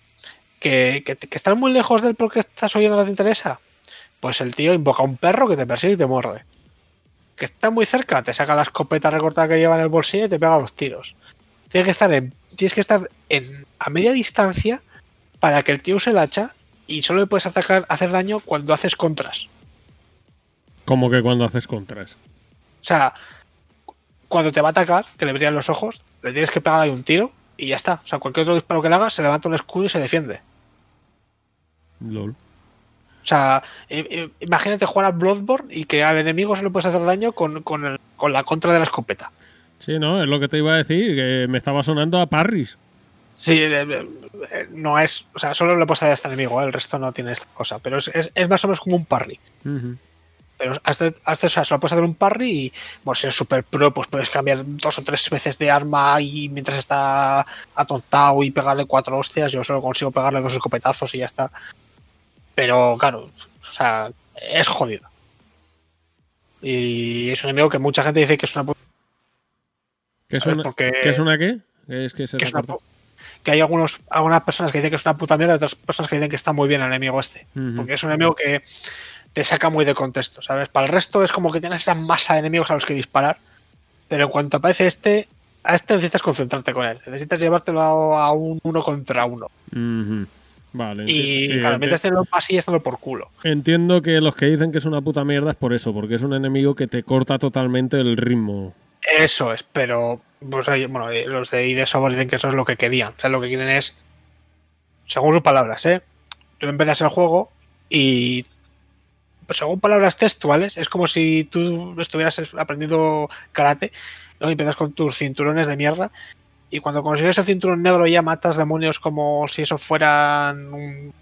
que, que, que están muy lejos del porque estás oyendo no te interesa. Pues el tío invoca a un perro que te persigue y te muerde. Que está muy cerca, te saca la escopeta recortada que lleva en el bolsillo y te pega dos tiros. Tienes que estar en, tienes que estar en a media distancia para que el tío use el hacha y solo le puedes atacar, hacer daño cuando haces contras. Como que cuando haces contras. O sea, cuando te va a atacar, que le brillan los ojos, le tienes que pegar ahí un tiro y ya está. O sea, cualquier otro disparo que le hagas, se levanta un escudo y se defiende. LOL. O sea, imagínate jugar a Bloodborne y que al enemigo se le puedes hacer daño con, con, el- con la contra de la escopeta. Sí, no, es lo que te iba a decir, que me estaba sonando a Parris. Sí, eh, eh, no es. O sea, solo le puedes hacer a este enemigo, ¿eh? el resto no tiene esta cosa. Pero es, es- es más o menos como un parry. Pero hasta, hasta o sea, solo puedes hacer un parry y, si eres super pro, pues puedes cambiar dos o tres veces de arma y mientras está atontado y pegarle cuatro hostias, yo solo consigo pegarle dos escopetazos y ya está. Pero claro, o sea, es jodido. Y es un enemigo que mucha gente dice que es una puta ¿Qué es, una, Porque- ¿Qué es una qué? Es que se que, es una que hay algunos, algunas personas que dicen que es una puta mierda y otras personas que dicen que está muy bien el enemigo este. Porque es un enemigo que te saca muy de contexto, ¿sabes? Para el resto es como que tienes esa masa de enemigos a los que disparar, pero en cuanto aparece este, a este necesitas concentrarte con él. Necesitas llevártelo a, a un uno contra uno. Vale. Y sí, claro, mientras te lo así estando por culo. Entiendo que los que dicen que es una puta mierda es por eso, porque es un enemigo que te corta totalmente el ritmo. Eso es, pero pues, bueno, eh, los de ID Software dicen que eso es lo que querían. O sea, lo que quieren es, según sus palabras, ¿eh? Tú empiezas el juego y según palabras textuales, es como si tú estuvieras aprendiendo karate ¿no? y empiezas con tus cinturones de mierda. Y cuando consigues el cinturón negro ya matas demonios como si eso fueran un-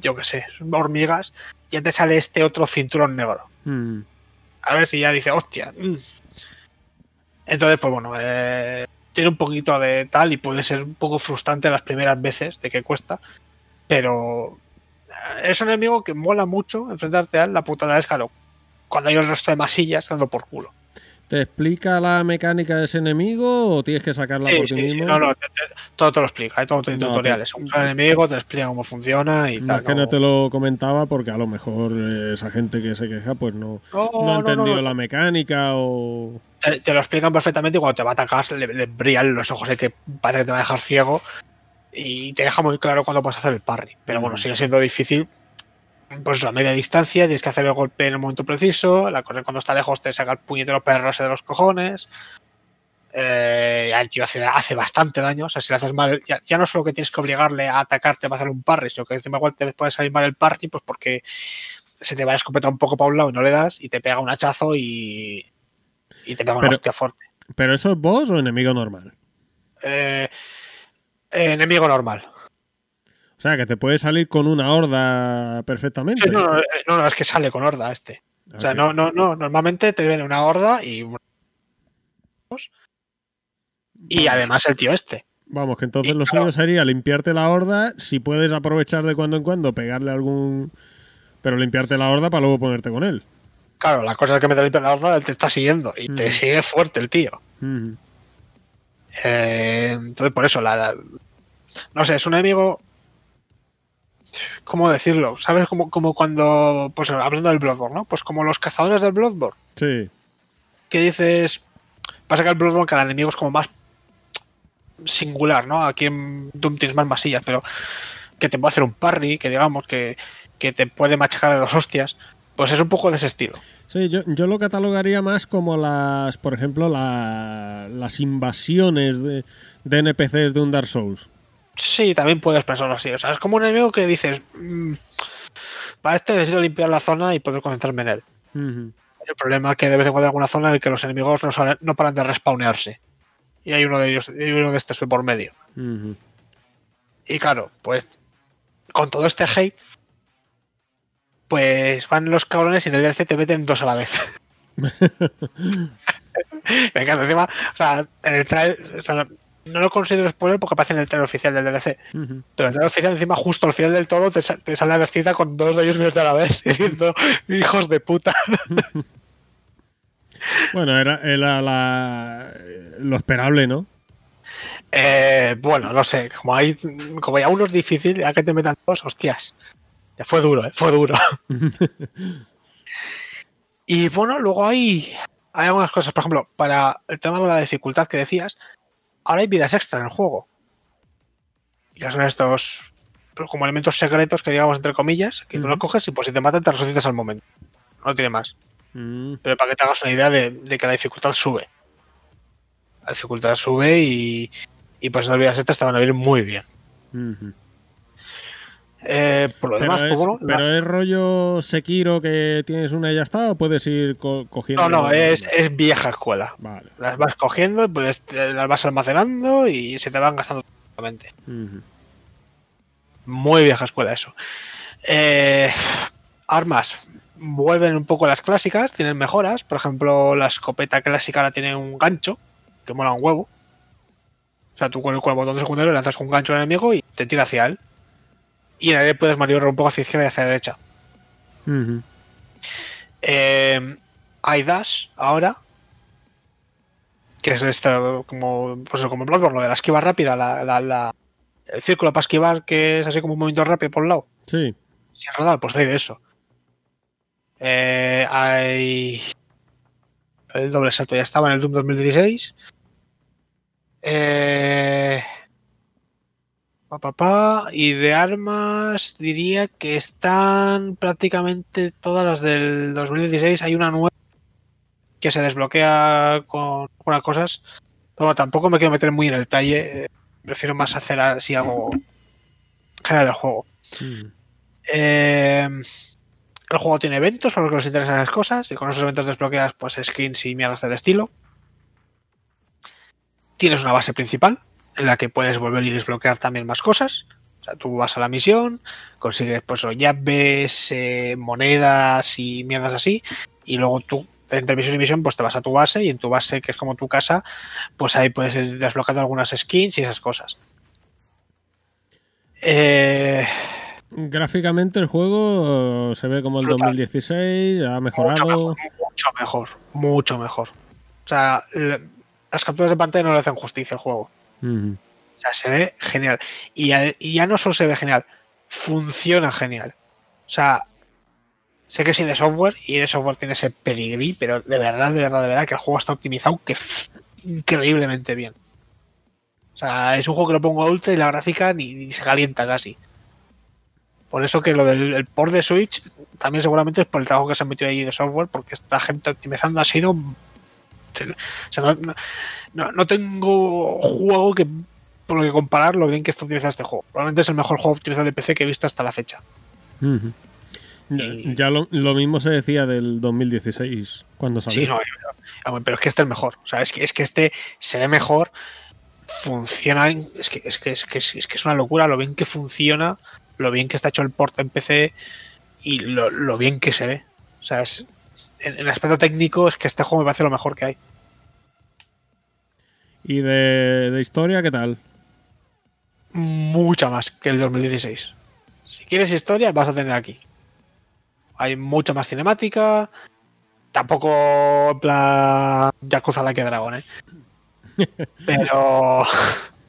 yo qué sé, hormigas, ya te sale este otro cinturón negro. Mm. A ver si ya dice, hostia. mm. Entonces, pues bueno, eh, tiene un poquito de tal y puede ser un poco frustrante las primeras veces de que cuesta, pero es un enemigo que mola mucho enfrentarte a él. La putada es, claro, cuando hay el resto de masillas dando por culo. ¿Te explica la mecánica de ese enemigo o tienes que sacarla Sí, por ti sí, sí, mismo? no, no, te- te- todo te lo explica, hay todo tiene No, tutoriales. te- el enemigo, te explica cómo funciona y No, tal. es que no te lo comentaba porque a lo mejor eh, esa gente que se queja pues no, No, ha entendido la mecánica o... te, te lo explican perfectamente y cuando te va a atacar le, le brillan los ojos, hay que parece que te va a dejar ciego y te deja muy claro cuándo puedes hacer el parry. Pero bueno, sigue siendo difícil. Pues a media distancia, tienes que hacer el golpe en el momento preciso. La cosa cuando está lejos te saca el puñetero perro ese de los cojones. Eh, el tío hace, hace bastante daño. O sea, si le haces mal, ya, ya no solo que tienes que obligarle a atacarte para hacer un parry, sino que encima igual te puede salir mal el parry, pues porque se te va la escopeta un poco para un lado y no le das, y te pega un hachazo y, y te pega una Pero- hostia fuerte. ¿Pero eso es boss o enemigo normal? Eh, enemigo normal. O sea, que te puede salir con una horda perfectamente. Sí, no, no, eh, no, no, es que sale con horda este. O sea, no, no, no. Normalmente te viene una horda y. Y además el tío este. Vamos, que entonces y lo claro. suyo sería limpiarte la horda, si puedes aprovechar de cuando en cuando, pegarle algún... Pero limpiarte la horda para luego ponerte con él. Claro, la cosa es que me limpia la horda, él te está siguiendo y te sigue fuerte el tío. Eh, entonces, por eso, la, la- no sé, es un enemigo. ¿Cómo decirlo? ¿Sabes? Como, como cuando. Pues hablando del Bloodborne, ¿no? Pues como los cazadores del Bloodborne. Sí. que dices. Pasa que el Bloodborne cada enemigo es como más singular, ¿no? Aquí en Doom tienes más masillas, pero que te puede hacer un parry, que digamos que, que te puede machacar de dos hostias. Pues es un poco de ese estilo. Sí, yo, yo lo catalogaría más como las, por ejemplo, la- las invasiones de, de NPCs de un Dark Souls. Sí, también puedes pensarlo así. O sea, es como un enemigo que dices. "Mm, para este necesito limpiar la zona y poder concentrarme en él. El problema es que de vez en cuando hay alguna zona en la que los enemigos no, salen- no paran de respawnearse. Y hay uno de ellos, y uno de estos por medio. Y claro, pues con todo este hate, pues van los cabrones y en el DLC te meten dos a la vez. *laughs* *laughs* Me encanta. Encima, o sea, en el trailer, o sea, no lo considero spoiler porque aparece en el trailer oficial del DLC. Ujú. Pero el trailer oficial, encima, justo al final del todo, te, sa- te sale la escrita con dos de ellos mismos a la vez, *laughs* diciendo, hijos de puta. *laughs* Bueno, era, era la, lo esperable, ¿no? Eh, bueno, no sé, como hay, como ya uno es difícil, ya que te metan dos, hostias. Ya fue duro, ¿eh? fue duro. *laughs* y bueno, luego hay, hay algunas cosas, por ejemplo, para el tema de la dificultad que decías, ahora hay vidas extra en el juego. Y que son estos pues, como elementos secretos que digamos entre comillas, que tú Ujú. los coges y pues si te matan te resucitas al momento. No tiene más. Mm, Pero para que te hagas una idea de, de que la dificultad sube. La dificultad sube y, y pues las vidas extras te van a venir muy bien. Eh, por lo Pero, demás, es, la- pero es rollo Sekiro que tienes una y ya está, o puedes ir co- cogiendo. no, no, es, es vieja escuela. Vale. Las vas cogiendo, puedes, las vas almacenando y se te van gastando totalmente. Muy vieja escuela eso. Eh, armas. Vuelven un poco las clásicas, tienen mejoras. Por ejemplo, la escopeta clásica ahora tiene un gancho, que mola un huevo. O sea, tú con el, con el botón de secundario lanzas un gancho al enemigo y te tira hacia él. Y en aire puedes maniobrar un poco hacia izquierda y hacia derecha. Eh, hay dash ahora. Que es esto, como, pues como Bloodborne, lo de la esquiva rápida, la, la- la- el círculo para esquivar, que es así como un movimiento rápido por un lado. Sí. Sin rodar, pues hay de eso. Eh, hay. El doble salto ya estaba en el Doom 2016. Eh. Pa, pa, pa, y de armas diría que están prácticamente todas las del 2016. Hay una nueva que se desbloquea con algunas cosas. Pero bueno, tampoco me quiero meter muy en el detalle. eh, Prefiero más hacer así algo general del juego. Ujú. Eh, el juego tiene eventos para los que les interesan esas cosas y con esos eventos desbloqueas pues skins y mierdas del estilo. Tienes una base principal en la que puedes volver y desbloquear también más cosas. O sea, tú vas a la misión, consigues pues llaves, eh, monedas y mierdas así y luego tú entre misión y misión pues te vas a tu base y en tu base que es como tu casa pues ahí puedes ir desbloqueando algunas skins y esas cosas. Eh, Gráficamente el juego se ve como el Brutal. 2016, ha mucho mejorado. mejor, mucho mejor, mucho mejor. O sea, las capturas de pantalla no le hacen justicia al juego. O sea, se ve genial. Y ya, no solo se ve genial, funciona genial. O sea, sé que es de software y de software tiene ese pedigrí, pero de verdad, de verdad, de verdad que el juego está optimizado que increíblemente bien. O sea, es un juego que lo pongo a ultra y la gráfica ni, ni se calienta casi. Por eso que lo del el port de Switch también seguramente es por el trabajo que se ha metido ahí de software, porque esta gente optimizando ha sido... O sea, no, no- tengo juego que por lo que comparar lo bien que está optimizado este juego. Probablemente es el mejor juego optimizado de PC que he visto hasta la fecha. Ya, Y- ya lo, lo mismo se decía del 2016 cuando salió. Sí, no, pero- pero es que este es mejor. O sea, es que, es que este se ve mejor, funciona. Es que, es, que, es, que, es, es que es una locura lo bien que funciona, lo bien que está hecho el port en PC y lo, lo bien que se ve. O sea, es, en, en aspecto técnico es que este juego me parece lo mejor que hay. ¿Y de, de historia qué tal? Mucha más que el 2016. Si quieres historia, vas a tener aquí. Hay mucha más cinemática. Tampoco en plan Yakuza Like a Dragon, ¿eh? *laughs* Pero. *laughs*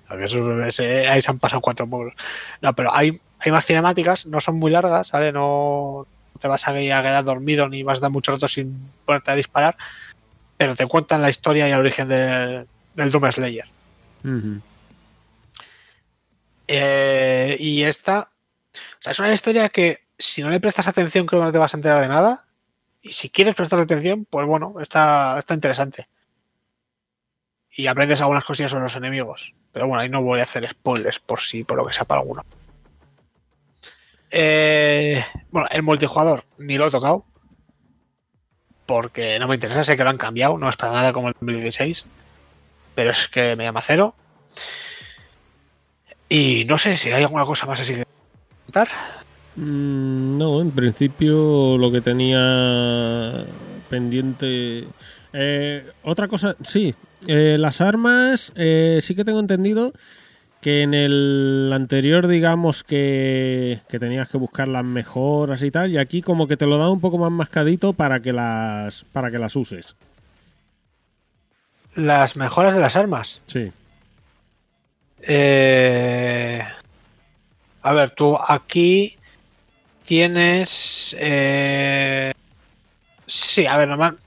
ahí se han pasado cuatro pueblos. No, pero hay, hay más cinemáticas, no son muy largas, ¿vale? No te vas a quedar dormido ni vas a dar mucho rato sin ponerte a disparar. Pero te cuentan la historia y el origen de- del Doom Slayer. Eh, y esta o sea, es una historia que si no le prestas atención creo que no te vas a enterar de nada. Y si quieres prestar atención, pues bueno, está, está interesante. Y aprendes algunas cosillas sobre los enemigos. Pero bueno, ahí no voy a hacer spoilers por si, por lo que sea para alguno. Eh, bueno, el multijugador ni lo he tocado. Porque no me interesa, sé que lo han cambiado, no es para nada como el 2016. Pero es que me llama cero. Y no sé si hay alguna cosa más así que contar. Mm, no, en principio lo que tenía pendiente. Eh, otra cosa, sí, eh, las armas, eh, sí que tengo entendido que en el anterior, digamos que, que tenías que buscar las mejoras y tal, y aquí como que te lo da un poco más mascadito para que las, para que las uses. Las mejoras de las armas. Sí. Eh, a ver, tú aquí tienes. eh, sí, a ver, normal.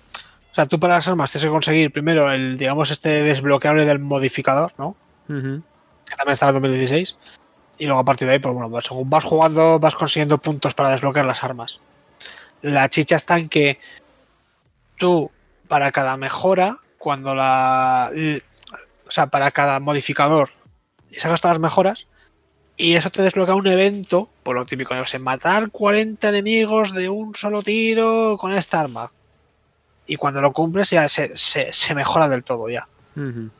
O sea, tú para las armas tienes que conseguir primero el, digamos, este desbloqueable del modificador, ¿no? Que también estaba en 2016. Y luego a partir de ahí, pues bueno, pues según vas jugando, vas consiguiendo puntos para desbloquear las armas. La chicha está en que tú, para cada mejora, cuando la. O sea, para cada modificador, sacas todas las mejoras. Y eso te desbloquea un evento, por lo típico, no sé, matar 40 enemigos de un solo tiro con esta arma. Y cuando lo cumples ya se, se, mejora del todo ya. Pero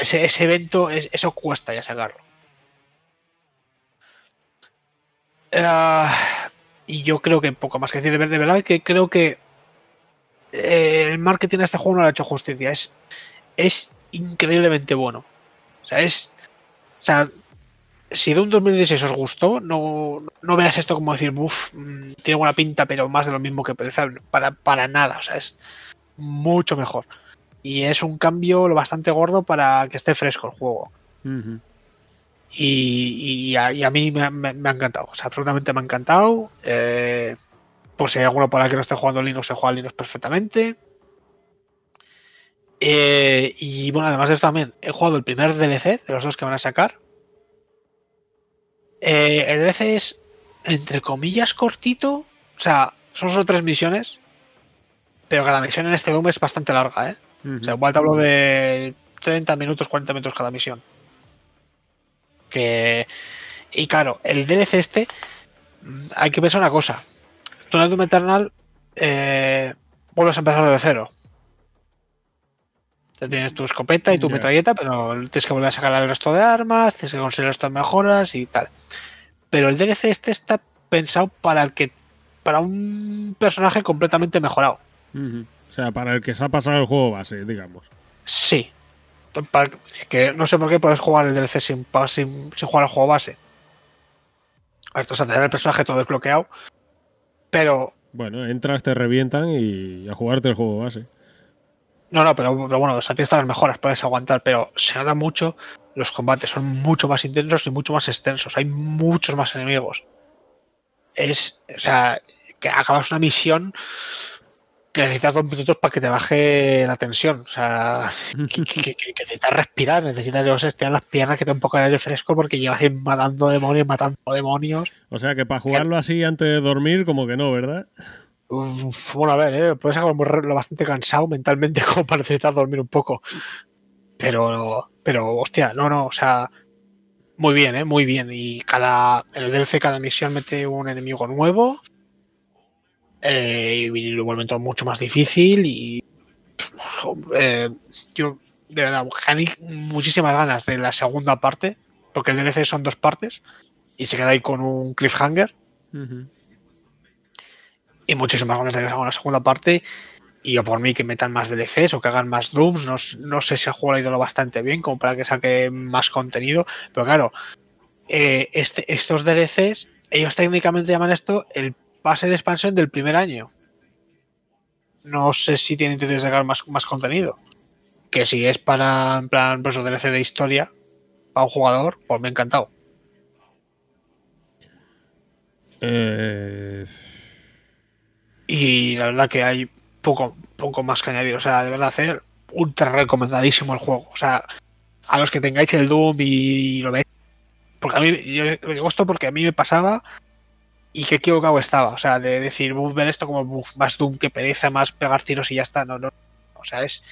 ese, ese evento, es, eso cuesta ya sacarlo. Eh, y yo creo que poco más que decir. De, de verdad que creo que eh, el marketing a este juego no le ha hecho justicia. Es, es increíblemente bueno. O sea, es. O sea, si de un 2016 os gustó, no, no veas esto como decir, uff, tiene buena pinta, pero más de lo mismo que pereza. Para, para nada. O sea, es mucho mejor. Y es un cambio lo bastante gordo para que esté fresco el juego. Y, y a, y a mí me, ha- me- me ha encantado. O sea, absolutamente me ha encantado. Eh, por si hay alguno por ahí que no esté jugando Linux, se juega Linux perfectamente. Eh, y bueno, además de esto también, he jugado el primer DLC de los dos que van a sacar. Eh, el DLC es, entre comillas, cortito. O sea, son solo tres misiones. Pero cada misión en este Doom es bastante larga, ¿eh? O sea, igual te hablo de 30 minutos, 40 minutos cada misión. Que. Y claro, el DLC este. mm, Hay que pensar una cosa. tú en el Doom Eternal eh, vuelves a empezar de cero. Te tienes tu escopeta y tu metralleta, pero tienes que volver a sacar el resto de armas, tienes que conseguir estas mejoras y tal. Pero el DLC este está pensado para el que para un personaje completamente mejorado. Ujú. O sea, para el que se ha pasado el juego base, digamos. Sí. Para- que no sé por qué puedes jugar el DLC sin, sin, sin jugar al juego base. Vas a tener el personaje todo desbloqueado. Pero. Bueno, entras, te revientan y a jugarte el juego base. No, no, pero, pero bueno, o sea, tienes las mejoras, puedes aguantar, pero se nota mucho. Los combates son mucho más intensos y mucho más extensos. Hay muchos más enemigos. Es. O sea, que acabas una misión que necesitas dos minutos para que te baje la tensión. O sea, que, que- que- que necesitas respirar, necesitas, yo sé, estirar las piernas que te dé un poco de aire fresco porque llevas matando demonios, matando demonios. O sea, que para jugarlo así antes de dormir, como que no, ¿verdad? Uf, bueno, a ver, ¿eh? puedes acabar muy re- lo bastante cansado mentalmente *laughs* como para necesitar dormir un poco. Pero, pero, hostia, no, no, o sea, muy bien, ¿eh? Muy bien. Y cada, en el DLC cada misión mete un enemigo nuevo. Eh, y vuelven todo mucho más difícil y eh, yo de verdad muchísimas ganas de la segunda parte porque el DLC son dos partes y se queda ahí con un cliffhanger y muchísimas ganas de que haga una segunda parte. Y yo por mí que metan más DLCs o que hagan más Dooms. No, no sé si el juego ha ido lo bastante bien como para que saque más contenido. Pero claro, eh, este, estos DLCs, ellos técnicamente llaman esto el pase de expansión del primer año. No sé si tienen intención de sacar más, más contenido. Que si es para, en plan, pues, DLC de historia, para un jugador, pues me ha encantado. Eh, y la verdad que hay poco, poco más que añadir. O sea, de verdad, hacer ultra recomendadísimo el juego. O sea, a los que tengáis el Doom y lo veis. Porque a mí, yo lo digo esto porque a mí me pasaba y qué equivocado estaba. O sea, de decir, "Buf, ver esto como más Doom que pereza, más pegar tiros y ya está. No, no. O sea, es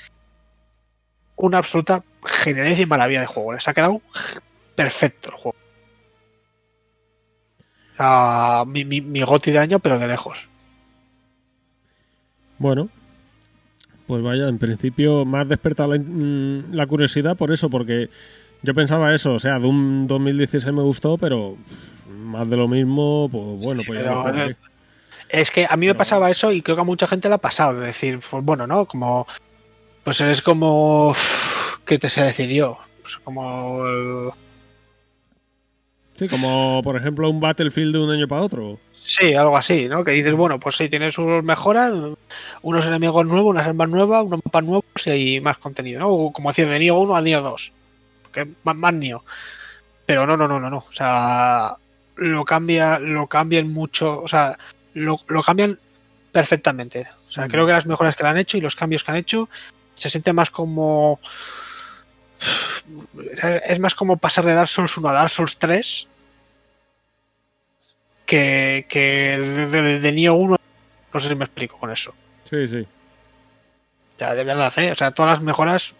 una absoluta genialidad y maravilla de juego. Les ha quedado perfecto el juego. O sea, mi, mi, mi goti de año, pero de lejos. bueno, pues vaya, en principio me has despertado la, mm, la curiosidad por eso, porque yo pensaba eso, o sea, Doom 2016 me gustó, pero más de lo mismo, pues bueno, pues ya pero, eh, Es que a mí me Pero- pasaba eso y creo que a mucha gente le ha pasado. De decir, pues bueno, ¿no? Como. Pues eres como. ¿Qué te sé decir yo? Pues como. Sí, como por ejemplo un Battlefield de un año para otro. Sí, algo así, ¿no? Que dices, bueno, pues sí, tienes sus mejoras, unos enemigos nuevos, unas armas nuevas, unos mapas nuevos y hay más contenido, ¿no? O Como decía, de Nio 1 a Nio 2. Que más, más Nio. Pero no, no, no, no, no. O sea, lo cambia, lo cambian mucho, o sea, lo, lo cambian perfectamente. O sea, Mm. creo que las mejoras que le han hecho y los cambios que han hecho se siente más como. Es más como pasar de Dark Souls 1 a Dark Souls 3 que, que de, de, de Nioh 1. No sé si me explico con eso. Sí, sí. O sea, de verdad, ¿eh? O sea, todas las mejoras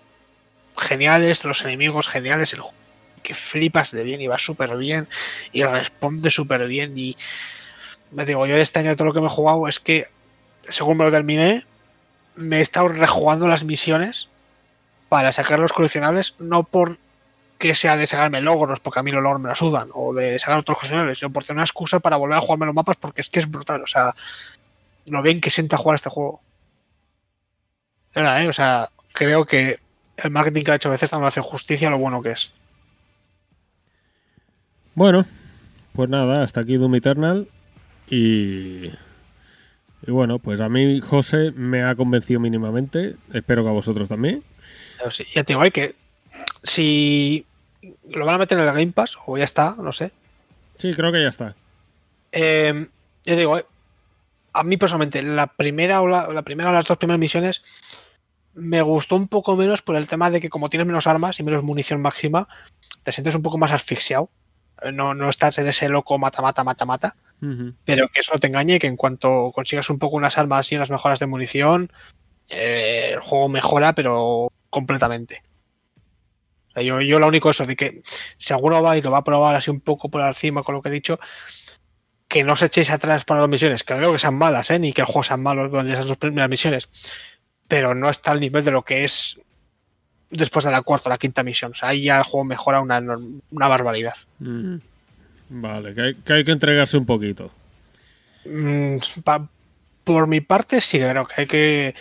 geniales, los enemigos geniales, el juego que flipas de bien y va súper bien y responde súper bien y me digo, yo de este año todo lo que me he jugado es que según me lo terminé me he estado rejugando las misiones para sacar los coleccionables no por que sea de sacarme logros porque a mí los logros me la sudan o de sacar otros coleccionables sino por tener una excusa para volver a jugarme los mapas porque es que es brutal o sea lo bien que sienta jugar este juego ¿eh? o sea creo que el marketing que ha hecho a veces no hace justicia a lo bueno que es Bueno, pues nada, hasta aquí Doom Eternal. Y, y bueno, pues a mí José me ha convencido mínimamente. Espero que a vosotros también. Sí, ya te digo, hay que. Si lo van a meter en el Game Pass, o ya está, no sé. Sí, creo que ya está. Eh, ya digo, eh, a mí personalmente, la primera o la, la primera o las dos primeras misiones me gustó un poco menos por el tema de que, como tienes menos armas y menos munición máxima, te sientes un poco más asfixiado. No, no estás en ese loco mata, mata, mata, mata. Pero que eso no te engañe, que en cuanto consigas un poco unas armas y unas mejoras de munición, eh, el juego mejora, pero completamente. O sea, yo, yo lo único eso, de que si alguno va y lo va a probar así un poco por encima con lo que he dicho, que no os echéis atrás para las misiones, que no digo que sean malas, ¿eh? ni que el juego sean malos con esas dos primeras misiones, pero no está al nivel de lo que es después de la cuarta o la quinta misión. O sea, ahí ya el juego mejora una, una barbaridad. Mm. Vale, que hay, que hay que entregarse un poquito. Mm, pa- por mi parte, sí, creo que hay que.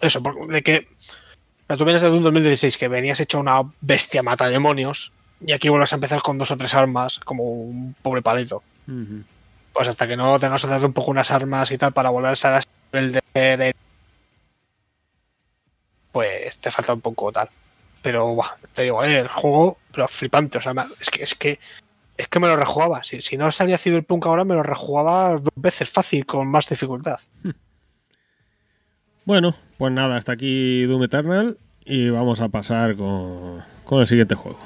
Eso, por- de que. o sea, Tú vienes de un 2016 que venías hecho una bestia mata demonios y aquí vuelves a empezar con dos o tres armas como un pobre palito. Pues hasta que no tengas dado un poco unas armas y tal para volver a ese nivel de Pues te falta un poco tal. Pero buah, te digo, eh, el juego, pero flipante. O sea, es que es que es que me lo rejugaba. Si, si no salía Cyberpunk ahora, me lo rejugaba dos veces fácil, con más dificultad. *laughs* Bueno, pues nada, hasta aquí Doom Eternal y vamos a pasar con, con el siguiente juego.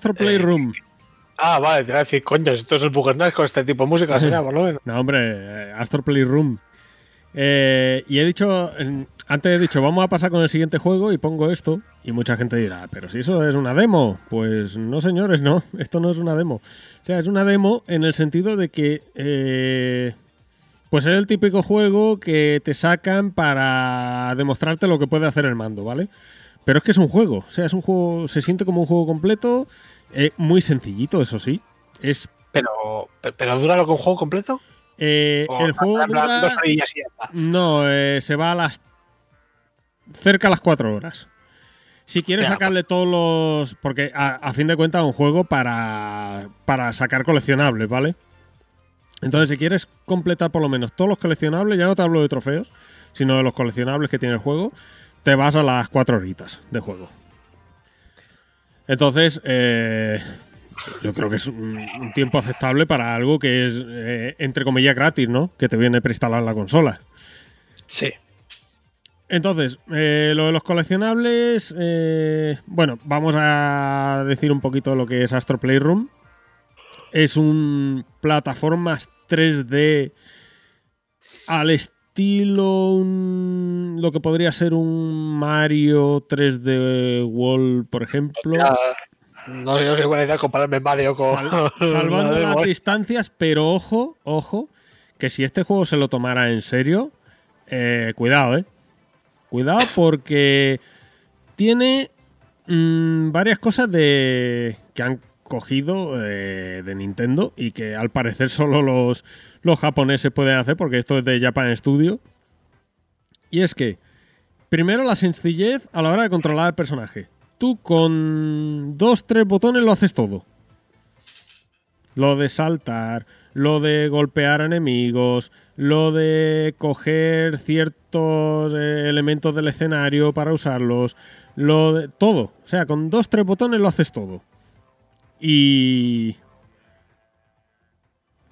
Astro Playroom. Ah, vale, te voy a decir, coño, esto es el Buggernut con este tipo de música, sería, *laughs* por lo menos. No, hombre, eh, Astro Playroom. Eh, y he dicho, antes he dicho, vamos a pasar con el siguiente juego y pongo esto. Y mucha gente dirá, pero si eso es una demo. Pues no, señores, no, *laughs* esto no es una demo. O sea, es una demo en el sentido de que, eh, pues es el típico juego que te sacan para demostrarte lo que puede hacer el mando, ¿vale? Pero es que es un juego, o sea, es un juego, se siente como un juego completo, eh, muy sencillito, eso sí. Es Pero, pero dura lo que un juego completo. eh, el juego en plan, dura- dos orillas y ya está. No, eh, se va a las. cerca a las 4 horas. Si quieres Ya, sacarle todos los. Porque a, a fin de cuentas es un juego para. para sacar coleccionables, ¿vale? Entonces, si quieres completar por lo menos todos los coleccionables, ya no te hablo de trofeos, sino de los coleccionables que tiene el juego, te vas a las 4 horitas de juego. Entonces, eh, yo creo que es un, un tiempo aceptable para algo que es, eh, entre comillas, gratis, ¿no? Que te viene preinstalado en la consola. Sí. Entonces, eh, lo de los coleccionables, bueno, vamos a decir un poquito lo que es Astro Playroom. Es un plataformas 3D al estilo un- lo que podría ser un Mario 3D World, por ejemplo. No, no es buena idea compararme Mario con. Sal- *laughs* salvando la las distancias, pero ojo, ojo, que si este juego se lo tomara en serio, eh, cuidado, eh. Cuidado porque tiene mm, varias cosas de que han cogido eh, de Nintendo y que al parecer solo los, los japoneses pueden hacer porque esto es de Japan Studio. Y es que, primero la sencillez a la hora de controlar al personaje. Tú con dos, tres botones lo haces todo. Lo de saltar, lo de golpear enemigos, lo de coger ciertos eh, elementos del escenario para usarlos, lo de todo. O sea, con dos, tres botones lo haces todo. Y.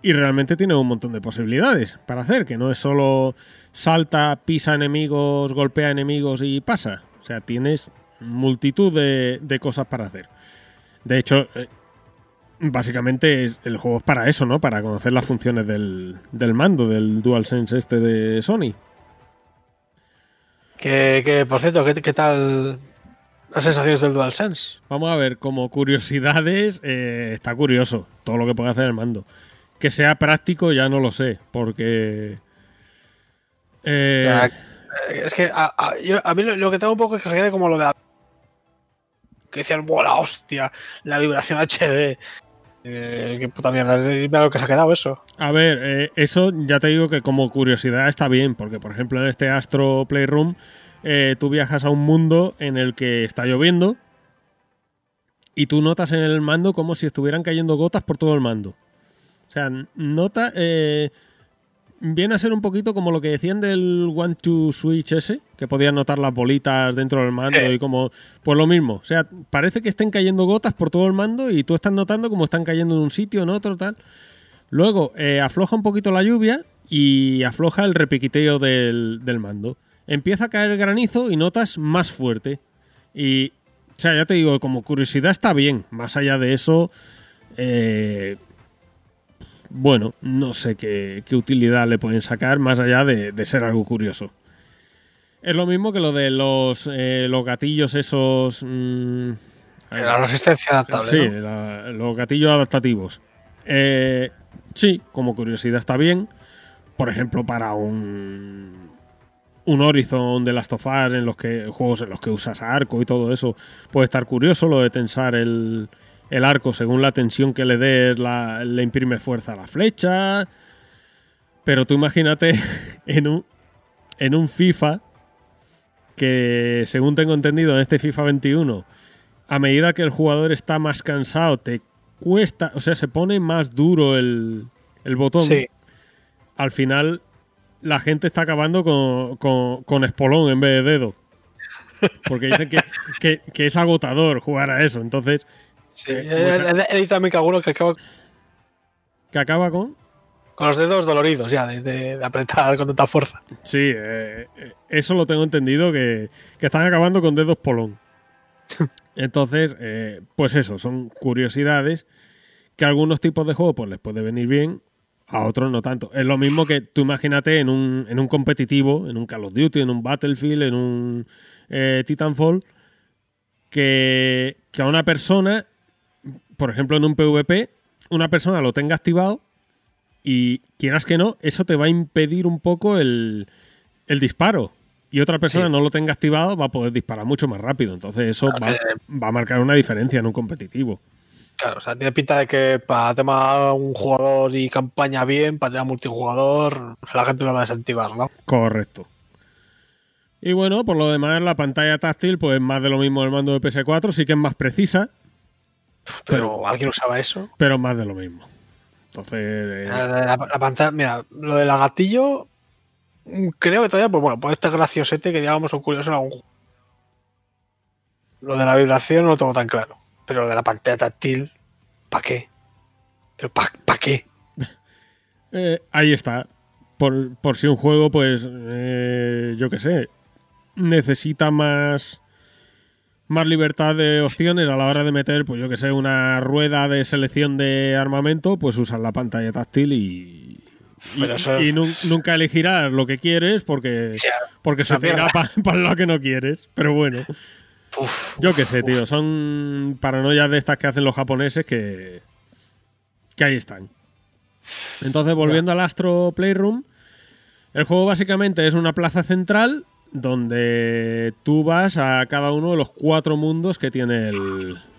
Y realmente tiene un montón de posibilidades para hacer, que no es solo salta, pisa enemigos, golpea enemigos y pasa. O sea, tienes multitud de, de cosas para hacer. De hecho, eh, básicamente es, el juego es para eso, ¿no? Para conocer las funciones del, del mando, del DualSense este de Sony. Que, que, por cierto, ¿qué, qué tal las sensaciones del DualSense? Vamos a ver, como curiosidades, eh, está curioso todo lo que puede hacer el mando. Que sea práctico ya no lo sé, porque... eh, Ya, eh, es que a, a- yo- a mí lo, lo que tengo un poco es que se quede como lo de la- que decían, ¡buah, la hostia! La vibración HD. Eh, qué puta mierda, es mira lo que se ha quedado eso. A ver, eh, eso ya te digo que como curiosidad está bien, porque por ejemplo en este Astro Playroom tú viajas a un mundo en el que está lloviendo y tú notas en el mando como si estuvieran cayendo gotas por todo el mando. O sea, nota, eh, viene a ser un poquito como lo que decían del One to Switch ese, que podías notar las bolitas dentro del mando y como. Pues lo mismo. O sea, parece que estén cayendo gotas por todo el mando y tú estás notando como están cayendo en un sitio, en otro, tal. Luego eh, afloja un poquito la lluvia y afloja el repiquiteo del, del mando. Empieza a caer granizo y notas más fuerte. Y, o sea, ya te digo, como curiosidad está bien. Más allá de eso, eh, bueno, no sé qué, qué utilidad le pueden sacar más allá de, de ser algo curioso. Es lo mismo que lo de los, eh, los gatillos esos... mm, La resistencia adaptable. Sí, ¿no? la- los gatillos adaptativos. Eh, sí, como curiosidad está bien. Por ejemplo, para un un Horizon de las Us en los que juegos en los que usas arco y todo eso puede estar curioso lo de tensar el, el arco según la tensión que le des la- le imprime fuerza a la flecha pero tú imagínate *laughs* en un en un FIFA que según tengo entendido en este FIFA 21 a medida que el jugador está más cansado, te cuesta, o sea, se pone más duro el, el botón. Sí. Al final, la gente está acabando con, con, con espolón en vez de dedo. Porque dicen que, que, que es agotador jugar a eso. Entonces, Sí, Eh, he, pues, he- he visto también que alguno que acaba que acaba con. con los dedos doloridos ya de, de- de apretar con tanta fuerza. Sí, eh, eh, eso lo tengo entendido, que, que están acabando con dedos polón. *laughs* Entonces, eh, pues eso, son curiosidades que a algunos tipos de juegos pues les puede venir bien, a otros no tanto. Es lo mismo que tú imagínate en un, en un competitivo, en un Call of Duty, en un Battlefield, en un eh, Titanfall, que, que a una persona, por ejemplo en un PvP, una persona lo tenga activado y quieras que no, eso te va a impedir un poco el, el disparo. Y otra persona Sí. no lo tenga activado, va a poder disparar mucho más rápido. Entonces eso Claro va, que- va a marcar una diferencia en un competitivo. Claro, o sea, tiene pinta de que para tema un jugador y campaña bien, para tema multijugador, la gente lo va a desactivar, ¿no? Correcto. Y bueno, por lo demás, la pantalla táctil, pues más de lo mismo del mando de PS4, sí que es más precisa, Pero, Pero- alguien usaba eso. pero más de lo mismo. Entonces, eh, La, la- la pantalla, mira, lo del gatillo, creo que todavía, pues bueno, puede estar graciosete que digamos un curioso en algún juego. Lo de la vibración no lo tengo tan claro. Pero lo de la pantalla táctil, ¿para qué? ¿Pero para qué? *laughs* eh, ahí está. Por, por si un juego, pues, eh, yo qué sé, necesita más, más libertad de opciones a la hora de meter, pues yo que sé, una rueda de selección de armamento, pues usas la pantalla táctil y, eso nunca elegirás lo que quieres porque, porque se te irá para *laughs* lo que no quieres. Pero bueno, uf, yo qué sé, uf. tío, son paranoias de estas que hacen los japoneses que, que ahí están. Entonces, volviendo al Astro Playroom, el juego básicamente es una plaza central donde tú vas a cada uno de los cuatro mundos que tiene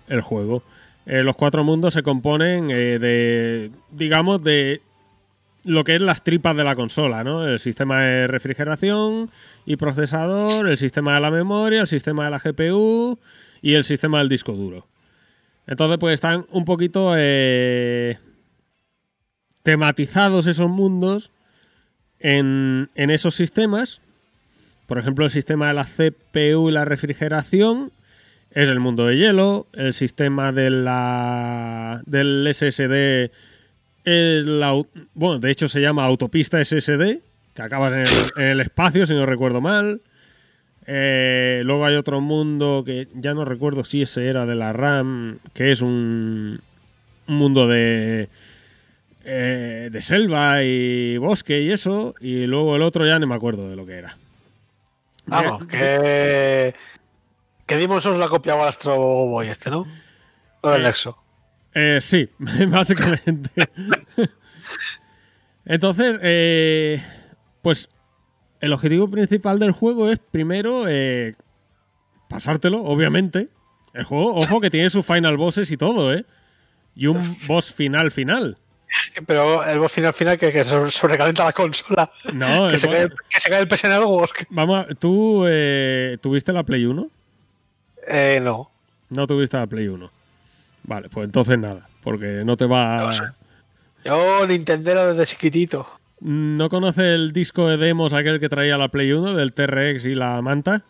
el, juego. Eh, los cuatro mundos se componen eh, de, digamos, de lo que es las tripas de la consola, ¿no? El sistema de refrigeración y procesador, el sistema de la memoria, el sistema de la GPU y el sistema del disco duro. Entonces, pues están un poquito eh, tematizados esos mundos en, en esos sistemas. Por ejemplo, el sistema de la CPU y la refrigeración es el mundo de hielo. El sistema de la, del SSD es la, bueno, de hecho se llama autopista SSD, que acabas en el, en el espacio, si no recuerdo mal. Eh, luego hay otro mundo que ya no recuerdo si ese era de la RAM, que es un, un mundo de, eh, de selva y bosque y eso. Y luego el otro ya no me acuerdo de lo que era. Vamos, que. Que Demon Souls la copiaba al Astro Boy este, ¿no? Lo del Eh, Nexo. Eh, sí, *laughs* básicamente. *laughs* Entonces, eh, pues el objetivo principal del juego es primero eh, pasártelo, obviamente. El juego, ojo, que tiene sus final bosses y todo, ¿eh? Y un *laughs* boss final final. Pero el boss final final que, que sobrecalienta la consola. No, que, se cae, que se cae el PSN algo. Vamos, a- ¿tú eh, tuviste la Play 1? Eh, no. No tuviste la Play 1. Vale, pues entonces nada, porque no te va... No sé. Yo Nintendero desde chiquitito. ¿No conoce el disco de demos aquel que traía la Play 1 del T-Rex y la manta?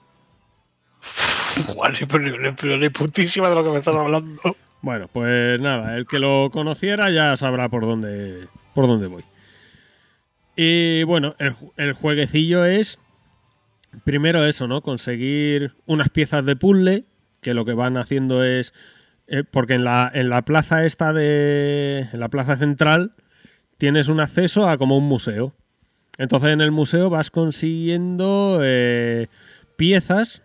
*laughs* Ni, pero pero ni putísima de lo que me estás hablando. Bueno, pues nada, el que lo conociera ya sabrá por dónde, por dónde voy. Y bueno, el, el jueguecillo es primero eso, ¿no? Conseguir unas piezas de puzzle, que lo que van haciendo es... eh, porque en la, en la plaza esta de... En la plaza central tienes un acceso a como un museo. Entonces en el museo vas consiguiendo eh, piezas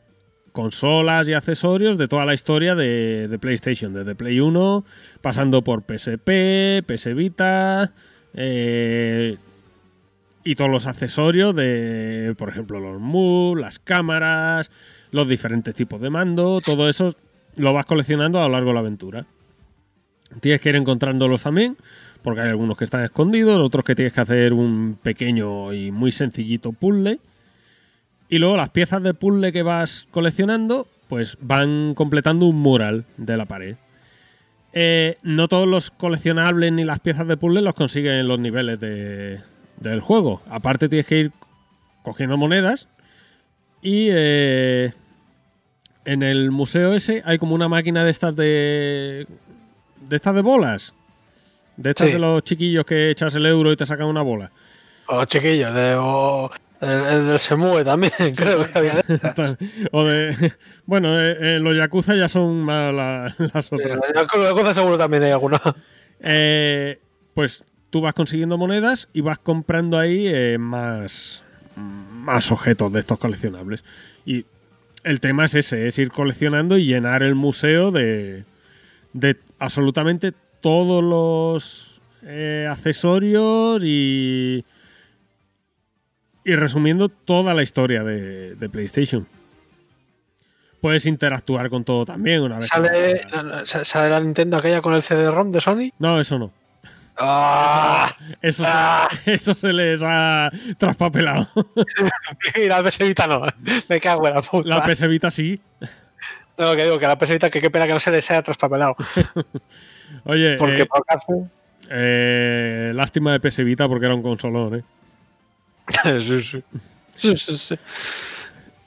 consolas y accesorios de toda la historia de, PlayStation, desde Play 1, pasando por PSP, PS Vita, eh, y todos los accesorios de, por ejemplo, los MUV, las cámaras, los diferentes tipos de mando, todo eso lo vas coleccionando a lo largo de la aventura. Tienes que ir encontrándolos también, porque hay algunos que están escondidos, otros que tienes que hacer un pequeño y muy sencillito puzzle. Y luego las piezas de puzzle que vas coleccionando, pues van completando un mural de la pared. Eh, no todos los coleccionables ni las piezas de puzzle los consiguen en los niveles de- del juego. Aparte tienes que ir cogiendo monedas y eh, en el museo ese hay como una máquina de estas de de estas de bolas. De estas Sí. de los chiquillos que echas el euro y te sacan una bola. O chiquillos, de, o el, el del Semue también, *laughs* creo que había o de. *laughs* *laughs* Bueno, eh, eh, los Yakuza ya son más la- las otras. En la cosa seguro también hay alguna. Eh, pues tú vas consiguiendo monedas y vas comprando ahí eh, más, más objetos de estos coleccionables. Y el tema es ese: es ir coleccionando y llenar el museo de, de absolutamente todos los accesorios y. Y resumiendo toda la historia de, de PlayStation. Puedes interactuar con todo también una vez. que- ¿Sale, ¿Sale la Nintendo aquella con el CD-ROM de Sony? No, eso no. ¡Ah! Eso, se- Ah. *laughs* eso se les ha traspapelado. *laughs* Y la PS Vita no. Me cago en la puta. La PS Vita sí. No, que digo, que la PS Vita, que qué pena que no se les haya traspapelado. *laughs* Oye, Porque eh, por caso. eh, lástima de PS Vita porque era un consolón, ¿eh? *laughs* sí, sí. Sí.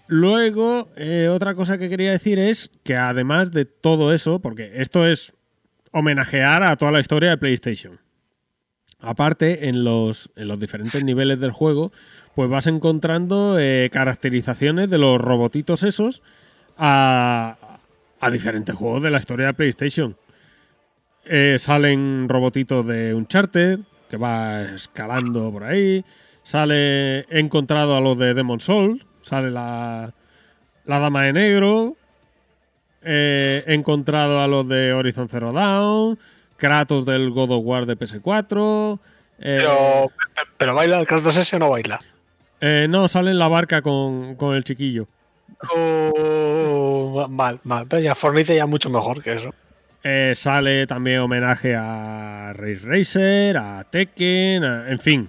Luego, eh, otra cosa que quería decir es que además de todo eso, porque esto es homenajear a toda la historia de PlayStation. Aparte, en los, en los diferentes niveles del juego, pues vas encontrando eh, caracterizaciones de los robotitos esos a, a diferentes juegos de la historia de PlayStation. Eh, salen robotitos de Uncharted, que va escalando por ahí. Sale, he encontrado a los de Demon Soul. Sale la, la Dama de Negro. Eh, he encontrado a los de Horizon Zero Dawn. Kratos del God of War de PS4. eh, Pero, pero baila el Kratos ese o no baila. eh, no, sale en la barca con, con el chiquillo. Oh, mal, mal. Pero ya Fornite ya mucho mejor que eso. Eh, sale también homenaje a Race Racer, a Tekken, a- en fin,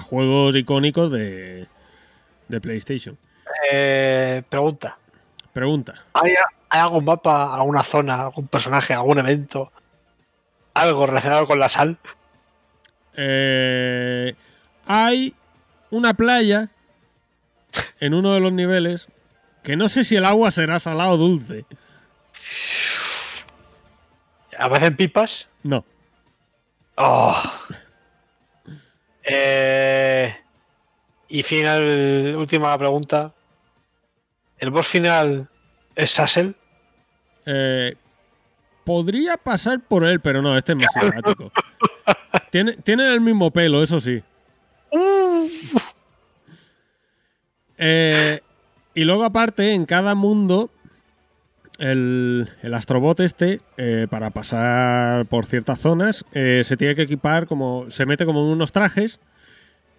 a juegos icónicos de, de PlayStation. Eh, pregunta. Pregunta. ¿Hay, ¿Hay algún mapa, alguna zona, algún personaje, algún evento? Algo relacionado con la sal. Eh, hay una playa en uno de los niveles que no sé si el agua será salado o dulce. ¿Aparecen pipas? No. Oh. Eh, y final, última pregunta. ¿El boss final es Sassel? Eh, podría pasar por él, pero no, este es más simpático. *laughs* Tiene, tiene el mismo pelo, eso sí. Eh, y luego aparte, en cada mundo, el, el astrobot este, eh, para pasar por ciertas zonas, eh, se tiene que equipar como... Se mete como en unos trajes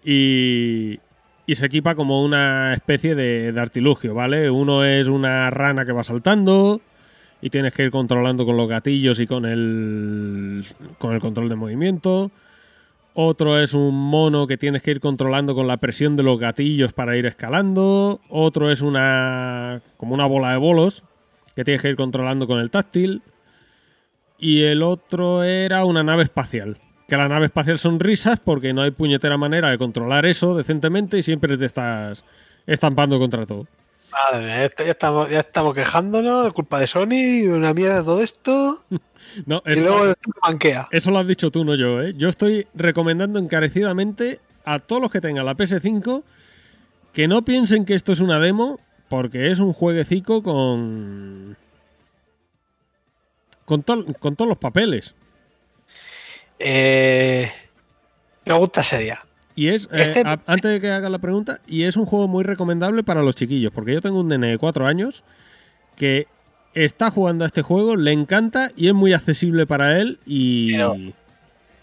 y, y se equipa como una especie de, de artilugio, ¿vale? Uno es una rana que va saltando y tienes que ir controlando con los gatillos y con el, con el control de movimiento. Otro es un mono que tienes que ir controlando con la presión de los gatillos para ir escalando. Otro es una como una bola de bolos que tienes que ir controlando con el táctil. Y el otro era una nave espacial que la nave espacial son risas porque no hay puñetera manera de controlar eso decentemente y siempre te estás estampando contra todo. Madre mía, ya, estamos, ya estamos quejándonos de culpa de Sony y una mierda todo esto. *laughs* No, Y eso, luego esto me manquea. eso lo has dicho tú, no yo, ¿eh? Yo estoy recomendando encarecidamente a todos los que tengan la PS5 que no piensen que esto es una demo porque es un jueguecico con... Con, to- con todos los papeles. Eh, pregunta seria. Y es, eh, Este- a- antes de que haga la pregunta, y es un juego muy recomendable para los chiquillos, porque yo tengo un nene de 4 años que está jugando a este juego, le encanta y es muy accesible para él y... Pero-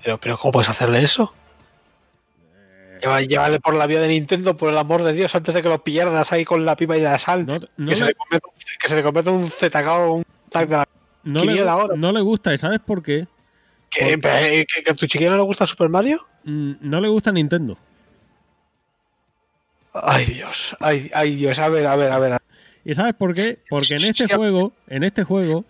Pero, pero ¿cómo puedes hacerle eso? Lleva- Llévale por la vía de Nintendo, por el amor de Dios, antes de que lo pierdas ahí con la pipa y la sal. No, no que, se le, que se te convierta en un ZK o un tag de la... no le- ahora. no le gusta, ¿y sabes por qué? ¿Que, ¿Por pero, eh, que- que a tu chiquillo no le gusta Super Mario? Mm, No le gusta Nintendo. Ay, Dios, ay, ay, Dios, a ver, a ver, a ver. ¿Y sabes por qué? Porque en este juego, en este juego,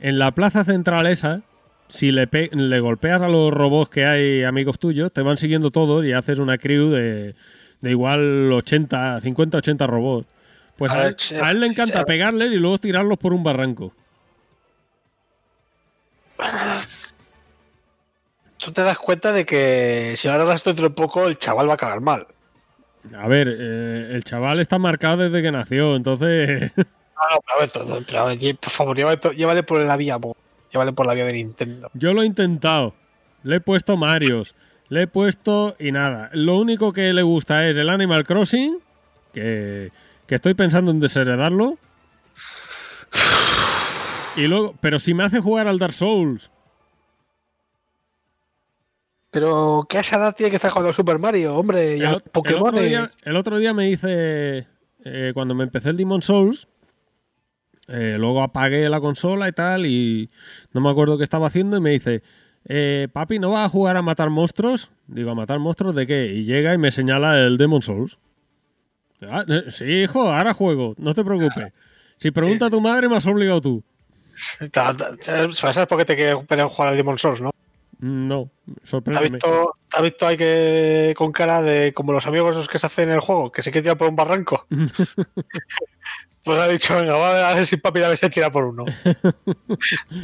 en la plaza central esa, si le, pe- le golpeas a los robots que hay amigos tuyos, te van siguiendo todos y haces una crew de, de igual 80, 50, 80 robots. Pues A él, sí, a él le encanta pegarles y luego tirarlos por un barranco. Tú te das cuenta de que si ahora esto dentro de poco, el chaval va a cagar mal. A ver, eh, el chaval está marcado desde que nació, entonces... No, *laughs* no, pero a ver, todo, pero a ver, por favor, llévale, por la vía. Llévale por la vía de Nintendo. Yo lo he intentado. Le he puesto Marios. Le he puesto y nada. Lo único que le gusta es el Animal Crossing, que, que estoy pensando en desheredarlo. Y luego, pero si me hace jugar al Dark Souls. Pero esa edad tiene que estar jugando Super Mario, hombre, y El, a o- el Pokémon. otro día, el otro día me hice, eh, cuando me empecé el Demon Souls, eh, luego apagué la consola y tal, y no me acuerdo qué estaba haciendo, y me dice, eh, papi, ¿no vas a jugar a matar monstruos? Digo, ¿a matar monstruos de qué? Y llega y me señala el Demon Souls. "Ah, eh, sí, hijo, ahora juego, no te preocupes. Si pregunta a tu madre, me has obligado tú. ¿Sabes por qué te quieres jugar al Demon Souls, no? Mm, No, ¿Te sorpréndeme. visto, te has visto ahí que con cara de como los amigos esos que se hacen en el juego, que se quieren tirar por un barranco? *laughs* pues ha dicho, venga, va a ver si papi a ver si se tira por uno. *laughs*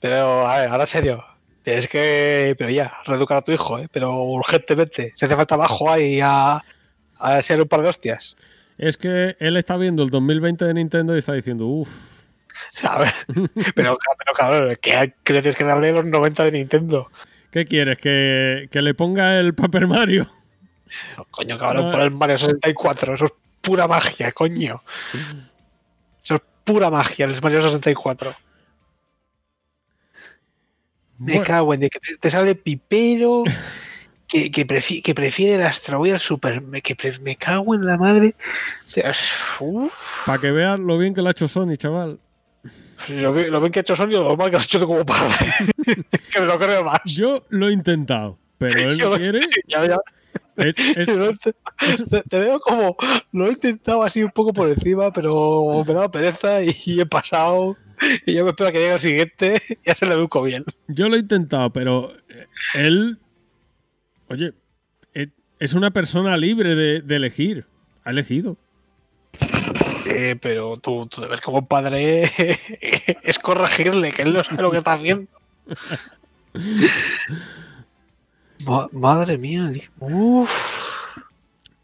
Pero, a ver, ahora en serio. Tienes que, pero ya, reeducar a tu hijo, ¿eh? Pero urgentemente. Si hace falta abajo ahí a, a hacer un par de hostias. Es que él está viendo el 2020 de Nintendo y está diciendo, uff, A ver, *laughs* pero, pero cabrón, ¿qué, tienes que darle los 90 de Nintendo? ¿qué quieres? ¿Que, que le ponga el Paper Mario? Coño, cabrón, No. por el Mario 64. Eso es pura magia, coño. Eso es pura magia, el Mario 64. Me Bueno. cago en de que te, te sale pipero. Que, que, prefi- que prefiere el Astro Boy al Super. Me, que pre- me cago en la madre. O sea. Para que veas lo bien que lo ha hecho Sony, chaval. lo, que- lo ven que ha hecho Sony, lo mal que lo has hecho como padre. *laughs* *laughs* que me lo creo más. Yo lo he intentado, pero *laughs* él no quiere. ya, ya. Es- *laughs* es- te, te- veo como lo he intentado así un poco por encima, pero me daba pereza y, he pasado. Y yo me espero a que llegue el siguiente *laughs* y ya se le educo bien. yo lo he intentado, pero eh, él. Oye, eh, es una persona libre de, de elegir. Ha elegido. Eh, pero tu, tu deber como padre *laughs* es corregirle, que él no sabe lo que está haciendo. Ma- madre mía, uff.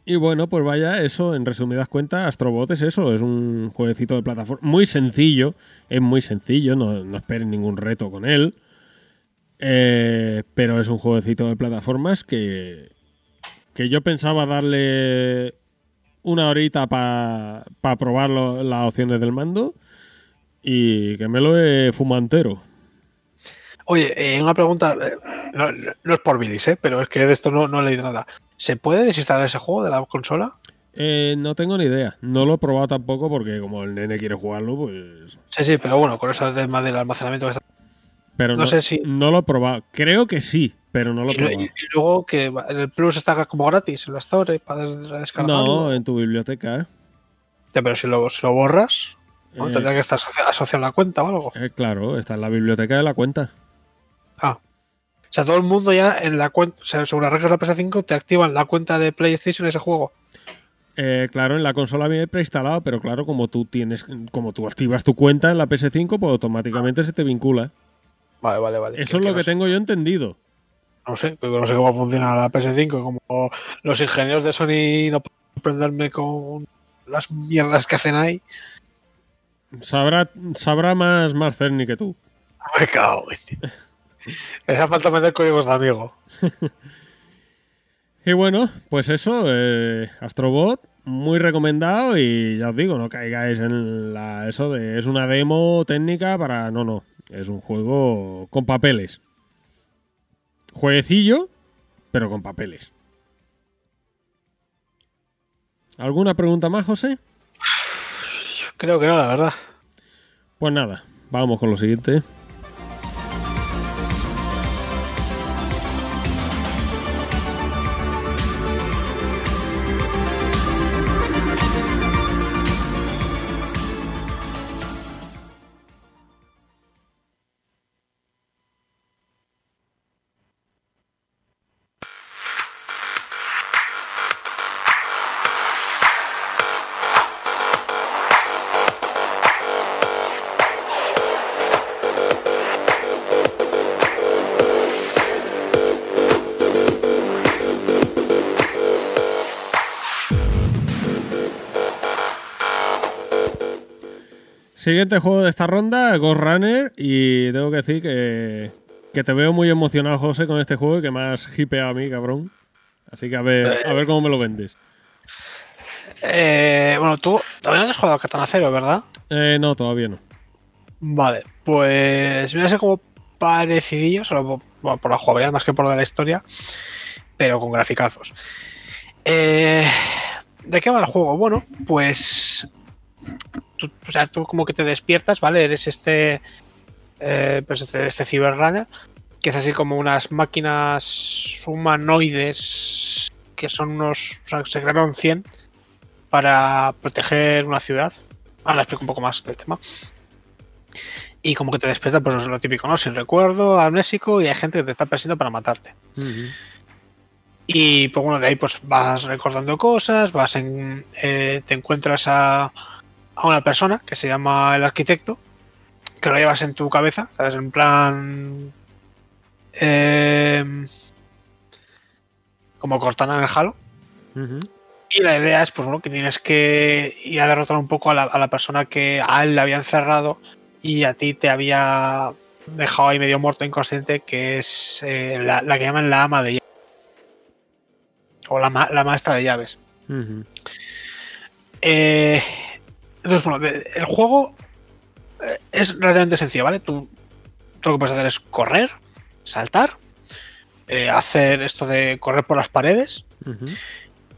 Y bueno, pues vaya, eso, en resumidas cuentas, Astrobot es eso, es un jueguecito de plataforma muy sencillo, es muy sencillo, no, no esperen ningún reto con él, Eh, pero es un jueguecito de plataformas que, que yo pensaba darle una horita para probar lo- las opciones del mando y que me lo he fumado entero. Oye, eh, una pregunta, eh, no, no es por Bilis, ¿eh? pero es que de esto no, no he leído nada. ¿Se puede desinstalar ese juego de la consola? Eh, no tengo ni idea, no lo he probado tampoco porque como el nene quiere jugarlo, pues Sí, sí, pero bueno, con eso tema del almacenamiento que está Pero No no, sé si- no lo he probado. Creo que sí, pero no lo he Y, probado. y- y luego que en el Plus está como gratis en la Store para descargarlo. No, en tu biblioteca. ¿eh? Pero si lo, si lo borras, ¿no? Eh, tendrá que estar asoci- asociado a la cuenta o algo. eh, claro, está en la biblioteca de la cuenta. Ah. O sea, todo el mundo ya en la cuenta, o sea, según las reglas de la PS5, te activan la cuenta de PlayStation ese juego. Eh, claro, en la consola viene preinstalado, pero claro, como tú tienes, como tú activas tu cuenta en la PS5, pues automáticamente se te vincula. Vale, vale, vale. Eso es lo no que sé. tengo yo entendido. No sé, no sé cómo funciona la PS5. Como los ingenieros de Sony no pueden sorprenderme con las mierdas que hacen ahí. Sabrá, sabrá más, más Cerny que tú. *laughs* Me cago en ti. *laughs* Les ha falta meter códigos de amigo. *laughs* Y bueno, pues eso, eh, Astrobot, muy recomendado y ya os digo, no caigáis en la, eso de es una demo técnica para... No, no, es un juego con papeles. Jueguecillo, pero con papeles. ¿Alguna pregunta más, José? Creo que no, la verdad. Pues nada, vamos con lo siguiente. Siguiente juego de esta ronda, Ghost Runner, y tengo que decir que, que te veo muy emocionado, José, con este juego y que me has hipeado a mí, cabrón. Así que a ver, a ver cómo me lo vendes. Eh, bueno, tú todavía no has jugado a Katana Zero, ¿verdad? Eh, no, todavía no. Vale, pues viene a ser como parecidillo, solo por la jugabilidad más que por lo de la historia, pero con graficazos. Eh, ¿De qué va el juego? Bueno, pues tú, o sea, tú como que te despiertas, ¿vale? Eres este, eh, pues este, este que es así como unas máquinas humanoides que son unos, o sea, se crearon 100 para proteger una ciudad. Ahora explico un poco más del tema. Y como que te despiertas, pues es lo típico, ¿no? Sin recuerdo, amnésico, y hay gente que te está persiguiendo para matarte. Y pues bueno, de ahí pues vas recordando cosas, vas en, eh, te encuentras a, a una persona que se llama el arquitecto, que lo llevas en tu cabeza, ¿sabes? En plan... eh, como Cortana en el Halo. Y la idea es, pues bueno, que tienes que ir a derrotar un poco a la, a la persona que a él le había encerrado y a ti te había dejado ahí medio muerto inconsciente, que es eh, la, la que llaman la ama de llaves. O la, ma- la maestra de llaves. Eh, entonces, bueno, de- el juego eh, es relativamente sencillo, ¿vale? Tú, tú lo que puedes hacer es correr, saltar, eh, hacer esto de correr por las paredes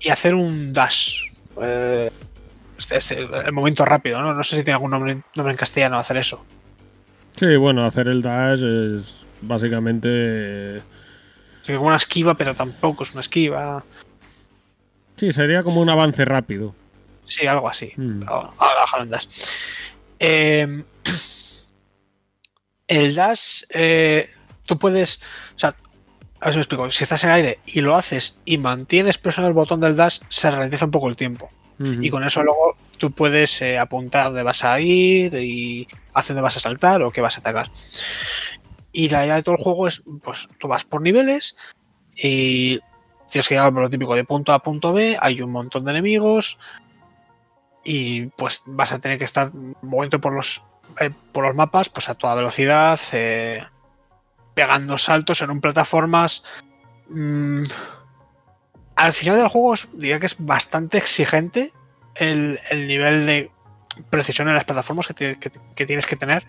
y hacer un dash. Eh, este- este- el momento rápido, ¿no? No sé si tiene algún nombre, nombre en castellano hacer eso. Sí, bueno, hacer el dash es básicamente... Que como una esquiva, pero tampoco es una esquiva. Sí, sería como un avance rápido. Sí, algo así. Mm. Ahora, ahora bajar el dash. Eh, el dash, eh, tú puedes. O sea, a ver si me explico. Si estás en aire y lo haces y mantienes presionado el botón del dash, se ralentiza un poco el tiempo. Ujú. Y con eso luego tú puedes eh, apuntar dónde vas a ir y hacia dónde vas a saltar o qué vas a atacar. Y la idea de todo el juego es, pues tú vas por niveles y tienes que llegar por lo típico de punto A a punto B, hay un montón de enemigos y pues vas a tener que estar moviendo por los, eh, por los mapas pues a toda velocidad, eh, pegando saltos en un plataformas. mm, al final del juego diría que es bastante exigente el, el nivel de precisión en las plataformas que, ti- que- que tienes que tener.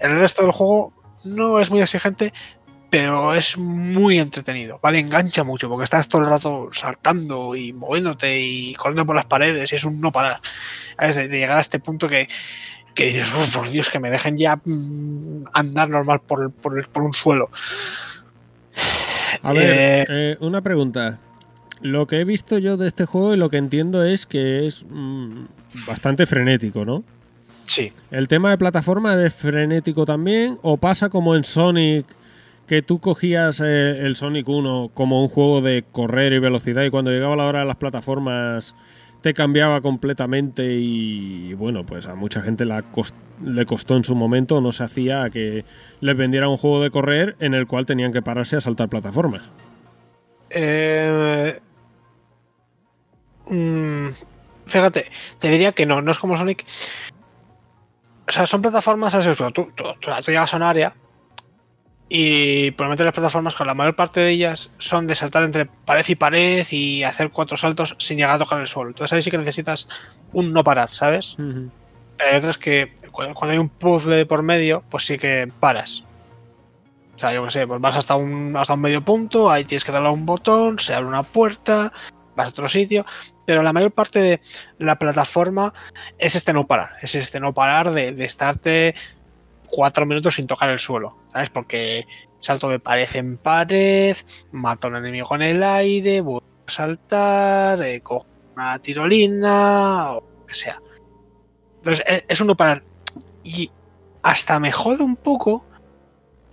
El resto del juego no es muy exigente, pero es muy entretenido, ¿vale? Engancha mucho porque estás todo el rato saltando y moviéndote y corriendo por las paredes y es un no parar. ¿Sabes? De, de llegar a este punto que, que dices, "Oh, por Dios, que me dejen ya mm, andar normal por, por, por un suelo. A ver, Eh, eh, una pregunta. Lo que he visto yo de este juego y lo que entiendo es que es mm, bastante frenético, ¿no? Sí. ¿El tema de plataforma es frenético también? ¿O pasa como en Sonic, que tú cogías eh, el Sonic 1 como un juego de correr y velocidad y cuando llegaba la hora de las plataformas te cambiaba completamente y bueno, pues a mucha gente le costó en su momento, no se hacía a que les vendieran un juego de correr en el cual tenían que pararse a saltar plataformas. Eh, mm, fíjate, te diría que no, no es como Sonic. O sea, son plataformas, tú, tú, tú- tú llegas a un área y probablemente las plataformas, con la mayor parte de ellas, son de saltar entre pared y pared y hacer cuatro saltos sin llegar a tocar el suelo. Entonces ahí sí que necesitas un no parar, ¿sabes? Pero hay otras que cu- cuando hay un puzzle por medio, pues sí que paras. O sea, yo qué sé, pues vas hasta un, hasta un medio punto, ahí tienes que darle a un botón, se abre una puerta, vas a otro sitio, pero la mayor parte de la plataforma es este no parar, es este no parar de, de estarte cuatro minutos sin tocar el suelo, ¿sabes? Porque salto de pared en pared, mato a un enemigo en el aire, vuelvo a saltar, eh, cojo una tirolina, o lo que sea. Entonces, es, es un no parar. Y hasta me jode un poco,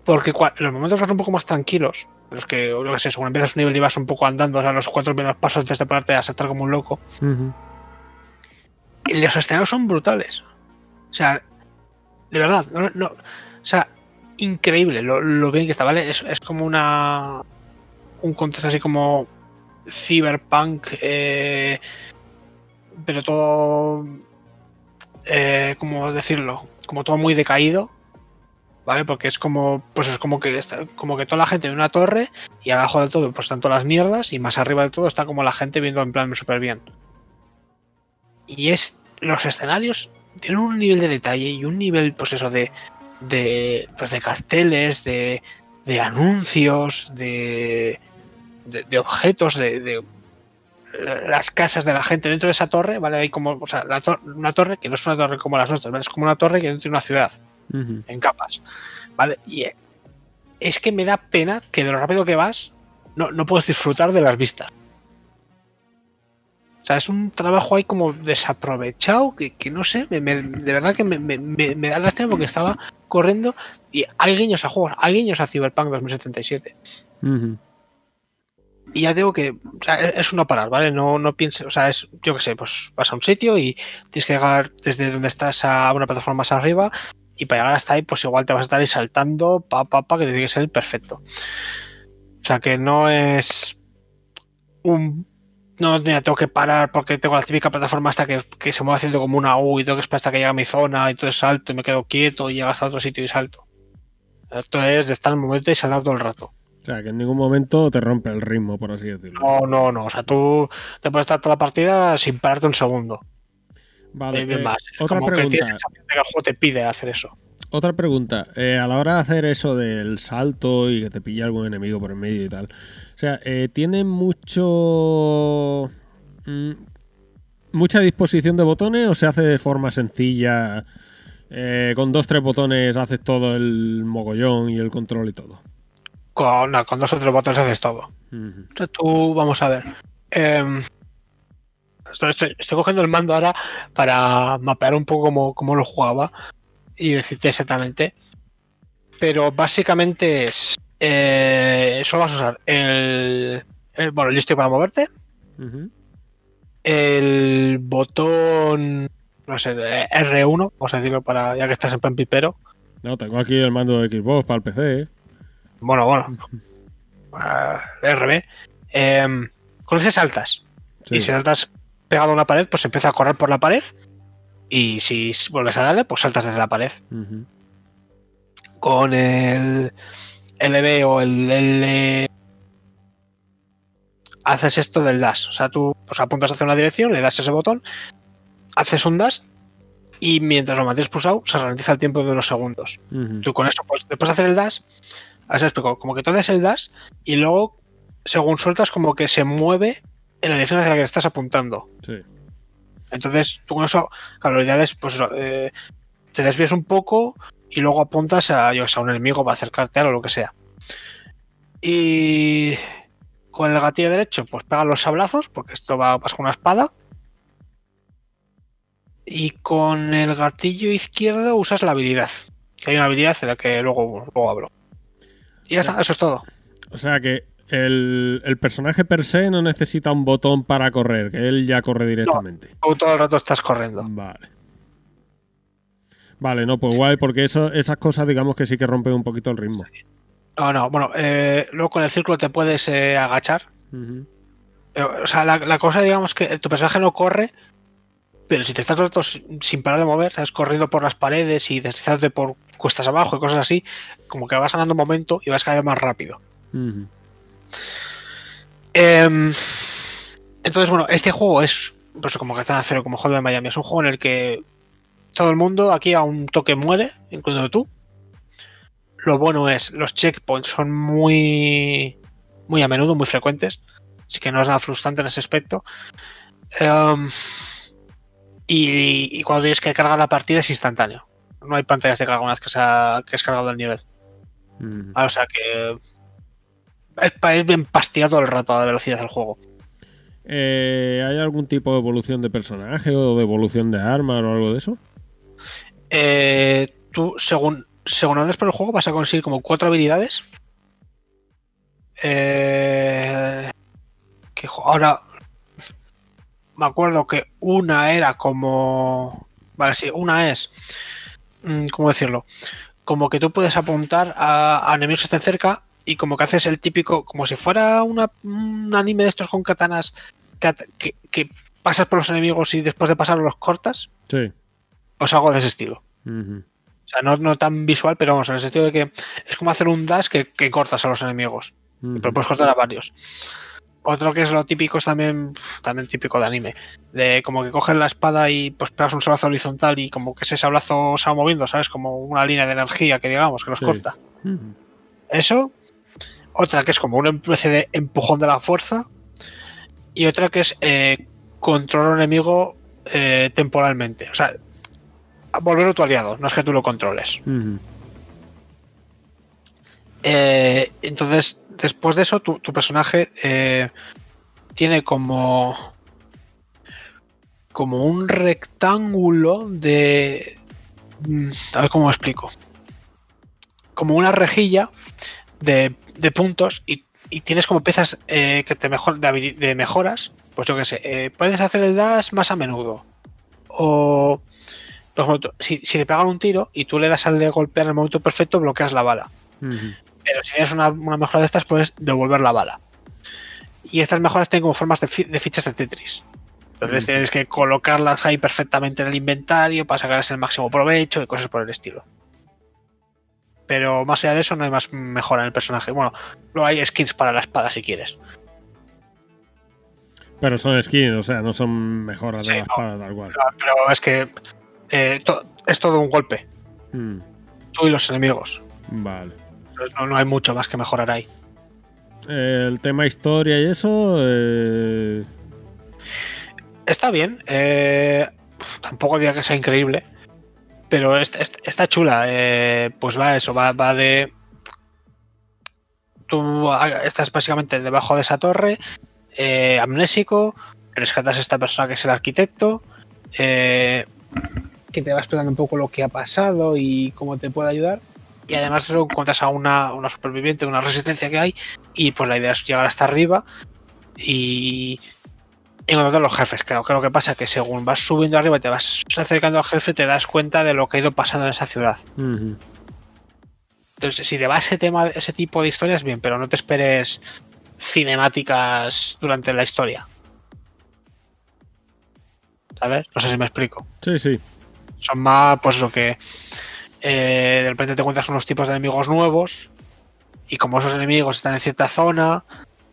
porque los momentos son un poco más tranquilos, los que, yo que sé, según empiezas un nivel y vas un poco andando, o sea, los cuatro primeros pasos antes de pararte a saltar como un loco, y los escenarios son brutales. O sea, de verdad, no, no- o sea, increíble lo, lo bien que está, ¿vale? Es, es como una. Un contexto así como. Cyberpunk, eh, pero todo. Eh, ¿Cómo decirlo? Como todo muy decaído. ¿Vale? Porque es como. Pues es como que como que toda la gente en una torre y abajo del todo, pues están todas las mierdas, y más arriba del todo está como la gente viendo en plan súper bien. Y es. Los escenarios tienen un nivel de detalle y un nivel, pues eso, de. de. Pues de carteles, de. de anuncios, de. de, de objetos, de, de las casas de la gente dentro de esa torre, ¿vale? Hay como, o sea, la tor- una torre que no es una torre como las nuestras, ¿vale? Es como una torre que dentro de una ciudad, en capas, ¿vale? Y eh, es que me da pena que de lo rápido que vas, no, no puedes disfrutar de las vistas. O sea, es un trabajo ahí como desaprovechado, que, que no sé, me- me- de verdad que me, me- da lástima porque estaba corriendo y hay guiños a juegos, hay guiños a Cyberpunk 2077. Y ya digo que o sea, es es un no parar, ¿vale? No, no pienses, o sea, es, yo qué sé, pues vas a un sitio y tienes que llegar desde donde estás a una plataforma más arriba y para llegar hasta ahí, pues igual te vas a estar ahí saltando, pa, pa, pa, que tiene que ser el perfecto. O sea, que no es un... No, mira, tengo que parar porque tengo la típica plataforma hasta que, que se mueve haciendo como una U y tengo que esperar hasta que llegue a mi zona y entonces salto y me quedo quieto y llego hasta otro sitio y salto. Esto es de estar en el momento y saltar todo el rato. O sea, que en ningún momento te rompe el ritmo, por así decirlo. No, no, no. O sea, tú te puedes estar toda la partida sin pararte un segundo. Vale, Eh, eh, más. Otra como que pregunta. tienes de que el juego te pide hacer eso. Otra pregunta. Eh, a la hora de hacer eso del salto y que te pille algún enemigo por el medio y tal. O sea, eh, ¿tiene mucho. mm, mucha disposición de botones o se hace de forma sencilla? Eh, con dos, tres botones haces todo el mogollón y el control y todo. Con, no, con dos o tres botones haces todo. O sea, tú, vamos a ver. Em, estoy, estoy- estoy cogiendo el mando ahora para mapear un poco cómo, cómo lo jugaba y decirte exactamente. Pero básicamente es. Eh, solo vas a usar el, el. Bueno, el joystick para moverte. El botón, no sé, eh, R1, vamos a decirlo para ya que estás en plan pipero. No, tengo aquí el mando de Xbox para el PC. ¿eh? Bueno, bueno, Ah, RB. Em, con ese saltas. Sí. Y si saltas pegado a una pared, pues empieza a correr por la pared. Y si vuelves a darle, pues saltas desde la pared. Con el LB o el L haces esto del dash. O sea, tú pues, apuntas hacia una dirección, le das ese botón, haces un dash y mientras lo mantienes pulsado se ralentiza el tiempo de unos segundos. Tú con eso, pues después de hacer el dash, a ver si explico, como que tú haces el dash y luego, según sueltas, como que se mueve en la dirección hacia la que estás apuntando. Sí. Entonces, tú con eso, claro, lo ideal es, pues, eso, eh, te desvías un poco y luego apuntas a, yo, a un enemigo para acercarte a él o lo que sea. Y con el gatillo derecho, pues pega los sablazos, porque esto va vas con una espada. Y con el gatillo izquierdo usas la habilidad. Que hay una habilidad de la que luego, luego hablo. Y ya está, eso es todo. O sea que el, el personaje per se no necesita un botón para correr, que él ya corre directamente. Todo el rato estás corriendo. Vale. Vale, no, pues guay, porque eso, esas cosas digamos que sí que rompen un poquito el ritmo. No, no, bueno, eh, luego con el círculo te puedes eh, agachar. Pero, o sea, la, la cosa, digamos, que tu personaje no corre, pero si te estás todo sin parar de mover, estás corriendo por las paredes y deslizándote por cuestas abajo y cosas así, como que vas ganando momento y vas cada vez más rápido. Ujú. Em, entonces, bueno, este juego es, pues como que están a cero, como juego de Miami, es un juego en el que todo el mundo aquí a un toque muere, incluyendo tú. Lo bueno es, los checkpoints son muy, muy a menudo, muy frecuentes, así que no es nada frustrante en ese aspecto. Em, y, y cuando tienes que cargar la partida es instantáneo. No hay pantallas de carga una vez que, se ha, que has cargado el nivel. Ujú. Ah, O sea que es, bien pastillado todo el rato a la velocidad del juego. Eh, ¿Hay algún tipo de evolución de personaje o de evolución de armas o algo de eso? Eh, tú, según, según andes por el juego, vas a conseguir como cuatro habilidades. Eh, que ahora me acuerdo que una era como. Vale, sí, una es. mm, ¿Cómo decirlo? Como que tú puedes apuntar a, a enemigos que estén cerca y como que haces el típico. Como si fuera una- un anime de estos con katanas que, que- pasas por los enemigos y después de pasar los cortas. Sí. Pues algo de ese estilo. O sea, no, no tan visual, pero vamos, en el sentido de que es como hacer un dash que, que cortas a los enemigos. Ujú. Pero puedes cortar a varios. Otro que es lo típico es también, también típico de anime. De como que coges la espada y pues pegas un sablazo horizontal y como que ese sablazo se va moviendo, ¿sabes? Como una línea de energía que digamos, que los Sí. corta. Ujú. Eso. Otra que es como una especie de empujón de la fuerza. Y otra que es eh, controlar un enemigo eh, temporalmente. O sea, volverlo tu aliado, no es que tú lo controles. Eh, entonces, después de eso, tu, tu personaje eh, tiene como. como un rectángulo de. mm, A ver cómo lo explico. Como una rejilla de, de puntos y, y tienes como piezas eh, que te mejor, de, mejoras. Pues yo qué sé, eh, puedes hacer el dash más a menudo. O. Por ejemplo, si, si te pegan un tiro y tú le das al de golpear en el momento perfecto, bloqueas la bala. Pero si tienes una, una mejora de estas, puedes devolver la bala. Y estas mejoras tienen como formas de, fi- de fichas de Tetris. Entonces tienes que colocarlas ahí perfectamente en el inventario para sacarles el máximo provecho y cosas por el estilo. Pero más allá de eso no hay más mejora en el personaje. Bueno, luego hay skins para la espada si quieres. Pero son skins, o sea, no son mejoras de la no. espada tal cual. Pero, pero es que eh, to- es todo un golpe. Mm, Tú y los enemigos. Vale. No, no hay mucho más que mejorar ahí. El tema historia y eso. eh, Está bien. eh, tampoco diría que sea increíble. Pero es- es- está chula. eh, pues va eso, va, va de. Tú estás básicamente debajo de esa torre, eh, amnésico, rescatas a esta persona que es el arquitecto, eh, que te va explicando un poco lo que ha pasado y cómo te puede ayudar. Y además de eso encuentras a una, una superviviente, una resistencia que hay, y pues la idea es llegar hasta arriba y encontrar los jefes. Claro, que lo que pasa es que según vas subiendo arriba y te vas acercando al jefe, te das cuenta de lo que ha ido pasando en esa ciudad. Entonces, si te va ese tema, ese tipo de historias, bien, pero no te esperes cinemáticas durante la historia. ¿Sabes? No sé si me explico. Sí, sí. Son más, pues lo que eh, de repente te encuentras unos tipos de enemigos nuevos y como esos enemigos están en cierta zona,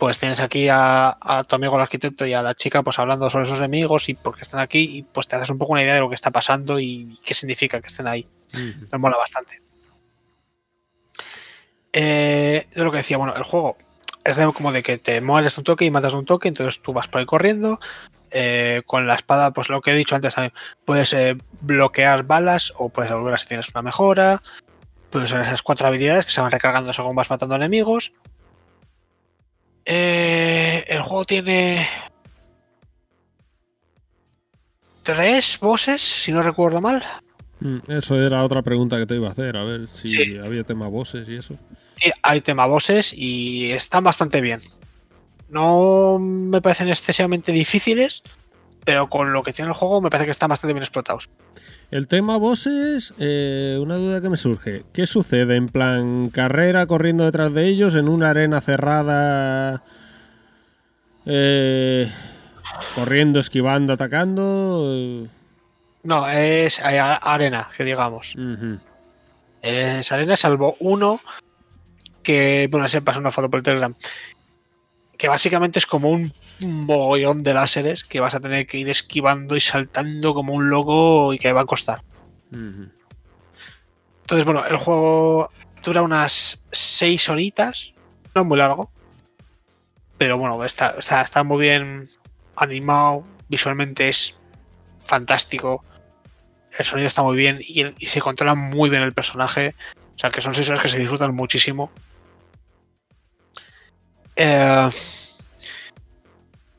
pues tienes aquí a, a tu amigo el arquitecto y a la chica pues hablando sobre esos enemigos y por qué están aquí y pues te haces un poco una idea de lo que está pasando y qué significa que estén ahí. Ujú. Me mola bastante. Eh, yo lo que decía, bueno, el juego es de, como de que te mueres un toque y matas de un toque, entonces tú vas por ahí corriendo. eh, con la espada, pues lo que he dicho antes también, puedes eh, bloquear balas o puedes devolverlas si tienes una mejora. Puedes usar esas cuatro habilidades que se van recargando según vas matando enemigos. Eh, el juego tiene tres bosses, si no recuerdo mal. Mm, Eso era otra pregunta que te iba a hacer, a ver si Sí. había tema bosses y eso. Sí, hay tema bosses y están bastante bien. No me parecen excesivamente difíciles, pero con lo que tiene el juego me parece que están bastante bien explotados. El tema bosses, eh, una duda que me surge. ¿Qué sucede? En plan, carrera corriendo detrás de ellos en una arena cerrada. eh, corriendo, esquivando, atacando. No, es eh, arena, que digamos. Es arena, salvo uno que, bueno, se pasa una foto por el Telegram. Que básicamente es como un mogollón de láseres que vas a tener que ir esquivando y saltando como un loco y que va a costar. Entonces, bueno, el juego dura unas 6 horitas, no es muy largo, pero bueno, está, está, está muy bien animado, visualmente es fantástico, el sonido está muy bien y se controla muy bien el personaje, o sea que son 6 horas que se disfrutan muchísimo. Eh,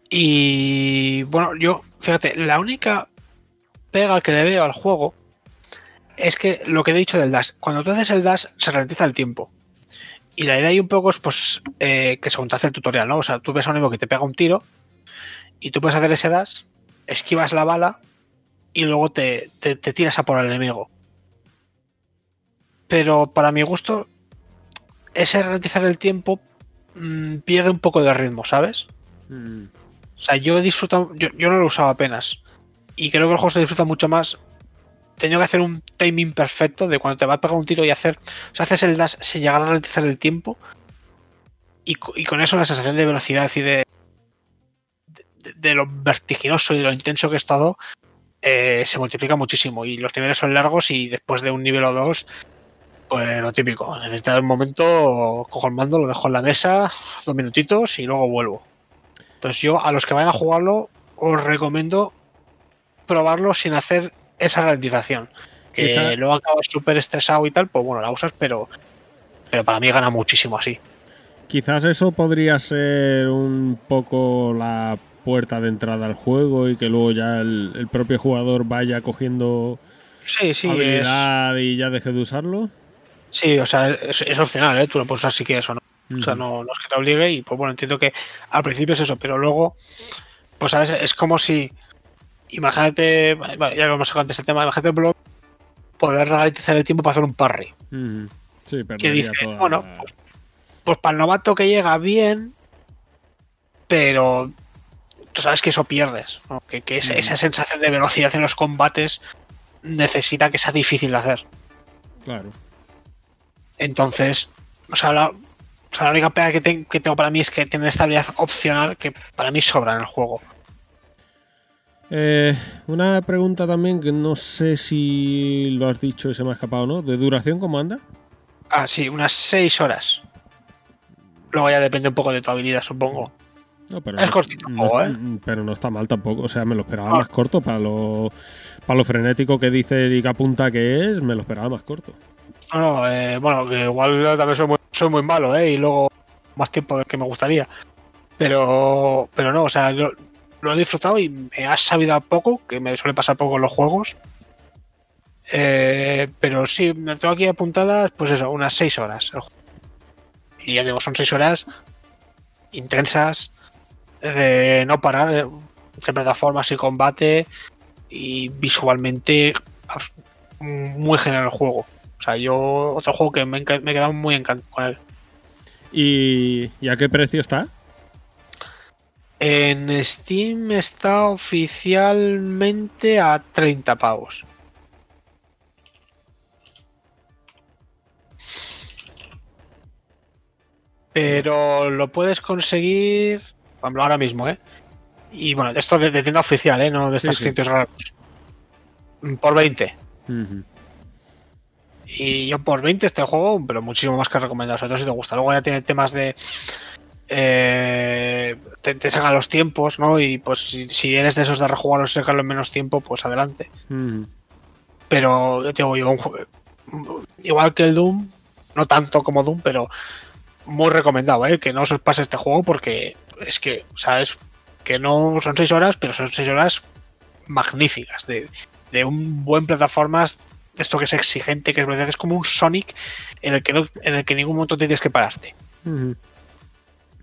y bueno, yo, fíjate, la única pega que le veo al juego es que lo que he dicho del dash, cuando tú haces el dash se ralentiza el tiempo. Y la idea ahí un poco es pues eh, que según te hace el tutorial, ¿no? O sea, tú ves a un enemigo que te pega un tiro y tú puedes hacer ese dash, esquivas la bala y luego te, te- te tiras a por el enemigo. Pero para mi gusto, ese ralentizar el tiempo mm, pierde un poco de ritmo, ¿sabes? Mm. O sea, yo he disfrutado, yo, yo no lo he usado apenas. Y creo que el juego se disfruta mucho más. Tengo que hacer un timing perfecto de cuando te va a pegar un tiro y hacer. O sea, haces el dash sin llegar a ralentizar el tiempo. Y, co- y con eso la sensación de velocidad y de. de, de lo vertiginoso y de lo intenso que es todo. eh, se multiplica muchísimo. Y los niveles son largos y después de un nivel o dos. Pues lo típico. Necesitas un momento, cojo el mando, lo dejo en la mesa, dos minutitos y luego vuelvo. Entonces yo a los que vayan a jugarlo os recomiendo probarlo sin hacer esa ralentización. Que Quizá- luego acabas súper estresado y tal, pues bueno, la usas, pero, pero para mí gana muchísimo así. Quizás eso podría ser un poco la puerta de entrada al juego y que luego ya el, el propio jugador vaya cogiendo Sí, sí, es, habilidad y ya deje de usarlo. Sí, o sea, es, es opcional, ¿eh? tú lo puedes usar si quieres o no. O sea, no, no es que te obligue y pues bueno, entiendo que al principio es eso, pero luego, pues sabes, es como si, imagínate, vale, ya hemos sacado antes el tema, imagínate Blood, poder ralentizar el tiempo para hacer un parry. Sí, que toda bueno, pues, pues para el novato que llega bien, pero tú sabes que eso pierdes, ¿no? que, que esa, Mm. esa sensación de velocidad en los combates necesita que sea difícil de hacer. Claro. Entonces, o sea, la, o sea, la única pega que, ten- que tengo para mí es que tiene esta habilidad opcional que para mí sobra en el juego. Eh, una pregunta también que no sé si lo has dicho y se me ha escapado, ¿no? ¿De duración cómo anda? Ah, sí, unas 6 horas. Luego ya depende un poco de tu habilidad, supongo. No, pero Es no- cortito no, juego, ¿eh? Pero no está mal tampoco. O sea, me lo esperaba Ah. más corto para lo, para lo frenético que dices y que apunta que es. Me lo esperaba más corto. No, eh, bueno, igual también soy muy, soy muy malo, ¿eh? Y luego más tiempo del que me gustaría. Pero, pero no, o sea, lo he disfrutado y me ha sabido a poco, que me suele pasar poco en los juegos. Eh, pero sí, me tengo aquí apuntadas, pues eso, unas 6 horas. Y ya digo, son 6 horas intensas, de no parar, eh, entre plataformas y combate, y visualmente abs- muy genial el juego. O sea, yo, otro juego que me, he quedado muy encantado con él. ¿Y, ¿y a qué precio está? En Steam está oficialmente a 30 pavos. Pero lo puedes conseguir, por ejemplo, ahora mismo, ¿eh? Y bueno, esto de, de tienda oficial, ¿eh? No de Sí, estas sí. raros. Por 20. Ujú. Y yo por 20 este juego, pero muchísimo más que recomendado, sobre todo si te gusta. Luego ya tiene temas de... eh, te, te sacan los tiempos, ¿no? Y pues si, si eres de esos de rejugarlos y sacarlo en menos tiempo, pues adelante. Ujú. Pero yo te digo, yo un jue- igual que el Doom, no tanto como Doom, pero muy recomendado, ¿eh? Que no os pase este juego porque es que, ¿sabes? Que no son 6 horas, pero son 6 horas magníficas, de, de un buen plataformas esto que es exigente, que es verdad, es como un Sonic en el que no, en el que en ningún momento tienes que pararte.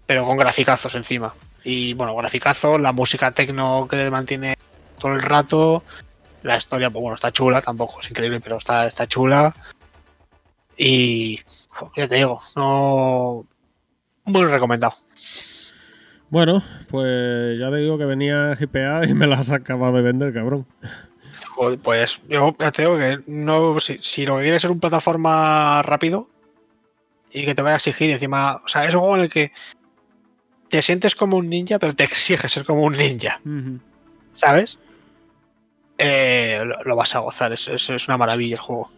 Pero con graficazos encima. Y bueno, graficazos, la música tecno que te mantiene todo el rato. La historia, pues bueno, está chula, tampoco es increíble, pero está, está chula. Y ya te digo, no. Muy recomendado. Bueno, pues ya te digo que venía GPA y me las has acabado de vender, cabrón. Joder, Pues yo ya te digo que no, si, si lo que quieres es un plataforma rápido y que te vaya a exigir encima, o sea, es un juego en el que te sientes como un ninja, pero te exige ser como un ninja. ¿sabes? Eh, lo, lo vas a gozar, es, es- es una maravilla el juego.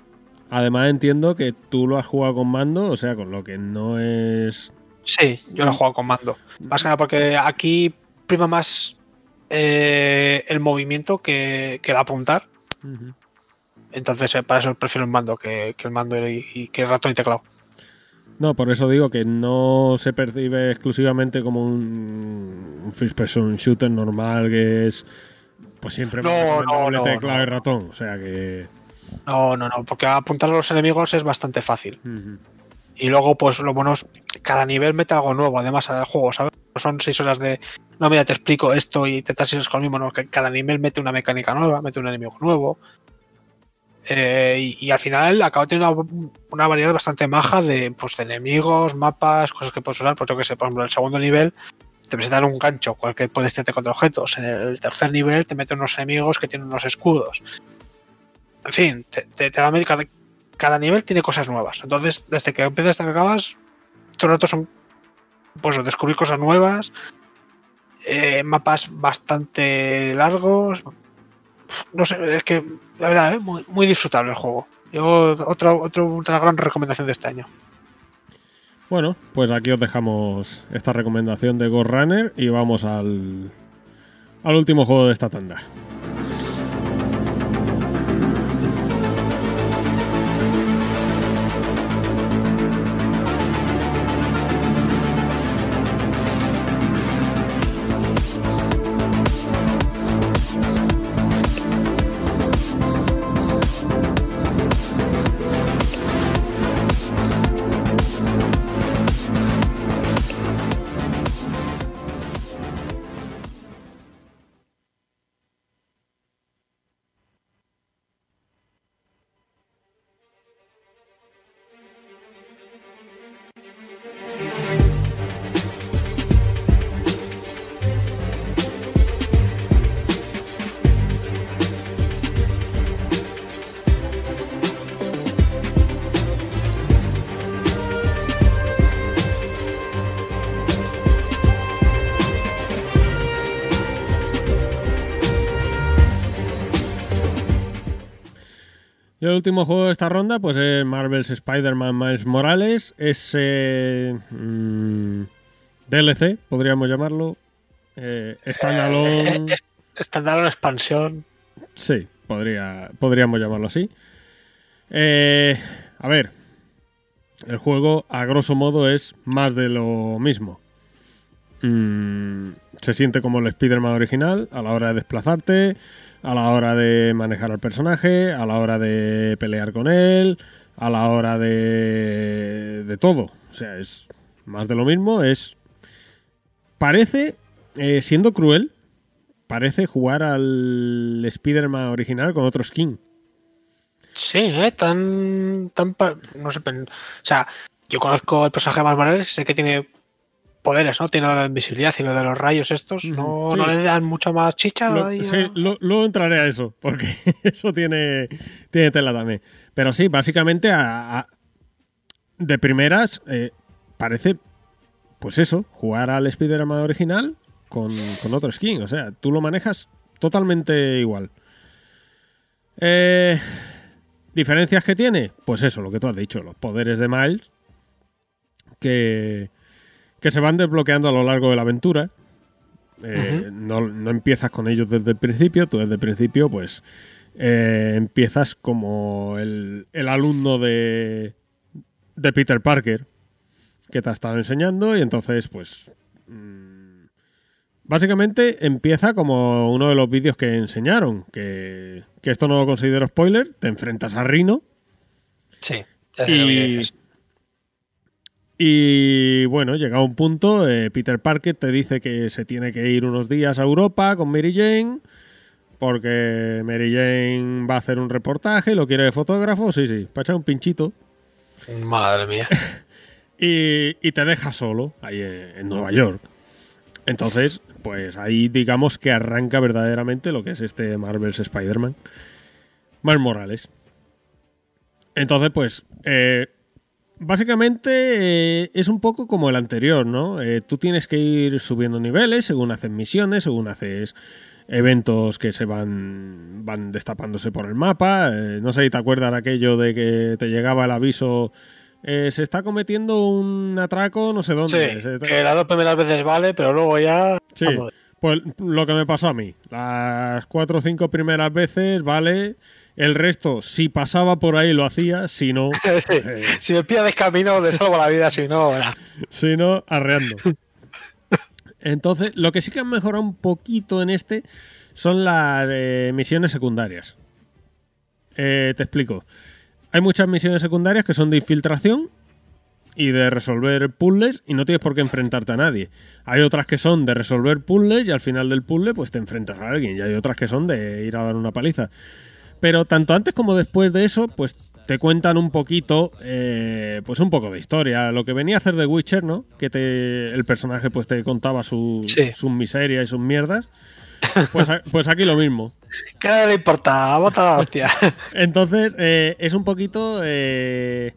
Además entiendo que tú lo has jugado con mando, o sea, con lo que no es... Sí, yo lo he jugado con mando. Más que nada porque aquí prima más eh, el movimiento que, que el apuntar. Entonces, eh, para eso prefiero el mando que, que el mando y, y que el ratón y teclado. No, por eso digo que no se percibe exclusivamente como un, un first person shooter normal que es pues siempre No, no, no, teclado no. y ratón, o sea que No, no, no, porque apuntar a los enemigos es bastante fácil. Y luego, pues lo bueno es cada nivel mete algo nuevo, además al juego, ¿sabes? Son seis horas de, no, mira, te explico esto y te seis horas con lo mismo, no, cada nivel mete una mecánica nueva, mete un enemigo nuevo. Eh, y, al final acaba teniendo una, una variedad bastante maja de, pues, enemigos, mapas, cosas que puedes usar. Pues yo que sé, por ejemplo, en el segundo nivel te presentan un gancho que puedes tirarte contra objetos. En el tercer nivel te meten unos enemigos que tienen unos escudos. En fin, te, te, te va a cada, cada nivel tiene cosas nuevas. Entonces, desde que empiezas hasta que acabas, todo el rato son pues descubrir cosas nuevas, eh, mapas bastante largos. No sé, es que la verdad, ¿eh? muy, muy disfrutable el juego. Yo, otra, otra, otra gran recomendación de este año. Bueno, pues aquí os dejamos esta recomendación de Ghost Runner y vamos al, al último juego de esta tanda. Último juego de esta ronda, pues es Marvel's Spider-Man Miles Morales. Es eh, mm, DLC, podríamos llamarlo. Eh, standalone. Eh, Estándar una expansión. Sí, podría, podríamos llamarlo así. Eh, a ver, el juego a grosso modo es más de lo mismo. Mm, se siente como el Spider-Man original a la hora de desplazarte, a la hora de manejar al personaje, a la hora de pelear con él, a la hora de, de todo. O sea, es más de lo mismo. Es parece, eh, siendo cruel, parece jugar al Spider-Man original con otro skin. Sí, ¿eh? Tan. tan no sé. O sea, yo conozco el personaje de Miles sé que tiene poderes, ¿no? Tiene lo de invisibilidad y lo de los rayos estos. No, sí. no le dan mucha más chicha. Lo- luego entraré a eso, porque *laughs* eso tiene, tiene tela también. Pero sí, básicamente a- a- de primeras eh, parece, pues eso, jugar al Spider-Man original con, con otro skin. O sea, tú lo manejas totalmente igual. Eh, ¿Diferencias que tiene? Pues eso, lo que tú has dicho, los poderes de Miles que, que se van desbloqueando a lo largo de la aventura. Eh, no, no empiezas con ellos desde el principio, tú desde el principio pues eh, empiezas como el, el alumno de, de Peter Parker que te ha estado enseñando y entonces pues mm, básicamente empieza como uno de los vídeos que enseñaron, que, que esto no lo considero spoiler, te enfrentas a Rino Sí. y. y bueno, llega un punto, eh, Peter Parker te dice que se tiene que ir unos días a Europa con Mary Jane, porque Mary Jane va a hacer un reportaje, lo quiere de fotógrafo, sí, sí, para echar un pinchito, Madre mía. *laughs* y, y te deja solo ahí en, en Nueva York. Entonces, pues ahí digamos que arranca verdaderamente lo que es este Marvel's Spider-Man. Miles Morales. Entonces, pues, eh, básicamente eh, es un poco como el anterior, ¿no? Eh, tú tienes que ir subiendo niveles según haces misiones, según haces eventos que se van, van destapándose por el mapa. Eh, no sé si te acuerdas de aquello de que te llegaba el aviso. eh, se está cometiendo un atraco, no sé dónde. Sí, está- que las dos primeras veces vale, pero luego ya. Sí, pues lo que me pasó a mí. Las cuatro o cinco primeras veces, vale. El resto, si pasaba por ahí, lo hacía. Si no, *laughs* Sí. eh, Si me pillas camino, le salvo la vida, si no, si no, arreando. Entonces, lo que sí que han mejorado un poquito en este son las eh, misiones secundarias. Eh, te explico. Hay muchas misiones secundarias que son de infiltración y de resolver puzzles y no tienes por qué enfrentarte a nadie. Hay otras que son de resolver puzzles y al final del puzzle pues te enfrentas a alguien y hay otras que son de ir a dar una paliza. Pero tanto antes como después de eso, pues te cuentan un poquito, eh, pues un poco de historia. Lo que venía a hacer The Witcher, ¿no? Que te, el personaje pues te contaba su- Sí. sus miserias y sus mierdas. Pues, pues aquí lo mismo. ¿Qué le importa? Bota la hostia. Entonces, eh, es un poquito eh,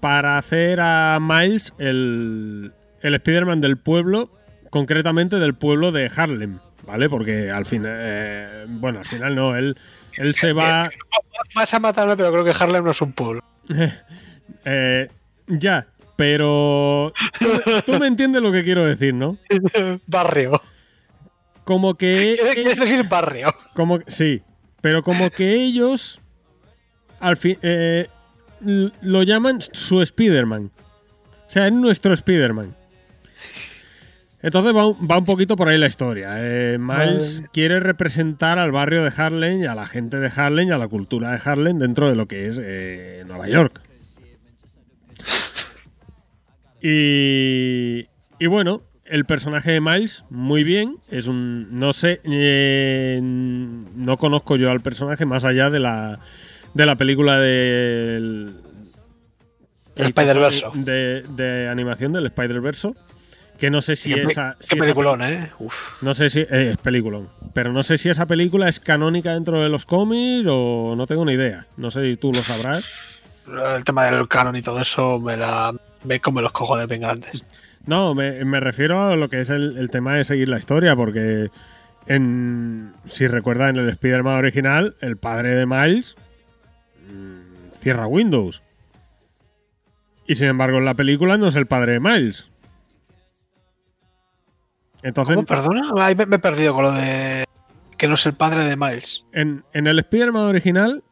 para hacer a Miles el, el Spider-Man del pueblo, concretamente del pueblo de Harlem, ¿vale? Porque al final, eh, bueno, al final no, él, él se va... Vas a matarme, pero creo que Harlem no es un pueblo. *laughs* eh, ya, pero tú, tú me entiendes lo que quiero decir, ¿no? *laughs* barrio. Como que... *laughs* ¿Quieres decir barrio? Como, sí, pero como que ellos al fin eh, lo llaman su Spider-Man. O sea, es nuestro Spider-Man. Entonces va, un- va un poquito por ahí la historia. Eh, Miles Vale. quiere representar al barrio de Harlem y a la gente de Harlem y a la cultura de Harlem dentro de lo que es eh, Nueva York. Y, y bueno, el personaje de Miles, muy bien. Es un. No sé. eh, no conozco yo al personaje más allá de la, de la película del. El. Sony De, de animación del Spider-Verse. Que no sé si esa. qué si esa- peliculón, ¿eh? Uf. no sé si eh, es peliculón. Pero no sé si esa película es canónica dentro de los cómics o no tengo ni idea. No sé si tú lo sabrás. El tema del canon y todo eso me la. Me come los cojones bien grandes. No, me, me refiero a lo que es el, el tema de seguir la historia, porque en, si recuerdas en el Spider-Man original, el padre de Miles mm, cierra Windows. Y sin embargo en la película no es el padre de Miles. Entonces, ¿Cómo? ¿Perdona? Ahí me, me he perdido con lo de. Que no es el padre de Miles. en, en el Spider-Man original,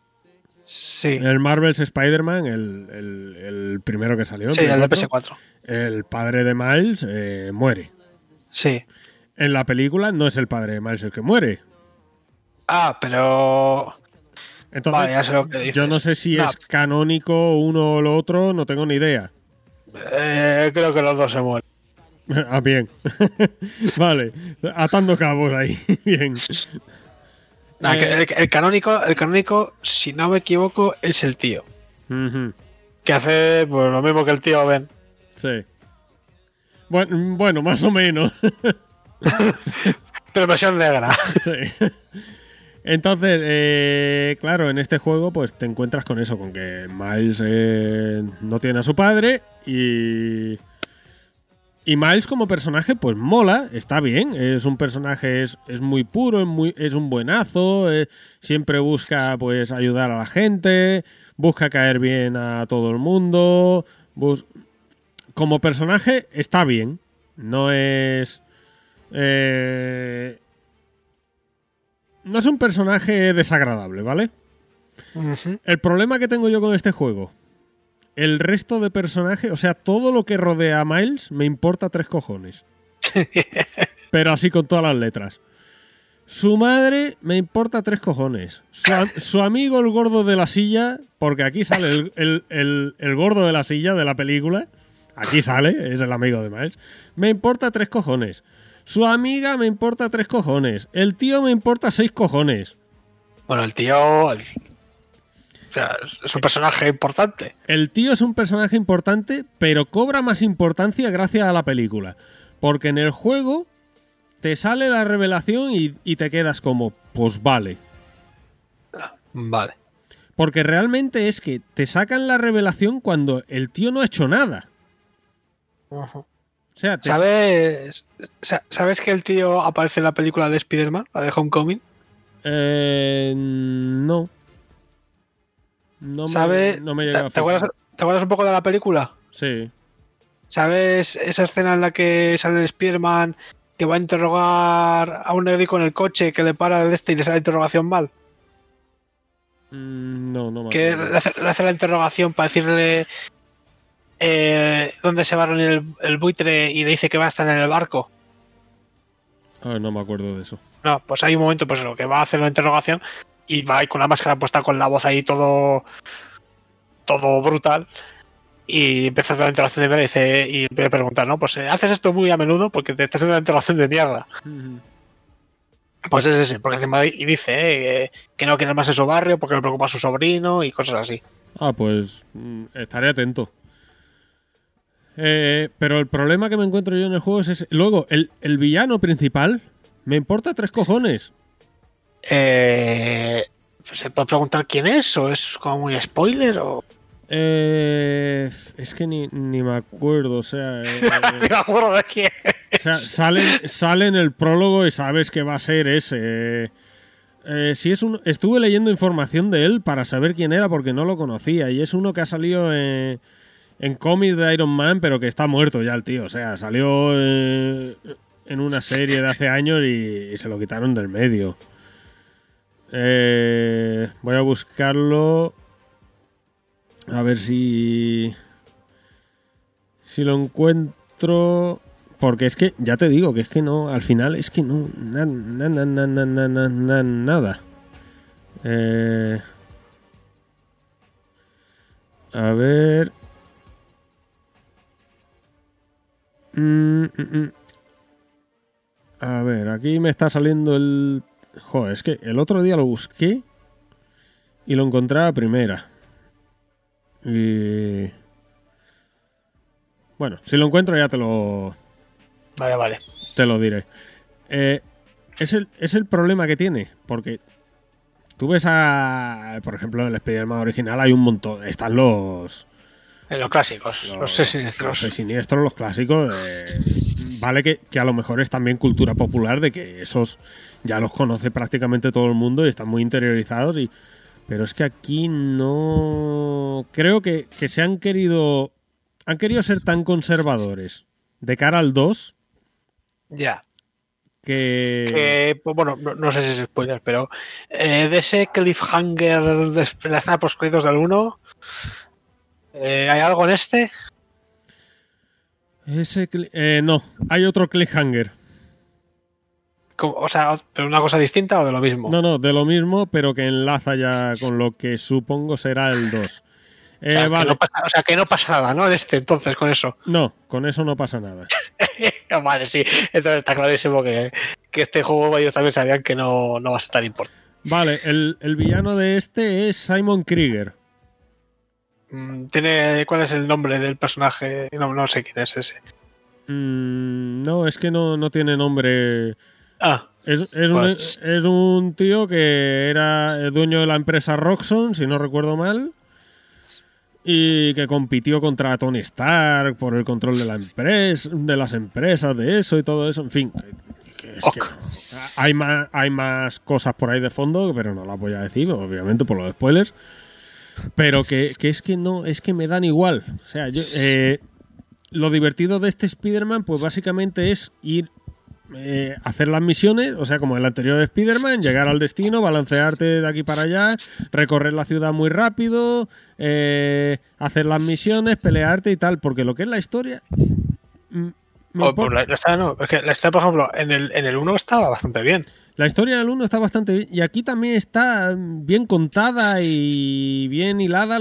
Sí. en el Marvel's Spider-Man, el, el- el primero que salió, Sí, el de Play 4, PS4. el padre de Miles eh, muere. Sí. En la película no es el padre de Miles el que muere. Ah, pero. Entonces, Vale, ya sé lo que dices. yo no sé si No, es canónico uno o lo otro, no tengo ni idea. eh, creo que los dos se mueren. *laughs* ah, bien. *laughs* vale, atando cabos ahí. *laughs* bien. Nah, Eh, el, el canónico, el canónico, si no me equivoco, es el tío. Que hace pues, lo mismo que el tío Ben. Sí. Bueno, bueno, más o menos. Pero versión negra. sí. Entonces, eh, claro, en este juego pues te encuentras con eso, con que Miles eh, no tiene a su padre y... Y Miles como personaje pues mola, está bien, es un personaje, es, es muy puro, es, muy, es un buenazo, eh, siempre busca pues ayudar a la gente, busca caer bien a todo el mundo, bus- como personaje está bien, no es... eh, no es un personaje desagradable, ¿vale? El problema que tengo yo con este juego, el resto de personajes, o sea, todo lo que rodea a Miles me importa tres cojones. *laughs* pero así con todas las letras. Su madre me importa tres cojones. Su, am- su amigo el gordo de la silla, porque aquí sale el, el- el- el gordo de la silla de la película. Aquí sale, es el amigo de Miles. Me importa tres cojones. Su amiga me importa tres cojones. El tío me importa seis cojones. Bueno, el tío. Sea, es- un personaje importante. El tío es un personaje importante, pero cobra más importancia gracias a la película. Porque en el juego te sale la revelación y, y te quedas como, pues vale. Vale. Porque realmente es que te sacan la revelación cuando el tío no ha hecho nada. Ujú. O sea, te- ¿Sabes, sa- ¿Sabes que el tío aparece en la película de Spider-Man, la de Homecoming? Eh, no. No me, ¿Sabes? no me ¿Te, te acuerdas, fijar. te acuerdas un poco de la película? Sí. ¿Sabes esa escena en la que sale el Spider-Man que va a interrogar a un negrico en el coche que le para el este y le sale la interrogación mal? Mm, no, no me Que acuerdo. le hace, le hace la interrogación para decirle eh, dónde se va a reunir el, el buitre y le dice que va a estar en el barco. Ah, no me acuerdo de eso. No, pues hay un momento pues lo que va a hacer la interrogación y va ahí con la máscara puesta con la voz ahí todo todo brutal y empieza a hacer la interrogación de mierda y dice y empieza a preguntar, ¿no? Pues eh, haces esto muy a menudo porque te estás haciendo una interrogación de mierda. Pues es ese, porque encima y dice eh, que no quiere más en su barrio porque le preocupa a su sobrino y cosas así. Ah, pues mm, estaré atento. Eh, pero el problema que me encuentro yo en el juego es ese. Luego, el, el villano principal me importa tres cojones. Eh, ¿Se puede preguntar quién es? ¿O es como muy spoiler? O... Eh, es que ni, ni me acuerdo, o sea, *laughs* eh, Ni me acuerdo de quién. o sea, sale, sale en el prólogo y sabes que va a ser ese. Eh, si es un, estuve leyendo información de él para saber quién era porque no lo conocía y es uno que ha salido en, en cómics de Iron Man pero que está muerto ya el tío, o sea, salió eh, en una serie de hace años y, y se lo quitaron del medio. Eh, voy a buscarlo. A ver si. Si lo encuentro. Porque es que, ya te digo, que es que no. Al final es que no. Na, na, na, nada. Eh, a ver. Mm, mm, mm. A ver, aquí me está saliendo el joder es que el otro día lo busqué y lo encontré a primera y bueno si lo encuentro ya te lo Vale, vale. te lo diré. Eh, es, el, es el problema que tiene, porque tú ves a, por ejemplo, en el Spider-Man original hay un montón, están los, En los clásicos, los, seis siniestros. los seis siniestros, los clásicos. eh, vale que, que a lo mejor es también cultura popular de que esos ya los conoce prácticamente todo el mundo y están muy interiorizados. Y, pero es que aquí no. Creo que, que se han querido. Han querido ser tan conservadores de cara al 2 Ya. que. Que, pues, bueno, no, no sé si es spoiler, pero eh, de ese cliffhanger de la escena post créditos del 1, eh, ¿hay algo en este? Ese eh, no, hay otro cliffhanger. O sea, ¿pero una cosa distinta o de lo mismo? No, no, de lo mismo, pero que enlaza ya con lo que supongo será el 2. Eh, o, sea, que vale, no pasa, o sea, que no pasa nada, ¿no? En este, entonces, con eso. no, con eso no pasa nada. *laughs* vale, sí. Entonces está clarísimo que, que este juego ellos también sabían que no, no va a ser tan importante. Vale, el, el villano de este es Simon Krieger. Mm, ¿Tiene, ¿Cuál es el nombre del personaje? No, no sé quién es ese. Mm, no, es que no, no tiene nombre. Ah, Es, es, un, es un tío que era el dueño de la empresa Roxxon, si no recuerdo mal, y que compitió contra Tony Stark por el control de la empresa, de las empresas, de eso y todo eso. En fin, que- que es que *laughs* hay más, hay más cosas por ahí de fondo, pero no las voy a decir, obviamente por los spoilers. Pero que, que es que no, es que me dan igual. O sea, yo, eh, lo divertido de este Spider-Man, pues básicamente es ir eh, hacer las misiones, o sea, como el anterior Spider-Man, llegar al destino, balancearte de aquí para allá, recorrer la ciudad muy rápido, eh, hacer las misiones, pelearte y tal, porque lo que es la historia mm, O, impor- pues, la, la historia no, es que la historia, por ejemplo, en el, en el 1 estaba bastante bien. La historia del 1 está bastante bien. Y aquí también está bien contada y bien hilada.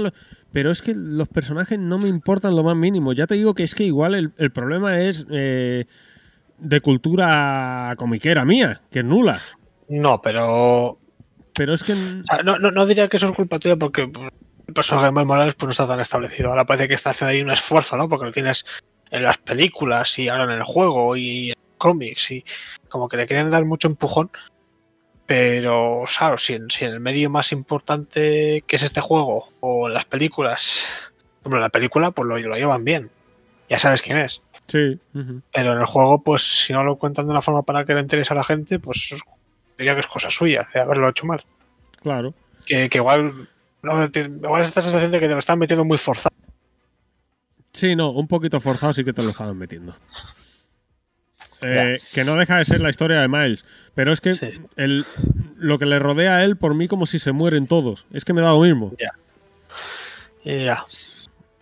Pero es que los personajes no me importan lo más mínimo. Ya te digo que es que igual el, el problema es eh, de cultura comiquera mía, que es nula. No, pero Pero es que. O sea, no, no, no diría que eso es culpa tuya porque el personaje de Miles Morales pues, no está tan establecido. Ahora parece que está haciendo ahí un esfuerzo, ¿no? Porque lo tienes en las películas y ahora en el juego y en cómics y como que le quieren dar mucho empujón. Pero, claro, si en, si en el medio más importante que es este juego o en las películas, hombre, la película pues lo, lo llevan bien. Ya sabes quién es. Sí. Pero en el juego, pues si no lo cuentan de una forma para que le interese a la gente, pues diría que es cosa suya, de haberlo hecho mal Claro. que, que igual no, igual es esta sensación de que te lo están metiendo muy forzado. Sí, no, un poquito forzado sí que te lo estaban metiendo. Eh, que no deja de ser la historia de Miles. Pero es que Sí. el, lo que le rodea a él, por mí, como si se mueren todos. Es que me da lo mismo. Ya.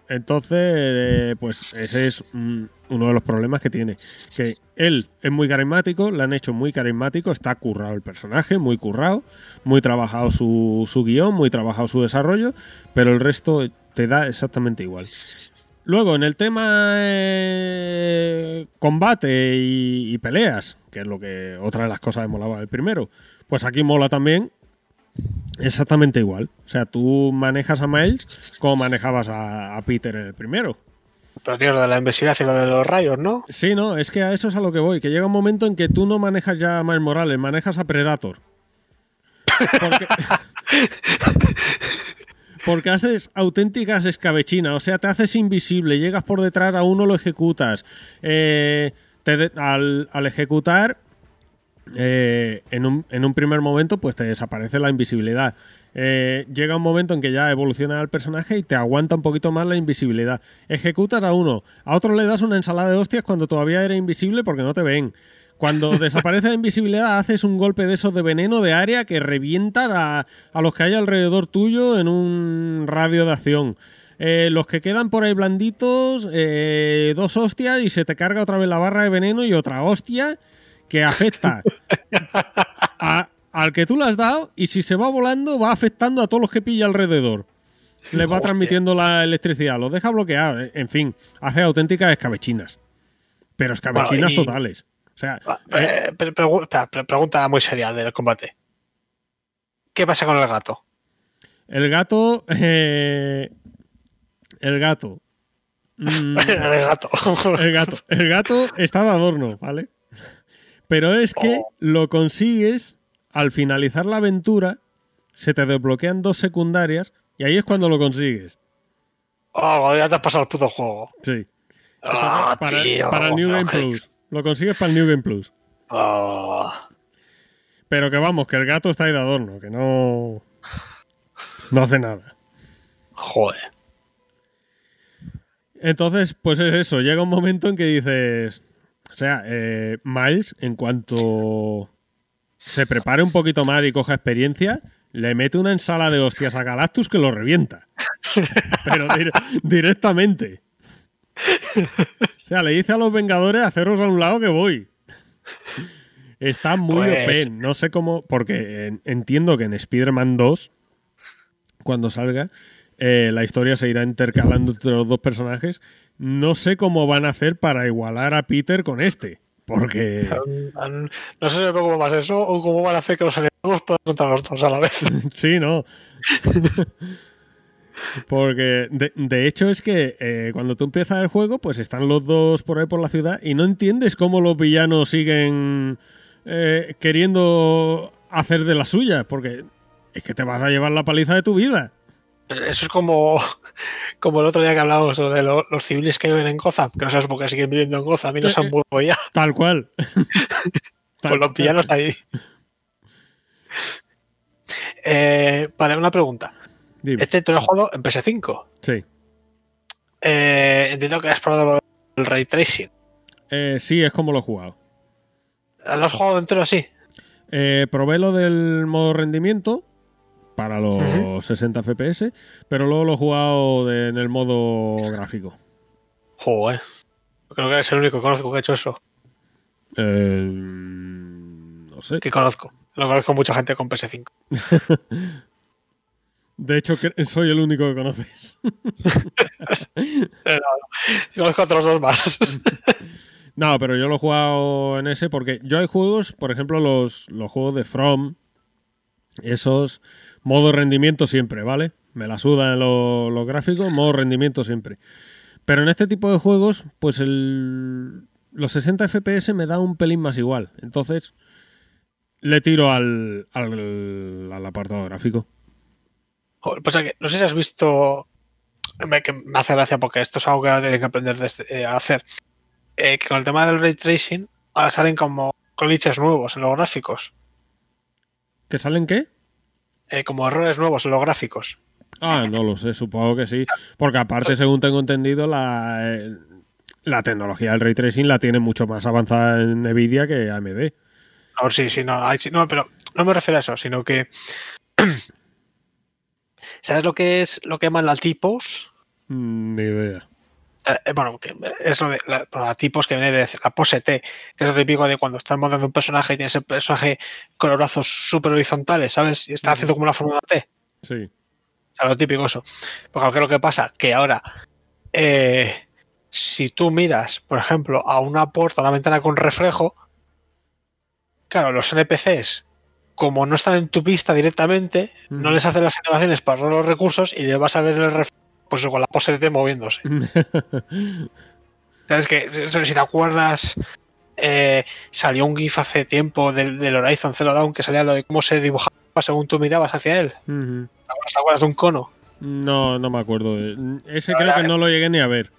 Entonces, eh, pues ese es mm, uno de los problemas que tiene. Que él es muy carismático, le han hecho muy carismático, está currado el personaje, muy currado, muy trabajado su, su guion, muy trabajado su desarrollo, pero el resto te da exactamente igual. Luego, en el tema eh, combate y, peleas, que es lo que otra de las cosas que molaba el primero, pues aquí mola también exactamente igual. O sea, tú manejas a Miles como manejabas a, a Peter en el primero. Pero tienes lo de la invisibilidad y lo de los rayos, ¿no? Sí, no, es que a eso es a lo que voy, que llega un momento en que tú no manejas ya a Miles Morales, manejas a Predator. Porque, *laughs* porque haces auténticas escabechinas, o sea, te haces invisible, llegas por detrás a uno, lo ejecutas. Eh, te al, al ejecutar, eh, en, un, en un primer momento, pues te desaparece la invisibilidad. Eh, llega un momento en que ya evoluciona el personaje y te aguanta un poquito más la invisibilidad. Ejecutas a uno, a otro le das una ensalada de hostias cuando todavía era invisible porque no te ven. Cuando *laughs* desaparece la invisibilidad, haces un golpe de esos de veneno de área que revienta a, a los que hay alrededor tuyo en un radio de acción. Eh, los que quedan por ahí blanditos, eh, dos hostias y se te carga otra vez la barra de veneno y otra hostia que afecta *laughs* a- al que tú le has dado y si se va volando va afectando a todos los que pilla alrededor. Les va Hostia. transmitiendo la electricidad, los deja bloqueados, en fin, hace auténticas escabechinas. Pero escabechinas Bueno, y- totales. O sea, Ah, eh, eh, pregunta muy seria del combate. ¿Qué pasa con el gato? el gato. eh, el gato. Mm, *laughs* el gato. el gato. El gato está de adorno, ¿vale? Pero es que Oh. lo consigues al finalizar la aventura, se te desbloquean dos secundarias y ahí es cuando lo consigues. Oh, ya te has pasado el puto juego. Sí. Ah, para, tío. para el New Game. Plus. Lo consigues para el New Game Plus. Oh, Pero que vamos, que el gato está ahí de adorno, que no. No hace nada. joder. Entonces, pues es eso. Llega un momento en que dices. O sea, eh, Miles, en cuanto se prepare un poquito más y coja experiencia, le mete una ensalada de hostias a Galactus que lo revienta. *laughs* Pero dir- directamente. O sea, le dice a los Vengadores haceros a un lado que voy. Está muy Pues- OP. No sé cómo. Porque en- entiendo que en Spider-Man 2, cuando salga, eh, la historia se irá intercalando entre los dos personajes. No sé cómo van a hacer para igualar a Peter con este. Porque. No sé si me preocupa más eso o cómo van a hacer que los enemigos puedan contra los dos a la vez. *laughs* Sí, no. Porque de, de hecho es que eh, cuando tú empiezas el juego, pues están los dos por ahí por la ciudad y no entiendes cómo los villanos siguen eh, queriendo hacer de la suya, porque es que te vas a llevar la paliza de tu vida. Eso es como, *laughs* como el otro día que hablábamos de lo- los civiles que viven en Gotham, que no sabes por qué siguen viviendo en Gotham y no se han eh. mudado ya, Tal cual. *laughs* *laughs* Tal con los cual. villanos ahí. Eh, vale, una pregunta. Dime. Este te lo he jugado en PS5. Sí. Eh, entiendo que has probado lo del ray tracing. Eh, sí, es como lo he jugado. ¿Lo has jugado entero así? Eh, probé lo del modo rendimiento para los Ujú. 60 FPS, pero luego lo he jugado de- en el modo gráfico. Joder. Creo que es el único que conozco que ha hecho eso. Eh, no sé. Que conozco. Lo conozco mucha gente con PS5. *laughs* De hecho, soy el único que conoces. Conozco a otros dos más. *laughs* No, pero yo lo he jugado en ese porque yo hay juegos, por ejemplo, los, los juegos de From, esos, modo rendimiento siempre, ¿vale? Me la sudan los, los gráficos, modo rendimiento siempre. Pero en este tipo de juegos, pues el, los 60 FPS me da un pelín más igual. Entonces, le tiro al, al, al apartado gráfico. Joder, Pasa que no sé si has visto. Me, que me hace gracia porque esto es algo que tienen que aprender de este- eh, a hacer. Eh, que con el tema del ray tracing, ahora salen como glitches nuevos en los gráficos. ¿Que salen qué? Eh, como errores nuevos en los gráficos. Ah, no lo sé, supongo que sí. Porque aparte, según tengo entendido, la, eh, la tecnología del ray tracing la tiene mucho más avanzada en Nvidia que AMD. Ver, sí, sí, no, sí, no, pero no me refiero a eso, sino que. *clears throat* ¿Sabes lo que es lo que llaman la T-pose? Mm, Ni idea. Eh, eh, bueno, que es lo de la, la T-pose que viene de la pose T, que es lo típico de cuando estás montando un personaje y tienes el personaje con los brazos súper horizontales, ¿sabes? Y está haciendo como una forma de T. Sí. O sea, lo típico eso. Porque ¿qué es lo que pasa? Que ahora, eh, si tú miras, por ejemplo, a una puerta, a una ventana con reflejo, claro, los NPCs, como no están en tu pista directamente, no les hacen las animaciones para los recursos y le vas a ver el reflejo, pues con la pose de moviéndose. *laughs* ¿Sabes que Si te acuerdas, eh, salió un GIF hace tiempo del, del Horizon Zero Dawn que salía lo de cómo se dibujaba según tú mirabas hacia él. ¿Te acuerdas de un cono? No, no me acuerdo. Ese creo que no lo llegué ni a ver.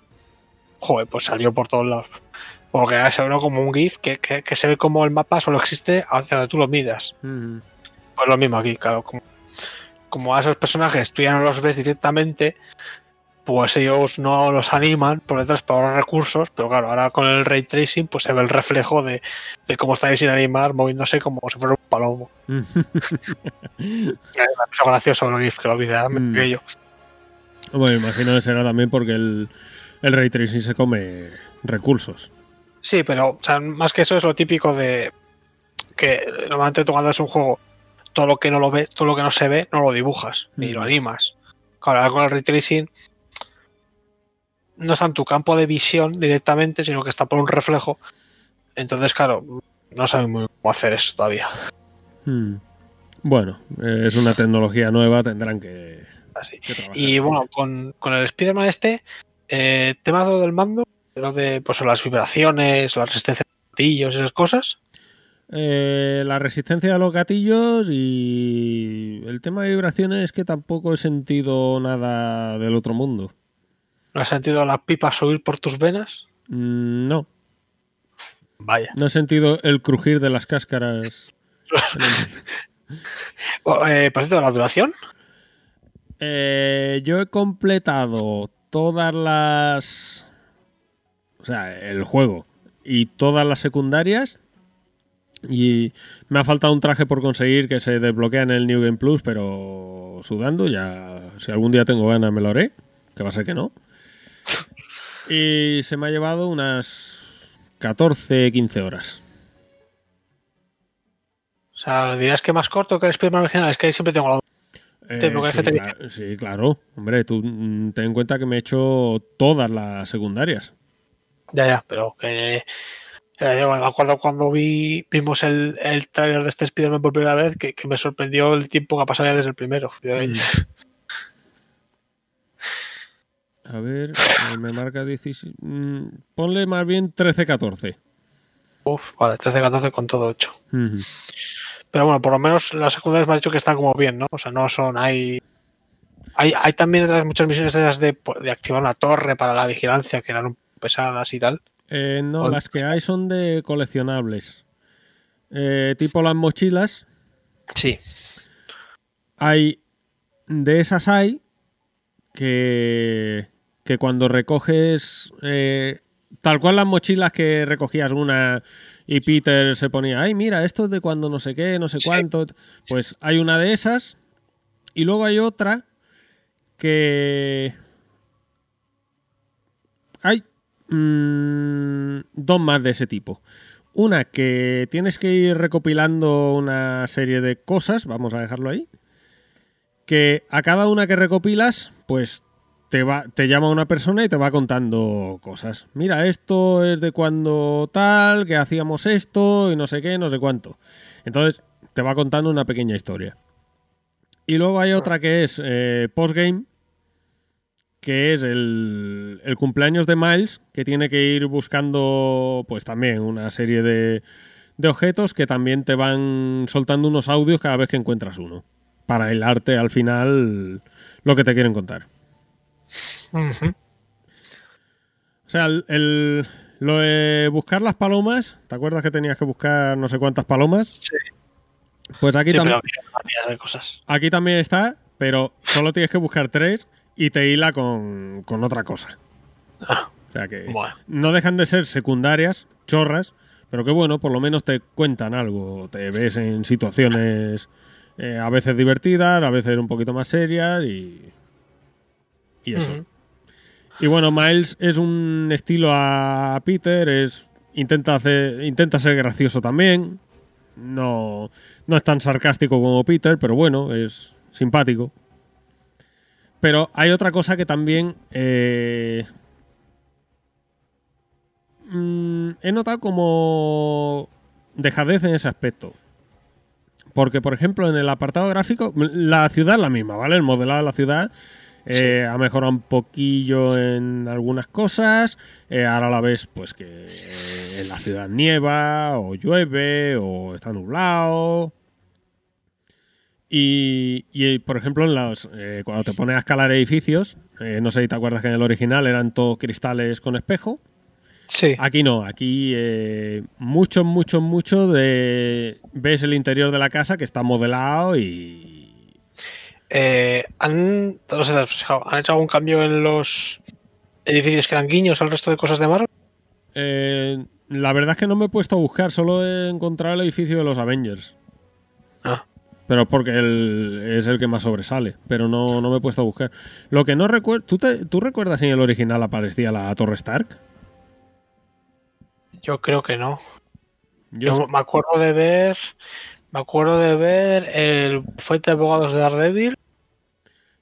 Joder, pues salió por todos lados. Porque se ve como un GIF que, que- que se ve como el mapa solo existe hacia donde tú lo miras. Pues lo mismo aquí, claro. Como, como a esos personajes tú ya no los ves directamente, pues ellos no los animan por detrás para ahorrar recursos. Pero claro, ahora con el ray tracing, pues se ve el reflejo de, de cómo estáis sin animar, moviéndose como si fuera un palomo. *laughs* Ha gracioso GIF que lo vi Mm. aquello. Bueno, imagino que será también porque el, el ray tracing se come recursos. Sí, pero o sea, más que eso es lo típico de que normalmente tú cuando es un juego, todo lo que no lo ves, todo lo que no se ve, no lo dibujas, ni Mm. lo animas. Claro, ahora con el ray tracing no está en tu campo de visión directamente, sino que está por un reflejo. Entonces, claro, no saben muy cómo hacer eso todavía. Hmm. Bueno, eh, es una tecnología nueva, tendrán que, Así. que trabajar. Y bueno, con, con el Spider-Man este, eh, temas de lo del mando, lo de pues las vibraciones, la resistencia de gatillos, esas cosas. Eh, la resistencia a los gatillos y el tema de vibraciones es que tampoco he sentido nada del otro mundo. ¿No has sentido la pipa subir por tus venas? Mm, No, Vaya. no he sentido el crujir de las cáscaras. *laughs* Eh, por cierto, la duración. Eh, yo he completado todas las... O sea, el juego y todas las secundarias. Y me ha faltado un traje por conseguir que se desbloquea en el New Game Plus, pero sudando, ya si algún día tengo ganas me lo haré, que va a ser que no. Y se me ha llevado unas 14, 15 horas. O sea, dirías que más corto que el Spider-Man original. Es que ahí siempre tengo la. Eh, sí, es que te- cla- sí, claro. Hombre, tú mm, ten en cuenta que me he hecho todas las secundarias. Ya, ya, pero que. Eh, me acuerdo cuando vi, vimos el, el trailer de este Spider-Man por primera vez que, que me sorprendió el tiempo que ha pasado ya desde el primero. Mm. A ver, eh, me marca 16. mm, ponle más bien 13-14. Uf, vale, 13-14 con todo 8. Ujú. Pero bueno, por lo menos las secundarias me has dicho que están como bien, ¿no? O sea, no son. Hay. Hay, hay también otras muchas misiones de esas de, de activar una torre para la vigilancia que eran pesadas y tal. Eh, no, las que hay son de coleccionables. Eh, tipo las mochilas. Sí. Hay. De esas hay. Que. Que cuando recoges. eh, tal cual las mochilas que recogías una. Y Peter se ponía. Ay, mira, esto es de cuando no sé qué, no sé Sí. cuánto. Pues hay una de esas. Y luego hay otra. Que. Hay mm, dos más de ese tipo. Una que tienes que ir recopilando una serie de cosas, vamos a dejarlo ahí. Que a cada una que recopilas, pues te, va, te llama una persona y te va contando cosas. Mira, esto es de cuando tal, que hacíamos esto y no sé qué, no sé cuánto. Entonces te va contando una pequeña historia. Y luego hay otra que es eh, postgame, que es el, el cumpleaños de Miles, que tiene que ir buscando pues también una serie de, de objetos que también te van soltando unos audios cada vez que encuentras uno. Para hilarte al final lo que te quieren contar. O sea, el, el- lo de buscar las palomas, ¿te acuerdas que tenías que buscar no sé cuántas palomas? Sí, Pues aquí, sí, tam- pero había variedad de cosas. aquí también está, pero solo tienes que buscar tres y te hila con, con otra cosa. Ah, O sea que bueno. no dejan de ser secundarias, chorras, pero que bueno, por lo menos te cuentan algo. Te ves en situaciones eh, a veces divertidas, a veces un poquito más serias y, y eso. Y bueno, Miles es un estilo a Peter, es intenta hacer, intenta ser gracioso también. No, no es tan sarcástico como Peter, pero bueno, es simpático. Pero hay otra cosa que también eh, mm, he notado como dejadez en ese aspecto. Porque, por ejemplo, en el apartado gráfico, la ciudad es la misma, ¿vale? El modelado de la ciudad eh, ha mejorado un poquillo en algunas cosas. eh, ahora la ves, pues que en la ciudad nieva, o llueve, o está nublado. Y, y, por ejemplo, en los, eh, cuando te pones a escalar edificios, eh, no sé si te acuerdas que en el original eran todos cristales con espejo. Sí. Aquí no, aquí eh, mucho, mucho, mucho de... Ves el interior de la casa que está modelado y... Eh, ¿han, no sé ¿Han hecho algún cambio en los edificios que eran guiños al resto de cosas de Marvel? Eh, la verdad es que no me he puesto a buscar, solo he encontrado el edificio de los Avengers. Ah, Pero porque el- es el que más sobresale, pero no, no me he puesto a buscar. Lo que no recuerdo... ¿tú, te- ¿Tú recuerdas si en el original aparecía la Torre Stark? yo creo que no. Yo Yo me acuerdo de ver. Me acuerdo de ver el bufete de abogados de Daredevil,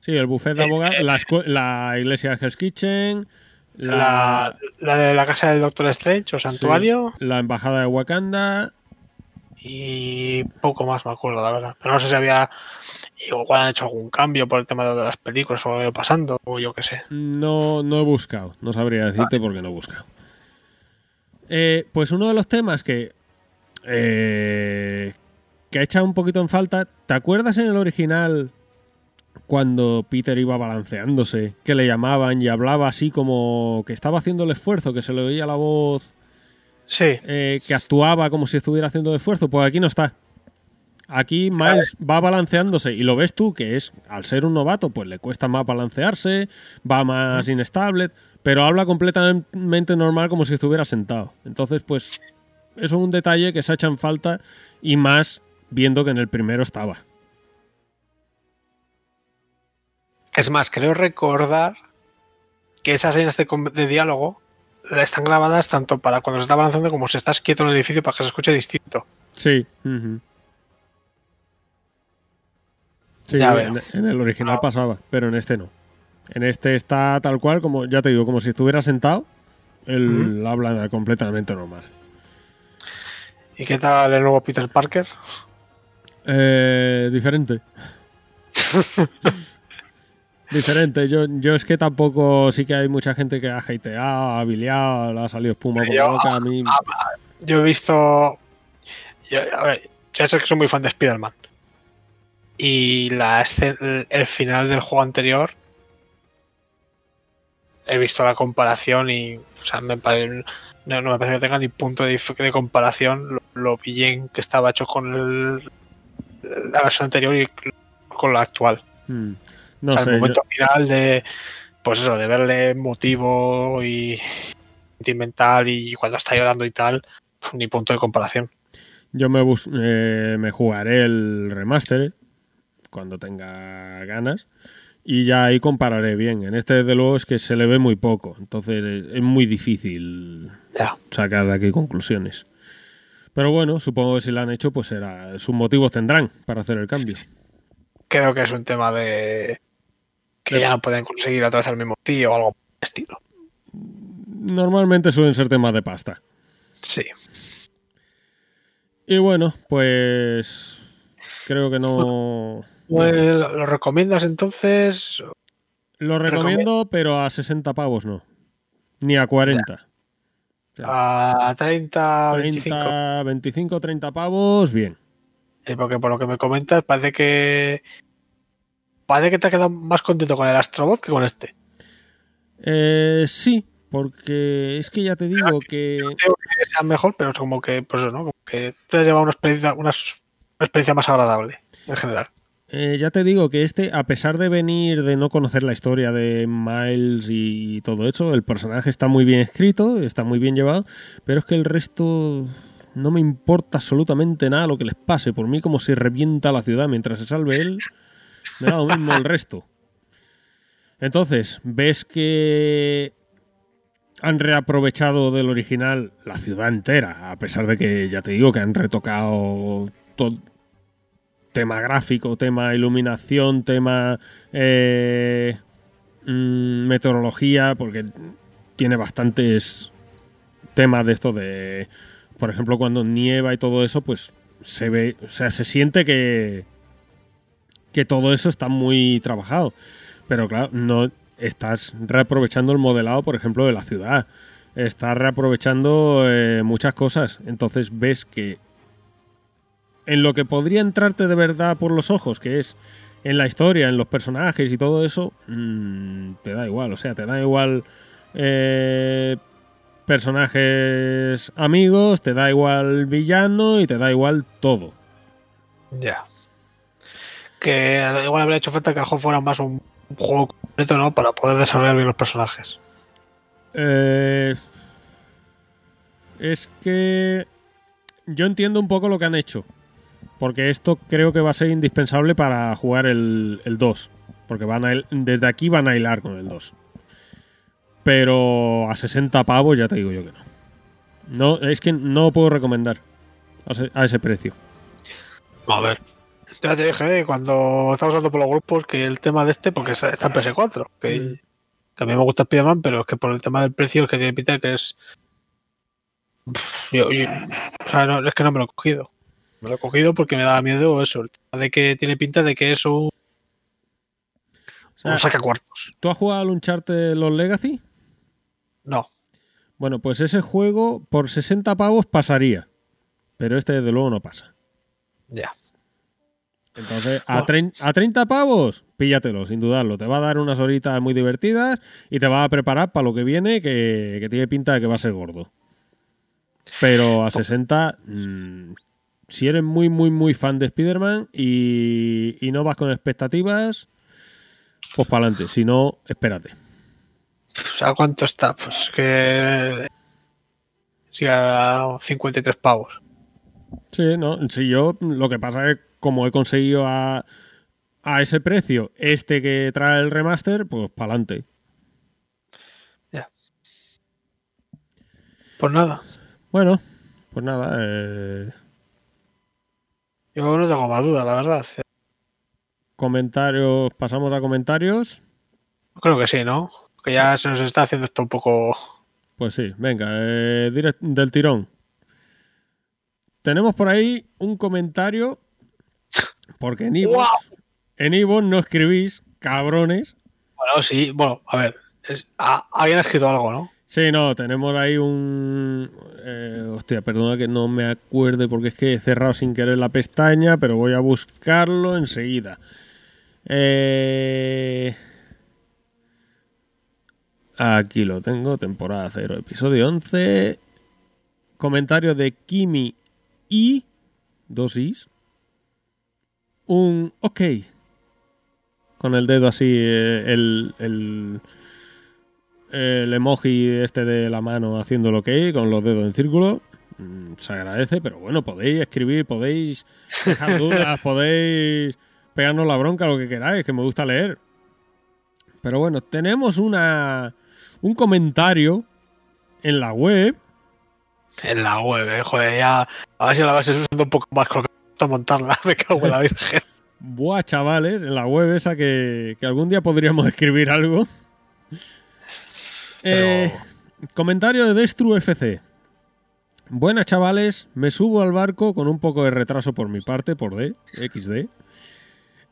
Sí, el buffet de abogados, la, escue- la iglesia de Hell's Kitchen, la, la, la de la casa del Doctor Strange o santuario sí, la embajada de Wakanda. Y poco más me acuerdo, la verdad. Pero no sé si había. Igual han hecho algún cambio por el tema de las películas o lo pasando, o yo qué sé. No, no he buscado, no sabría decirte porque no he buscado. Eh, pues uno de los temas que, eh, que ha echado un poquito en falta, ¿te acuerdas en el original cuando Peter iba balanceándose, que le llamaban y hablaba así como que estaba haciendo el esfuerzo, que se le oía la voz, Sí, eh, que actuaba como si estuviera haciendo esfuerzo? Pues aquí no está. Aquí Miles va balanceándose y lo ves tú que es, al ser un novato, pues le cuesta más balancearse, va más inestable, pero habla completamente normal como si estuviera sentado. Entonces, pues, eso es un detalle que se echa en falta y más viendo que en el primero estaba. Es más, creo recordar que esas líneas de diálogo están grabadas tanto para cuando se está avanzando como si estás quieto en el edificio para que se escuche distinto. Sí. Sí, Ya en, veo. en el original pasaba, pero en este no. En este está tal cual, como ya te digo, como si estuviera sentado, él habla completamente normal. ¿Y qué tal el nuevo Peter Parker? Eh, diferente. *laughs* diferente. Yo, yo es que tampoco. Sí que hay mucha gente que ha hateado, ha biliado, le ha salido espuma por la boca. A mí. Yo he visto. yo- a ver, ya sé que soy muy fan de Spider-Man. Y la el, el final del juego anterior. He visto la comparación y. O sea, me pare- no, no me parece que tenga ni punto de, comparación lo, lo bien que estaba hecho con el, la versión anterior y con la actual. mm, no o sea, sé. el yo- momento final de. Pues eso, de verle emotivo y sentimental y cuando está llorando y tal, ni punto de comparación. Yo me, bus- eh, me jugaré el remaster cuando tenga ganas. Y ya ahí compararé bien. En este, desde luego, es que se le ve muy poco. Entonces es, es muy difícil Ya. sacar de aquí conclusiones. Pero bueno, supongo que si lo han hecho, pues será, sus motivos tendrán para hacer el cambio. Creo que es un tema de que ya no pueden conseguir otra vez el mismo tío o algo por el estilo. Normalmente suelen ser temas de pasta. Sí. Y bueno, pues creo que no... Pues, ¿Lo recomiendas entonces? Lo recomiendo, pero a 60 pavos no. Ni a 40. A 30, 25. 30, 25, 30 pavos, bien. Eh, Porque por lo que me comentas, parece que. Parece que te has quedado más contento con el Astrobot que con este. Eh, sí, porque es que ya te digo que... No digo que sea mejor, pero es como que, pues eso, ¿no? Como que te has llevado una experiencia, una experiencia más agradable en general. Eh, ya te digo que este, a pesar de venir de no conocer la historia de Miles y todo eso, el personaje está muy bien escrito, está muy bien llevado, pero es que el resto no me importa absolutamente nada lo que les pase. Por mí, como si revienta la ciudad mientras se salve él, me da lo mismo el resto. Entonces, ves que han reaprovechado del original la ciudad entera, a pesar de que ya te digo que han retocado todo tema gráfico, tema iluminación, tema eh, mm, meteorología, porque tiene bastantes temas de esto de, por ejemplo, cuando nieva y todo eso, pues se ve, o sea, se siente que que todo eso está muy trabajado, pero claro, no estás reaprovechando el modelado, por ejemplo, de la ciudad, estás reaprovechando eh, muchas cosas, entonces ves que en lo que podría entrarte de verdad por los ojos, que es en la historia, en los personajes y todo eso, mm, te da igual. O sea, te da igual eh, personajes amigos, te da igual villano y te da igual todo. Ya. Que igual habría hecho falta que el juego fuera más un un juego completo, ¿no? Para poder desarrollar bien los personajes. Eh, es que yo entiendo un poco lo que han hecho. Porque esto creo que va a ser indispensable para jugar el, el 2. Porque van a, desde aquí van a hilar con el 2. Pero a 60 pavos ya te digo yo que no. No, es que no lo puedo recomendar a ese, a ese precio. A ver. Ya te dije cuando estamos hablando por los grupos que el tema de este, porque está en PS4, que, Mm. que a mí me gusta Spiderman, pero es que por el tema del precio es que tiene pinta que es. Pff, Yo, yo- o sea, no, es que no me lo he cogido. Me lo he cogido porque me daba miedo eso, el tema de que tiene pinta de que es un, O sea, un sacacuartos. ¿Tú has jugado al Uncharted Los Legacy? No. Bueno, pues ese juego por 60 pavos pasaría. Pero este desde luego no pasa. Ya. Entonces, a, a 30 pavos, píllatelo, sin dudarlo. Te va a dar unas horitas muy divertidas y te va a preparar para lo que viene, que, que tiene pinta de que va a ser gordo. Pero a 60, mm, si eres muy, muy, muy fan de Spider-Man y, y no vas con expectativas, pues para adelante. Si no, espérate. O sea, ¿cuánto está? Pues que. Sí, a 53 pavos. Sí, no, si yo lo que pasa es como he conseguido a, a ese precio este que trae el remaster, pues para adelante. Pues nada. Bueno, pues nada, eh, Yo no tengo más duda, la verdad. comentarios, pasamos a comentarios. Creo que sí, ¿no? Que ya se nos está haciendo esto un poco. Pues sí, venga, eh, direct- del tirón. Tenemos por ahí un comentario, porque en Ivo, en Ivo no escribís, cabrones. Bueno, sí, bueno, a ver. es- a- alguien ha escrito algo, ¿no? Sí, no, tenemos ahí un... eh, hostia, perdona que no me acuerde porque es que he cerrado sin querer la pestaña, pero voy a buscarlo enseguida. Eh, Aquí lo tengo, temporada 0, episodio 11. Comentario de Kimi y... Dos is. Un ok. Con el dedo así, eh, el, el, el emoji este de la mano haciendo lo que con los dedos en círculo. Mm, Se agradece, pero bueno, podéis escribir, podéis dejar *laughs* dudas, podéis pegarnos la bronca, lo que queráis, que me gusta leer. Pero bueno, tenemos una un comentario en la web. En la web, eh, joder, ya. A ver si la vas usando un poco más montarla. *laughs* Me cago en la virgen. Buah, chavales, en la web esa que, que algún día podríamos *laughs* escribir algo. Pero- Eh, comentario de Destru FC. Buenas chavales, me subo al barco con un poco de retraso por mi parte, por D, XD.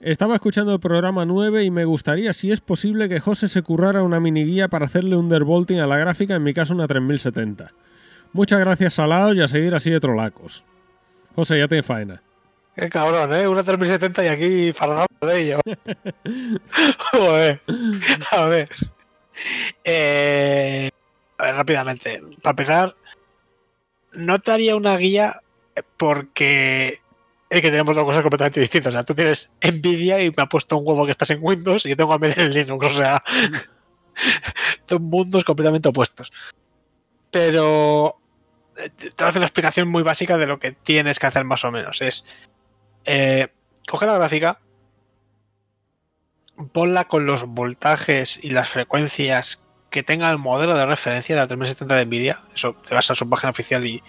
Estaba escuchando el programa 9 y me gustaría, si es posible, que José se currara una mini guía para hacerle undervolting a la gráfica, en mi caso una 3070. Muchas gracias, Salaos, y a seguir así de trolacos. José, ya tiene faena. Qué cabrón, ¿eh? Una 3070 y aquí fardamos de ello. *laughs* Joder. A ver. Eh, a ver, rápidamente. Para empezar, no te haría una guía porque es que tenemos dos cosas completamente distintas. O sea, tú tienes Nvidia y me ha puesto un huevo que estás en Windows y yo tengo a medir en Linux. O sea, *laughs* son mundos completamente opuestos. Pero eh, te hacer una explicación muy básica de lo que tienes que hacer más o menos. Es eh, coge la gráfica, ponla con los voltajes y las frecuencias que tenga el modelo de referencia de la 3070 de Nvidia. Eso te vas a su página oficial y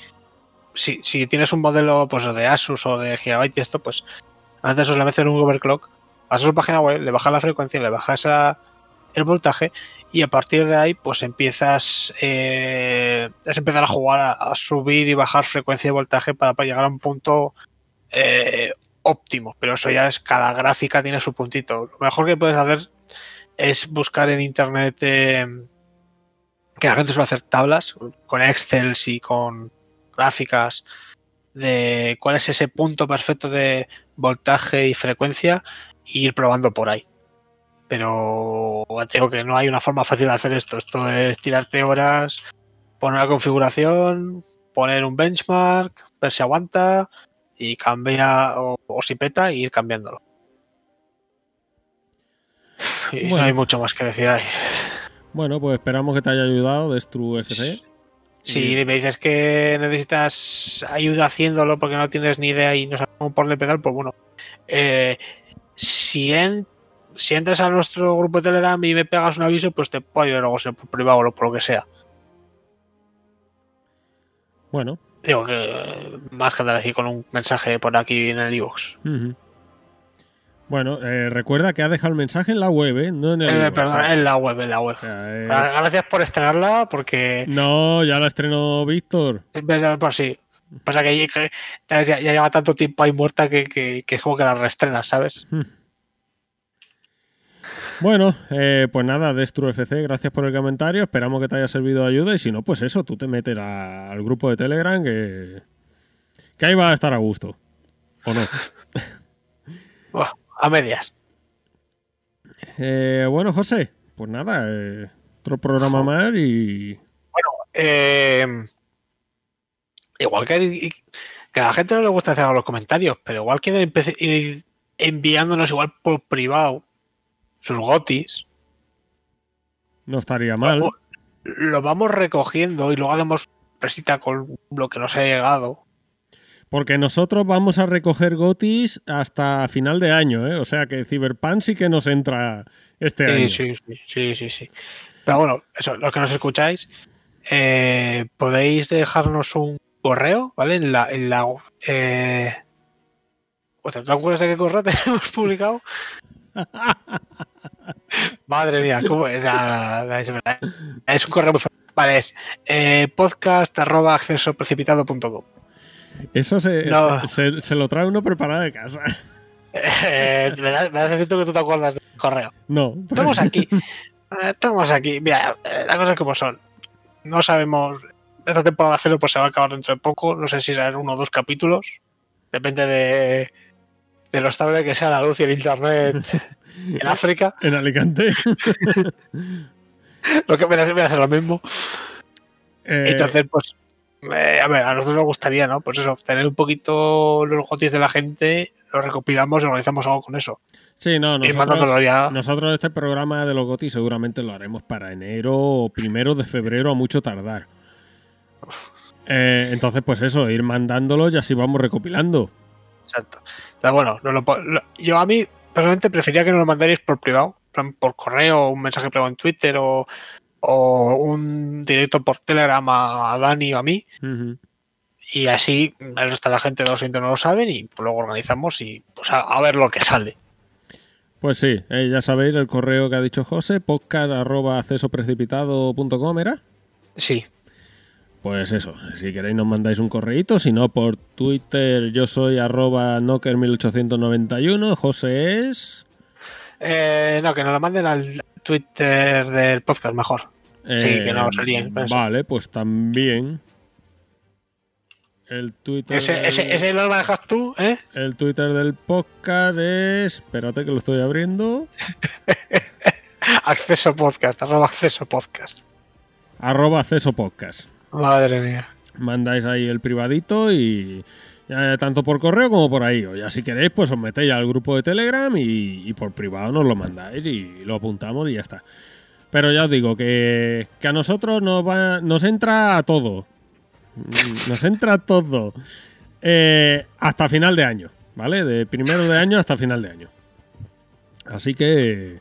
si, si tienes un modelo pues de Asus o de Gigabyte y esto, pues antes os le metes un overclock, vas a su página web, le bajas la frecuencia, le bajas el voltaje y a partir de ahí pues empiezas eh, es empezar a jugar a, a subir y bajar frecuencia y voltaje para, para llegar a un punto eh, óptimo, pero eso ya es cada gráfica tiene su puntito. Lo mejor que puedes hacer es buscar en internet eh, que la gente suele hacer tablas con Excel y con gráficas de cuál es ese punto perfecto de voltaje y frecuencia e ir probando por ahí. Pero ya te digo que no hay una forma fácil de hacer esto. Esto es tirarte horas, poner la configuración, poner un benchmark, ver si aguanta y cambia o, o si peta y ir cambiándolo. Y Bueno. no hay mucho más que decir ahí. Bueno, pues esperamos que te haya ayudado Destru FC. Si me dices que necesitas ayuda haciéndolo porque no tienes ni idea y no sabes cómo por pedal, pues bueno. Eh, si, en- si entras a nuestro grupo de Telegram y me pegas un aviso, pues te puedo ayudar luego sea por privado o por lo que sea. Bueno, Digo que eh, más que andar aquí con un mensaje por aquí en el iVoox. ujú. bueno, eh, recuerda que ha dejado el mensaje en la web, ¿eh? No en el Eh, perdón, ¿eh? en la web, en la web. O sea, eh, Gracias por estrenarla porque No, ya la estrenó Víctor. Pues sí. Pasa que, que ya, ya lleva tanto tiempo ahí muerta que, que- que es como que la reestrenas, ¿sabes? Bueno, eh, pues nada, Destru FC, gracias por el comentario. Esperamos que te haya servido de ayuda. Y si no, pues eso, tú te metes a- al grupo de Telegram que, que ahí va a estar a gusto. ¿O no? *laughs* Buah, a medias. Eh, bueno, José, pues nada, eh, otro programa más y. Eh, igual que, que a la gente no le gusta hacer los comentarios, pero igual quieren ir enviándonos igual por privado sus gotis. No estaría mal. Lo, lo vamos recogiendo y luego hacemos presita con lo que nos ha llegado. Porque nosotros vamos a recoger gotis hasta final de año, ¿eh? O sea que Cyberpunk sí que nos entra este año. Sí, sí, sí, sí. Pero bueno, eso, los que nos escucháis, eh, podéis dejarnos un correo, ¿vale? En la, en la eh... ¿Te acuerdas de qué correo *laughs* tenemos publicado? *laughs* Madre mía, ¿cómo es? Es, un correo muy fácil. Vale, es eh, podcast arroba accesoprecipitado.com. Eso se, No. se, se lo trae uno preparado de casa. Eh, me das me das tú que tú te acuerdas del correo. No. Estamos aquí. Eh, Estamos aquí. Mira, eh, las cosas como son. No sabemos. Esta temporada cero pues se va a acabar dentro de poco. No sé si serán uno o dos capítulos. Depende de, de lo estable que sea la luz y el internet *laughs* en África. En Alicante. *laughs* Lo que a ser- lo mismo. Eh, Entonces, pues. eh, a ver, a nosotros nos gustaría, ¿no? Pues eso, tener un poquito los gotis de la gente, lo recopilamos y organizamos algo con eso. sí, no, nosotros, ya. nosotros este programa de los gotis seguramente lo haremos para enero o primero de febrero a mucho tardar. Eh, entonces, pues eso, ir mandándolo y así vamos recopilando. Exacto. Entonces, bueno, no lo po- lo- yo a mí personalmente prefería que nos lo mandarais por privado, por correo, un mensaje privado en Twitter o, o un directo por Telegram a, Dani o a mí. Ujú. Y así de la gente de los no lo saben y pues, luego organizamos y pues a, a ver lo que sale. Pues sí, eh, ya sabéis el correo que ha dicho José, podcast.accesoprecipitado.com era. Sí, Pues eso, si queréis nos mandáis un correíto, si no por Twitter yo soy arroba knocker1891, José es... Eh, no, que nos lo manden al Twitter del podcast mejor. Sí, eh, que no se líen eso. Vale, pues también el Twitter, Ese, del, ese, ese lo manejas tú, ¿eh? el Twitter del podcast es... Espérate que lo estoy abriendo. *laughs* Acceso podcast, arroba acceso podcast. Arroba acceso podcast. Madre mía. mandáis ahí el privadito y tanto por correo como por ahí. O ya si queréis, pues os metéis al grupo de Telegram y, por privado nos lo mandáis y lo apuntamos y ya está. Pero ya os digo que, que a nosotros nos, entra todo. Mm, Nos entra todo. Eh, hasta final de año, ¿vale? De primero de año hasta final de año. Así que...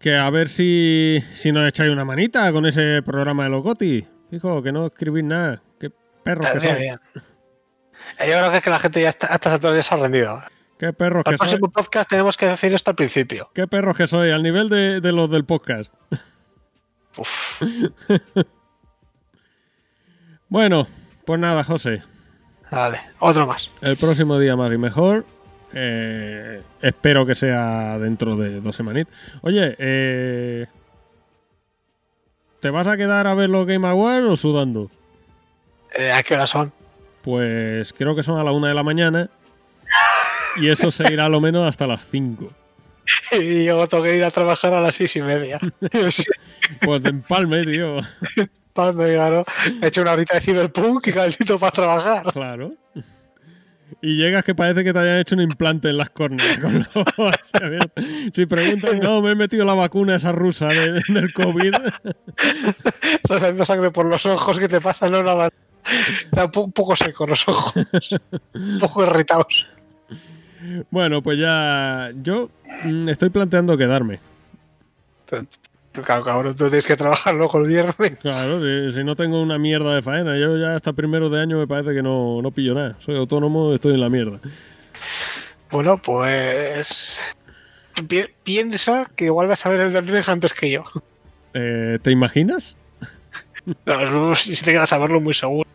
Que a ver si, si nos echáis una manita con ese programa de Locoti. Hijo, que no escribís nada. Qué perros que sois. Eh, Yo creo que, es que la gente ya está, a estas alturas ya se ha rendido. Qué perros Al que próximo podcast tenemos que decir esto al principio. Qué perros que sois. Al nivel de, de los del podcast. Uf. *laughs* Bueno, pues nada, José. Vale, otro más. El próximo día más y mejor. Eh, espero que sea dentro de dos semanitas. Oye, eh, ¿te vas a quedar a ver los Game Awards o sudando? Eh, ¿A qué hora son? Pues creo que son a la una de la mañana. Y eso se irá a lo menos hasta las 5. *laughs* Y yo tengo que ir a trabajar a las seis y media. *laughs* Pues de empalme, tío. *laughs* Cuando claro, he hecho una horita de Cyberpunk y calentito para trabajar. Claro. Y llegas que parece que te hayan hecho un implante en las córneas. con los *laughs* si preguntan, no, me he metido la vacuna esa rusa de- del COVID. *laughs* Estás saliendo sangre por los ojos que te pasa, no nada. Está un poco seco los ojos. Un poco irritados. Bueno, pues ya yo mm, estoy planteando quedarme. Claro, cabrón, tú tienes que trabajar luego el viernes. Claro, si, si no tengo una mierda de faena, yo ya hasta primero de año me parece que no, no pillo nada. Soy autónomo, estoy en la mierda. Bueno, pues. pi- Piensa que igual vas a ver el Ring antes que yo. Eh, ¿Te imaginas? *laughs* No, si te quedas a verlo, muy seguro.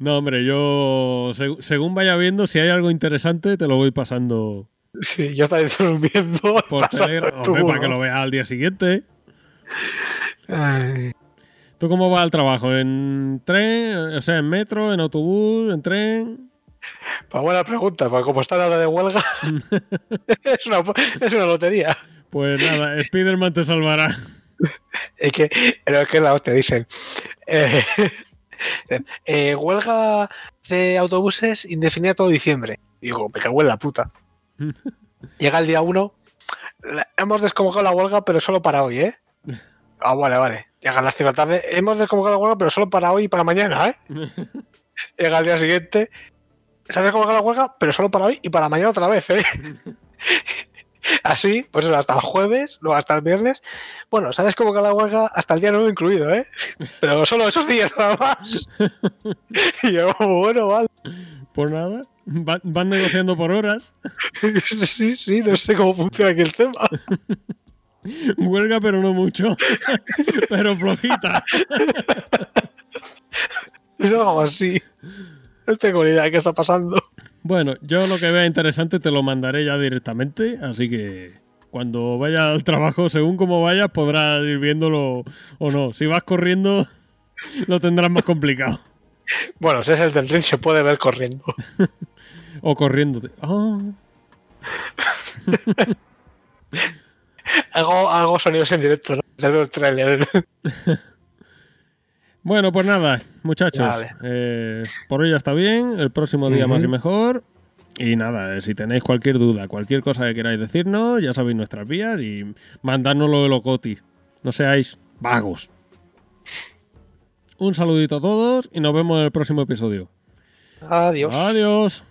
No, hombre, yo seg- según vaya viendo, si hay algo interesante, te lo voy pasando Sí, yo *laughs* por Telegram, tú, hombre, para que lo veas al día siguiente. Ay, ¿Tú cómo vas al trabajo? ¿En tren? O sea, en metro, en autobús, en tren? Pues buena pregunta, porque como está la hora de huelga, *laughs* es, una, es una lotería. Pues nada, Spiderman te salvará. Es que, pero es que la hostia, dicen. eh, *laughs* eh, huelga de autobuses indefinida todo diciembre. Digo, me cago en la puta. *laughs* Llega el día 1. Hemos desconvocado la huelga, pero solo para hoy, ¿eh? Ah, vale, vale. Llega las 5 de la tarde. Hemos desconvocado la huelga, pero solo para hoy y para mañana, ¿eh? *laughs* Llega el día siguiente. Se ha desconvocado la huelga, pero solo para hoy y para mañana otra vez, ¿eh? *laughs* Así, pues eso, hasta el jueves, luego hasta el viernes. Bueno, se ha desconvocado la huelga hasta el día 9 incluido, ¿eh? *laughs* Pero solo esos días nada más. Y yo, bueno, vale. Por nada. Va- van negociando por horas. Sí, sí, no sé cómo funciona aquí el tema. *laughs* Huelga, pero no mucho. *laughs* pero flojita. *laughs* Es algo así. No tengo ni idea de qué está pasando. Bueno, yo lo que vea interesante te lo mandaré ya directamente, así que cuando vaya al trabajo, según como vayas, podrás ir viéndolo o no. Si vas corriendo, lo tendrás más complicado. Bueno, si es el del ring, se puede ver corriendo. O corriéndote. Ah, Hago, hago sonidos en directo, ¿no? El trailer. *laughs* Bueno, pues nada, muchachos. Vale. eh, por hoy ya está bien. El próximo día más y mejor. Y nada, eh, si tenéis cualquier duda, cualquier cosa que queráis decirnos, ya sabéis nuestras vías y mandárnoslo de locoti. No seáis vagos. Un saludito a todos y nos vemos en el próximo episodio. Adiós. Adiós.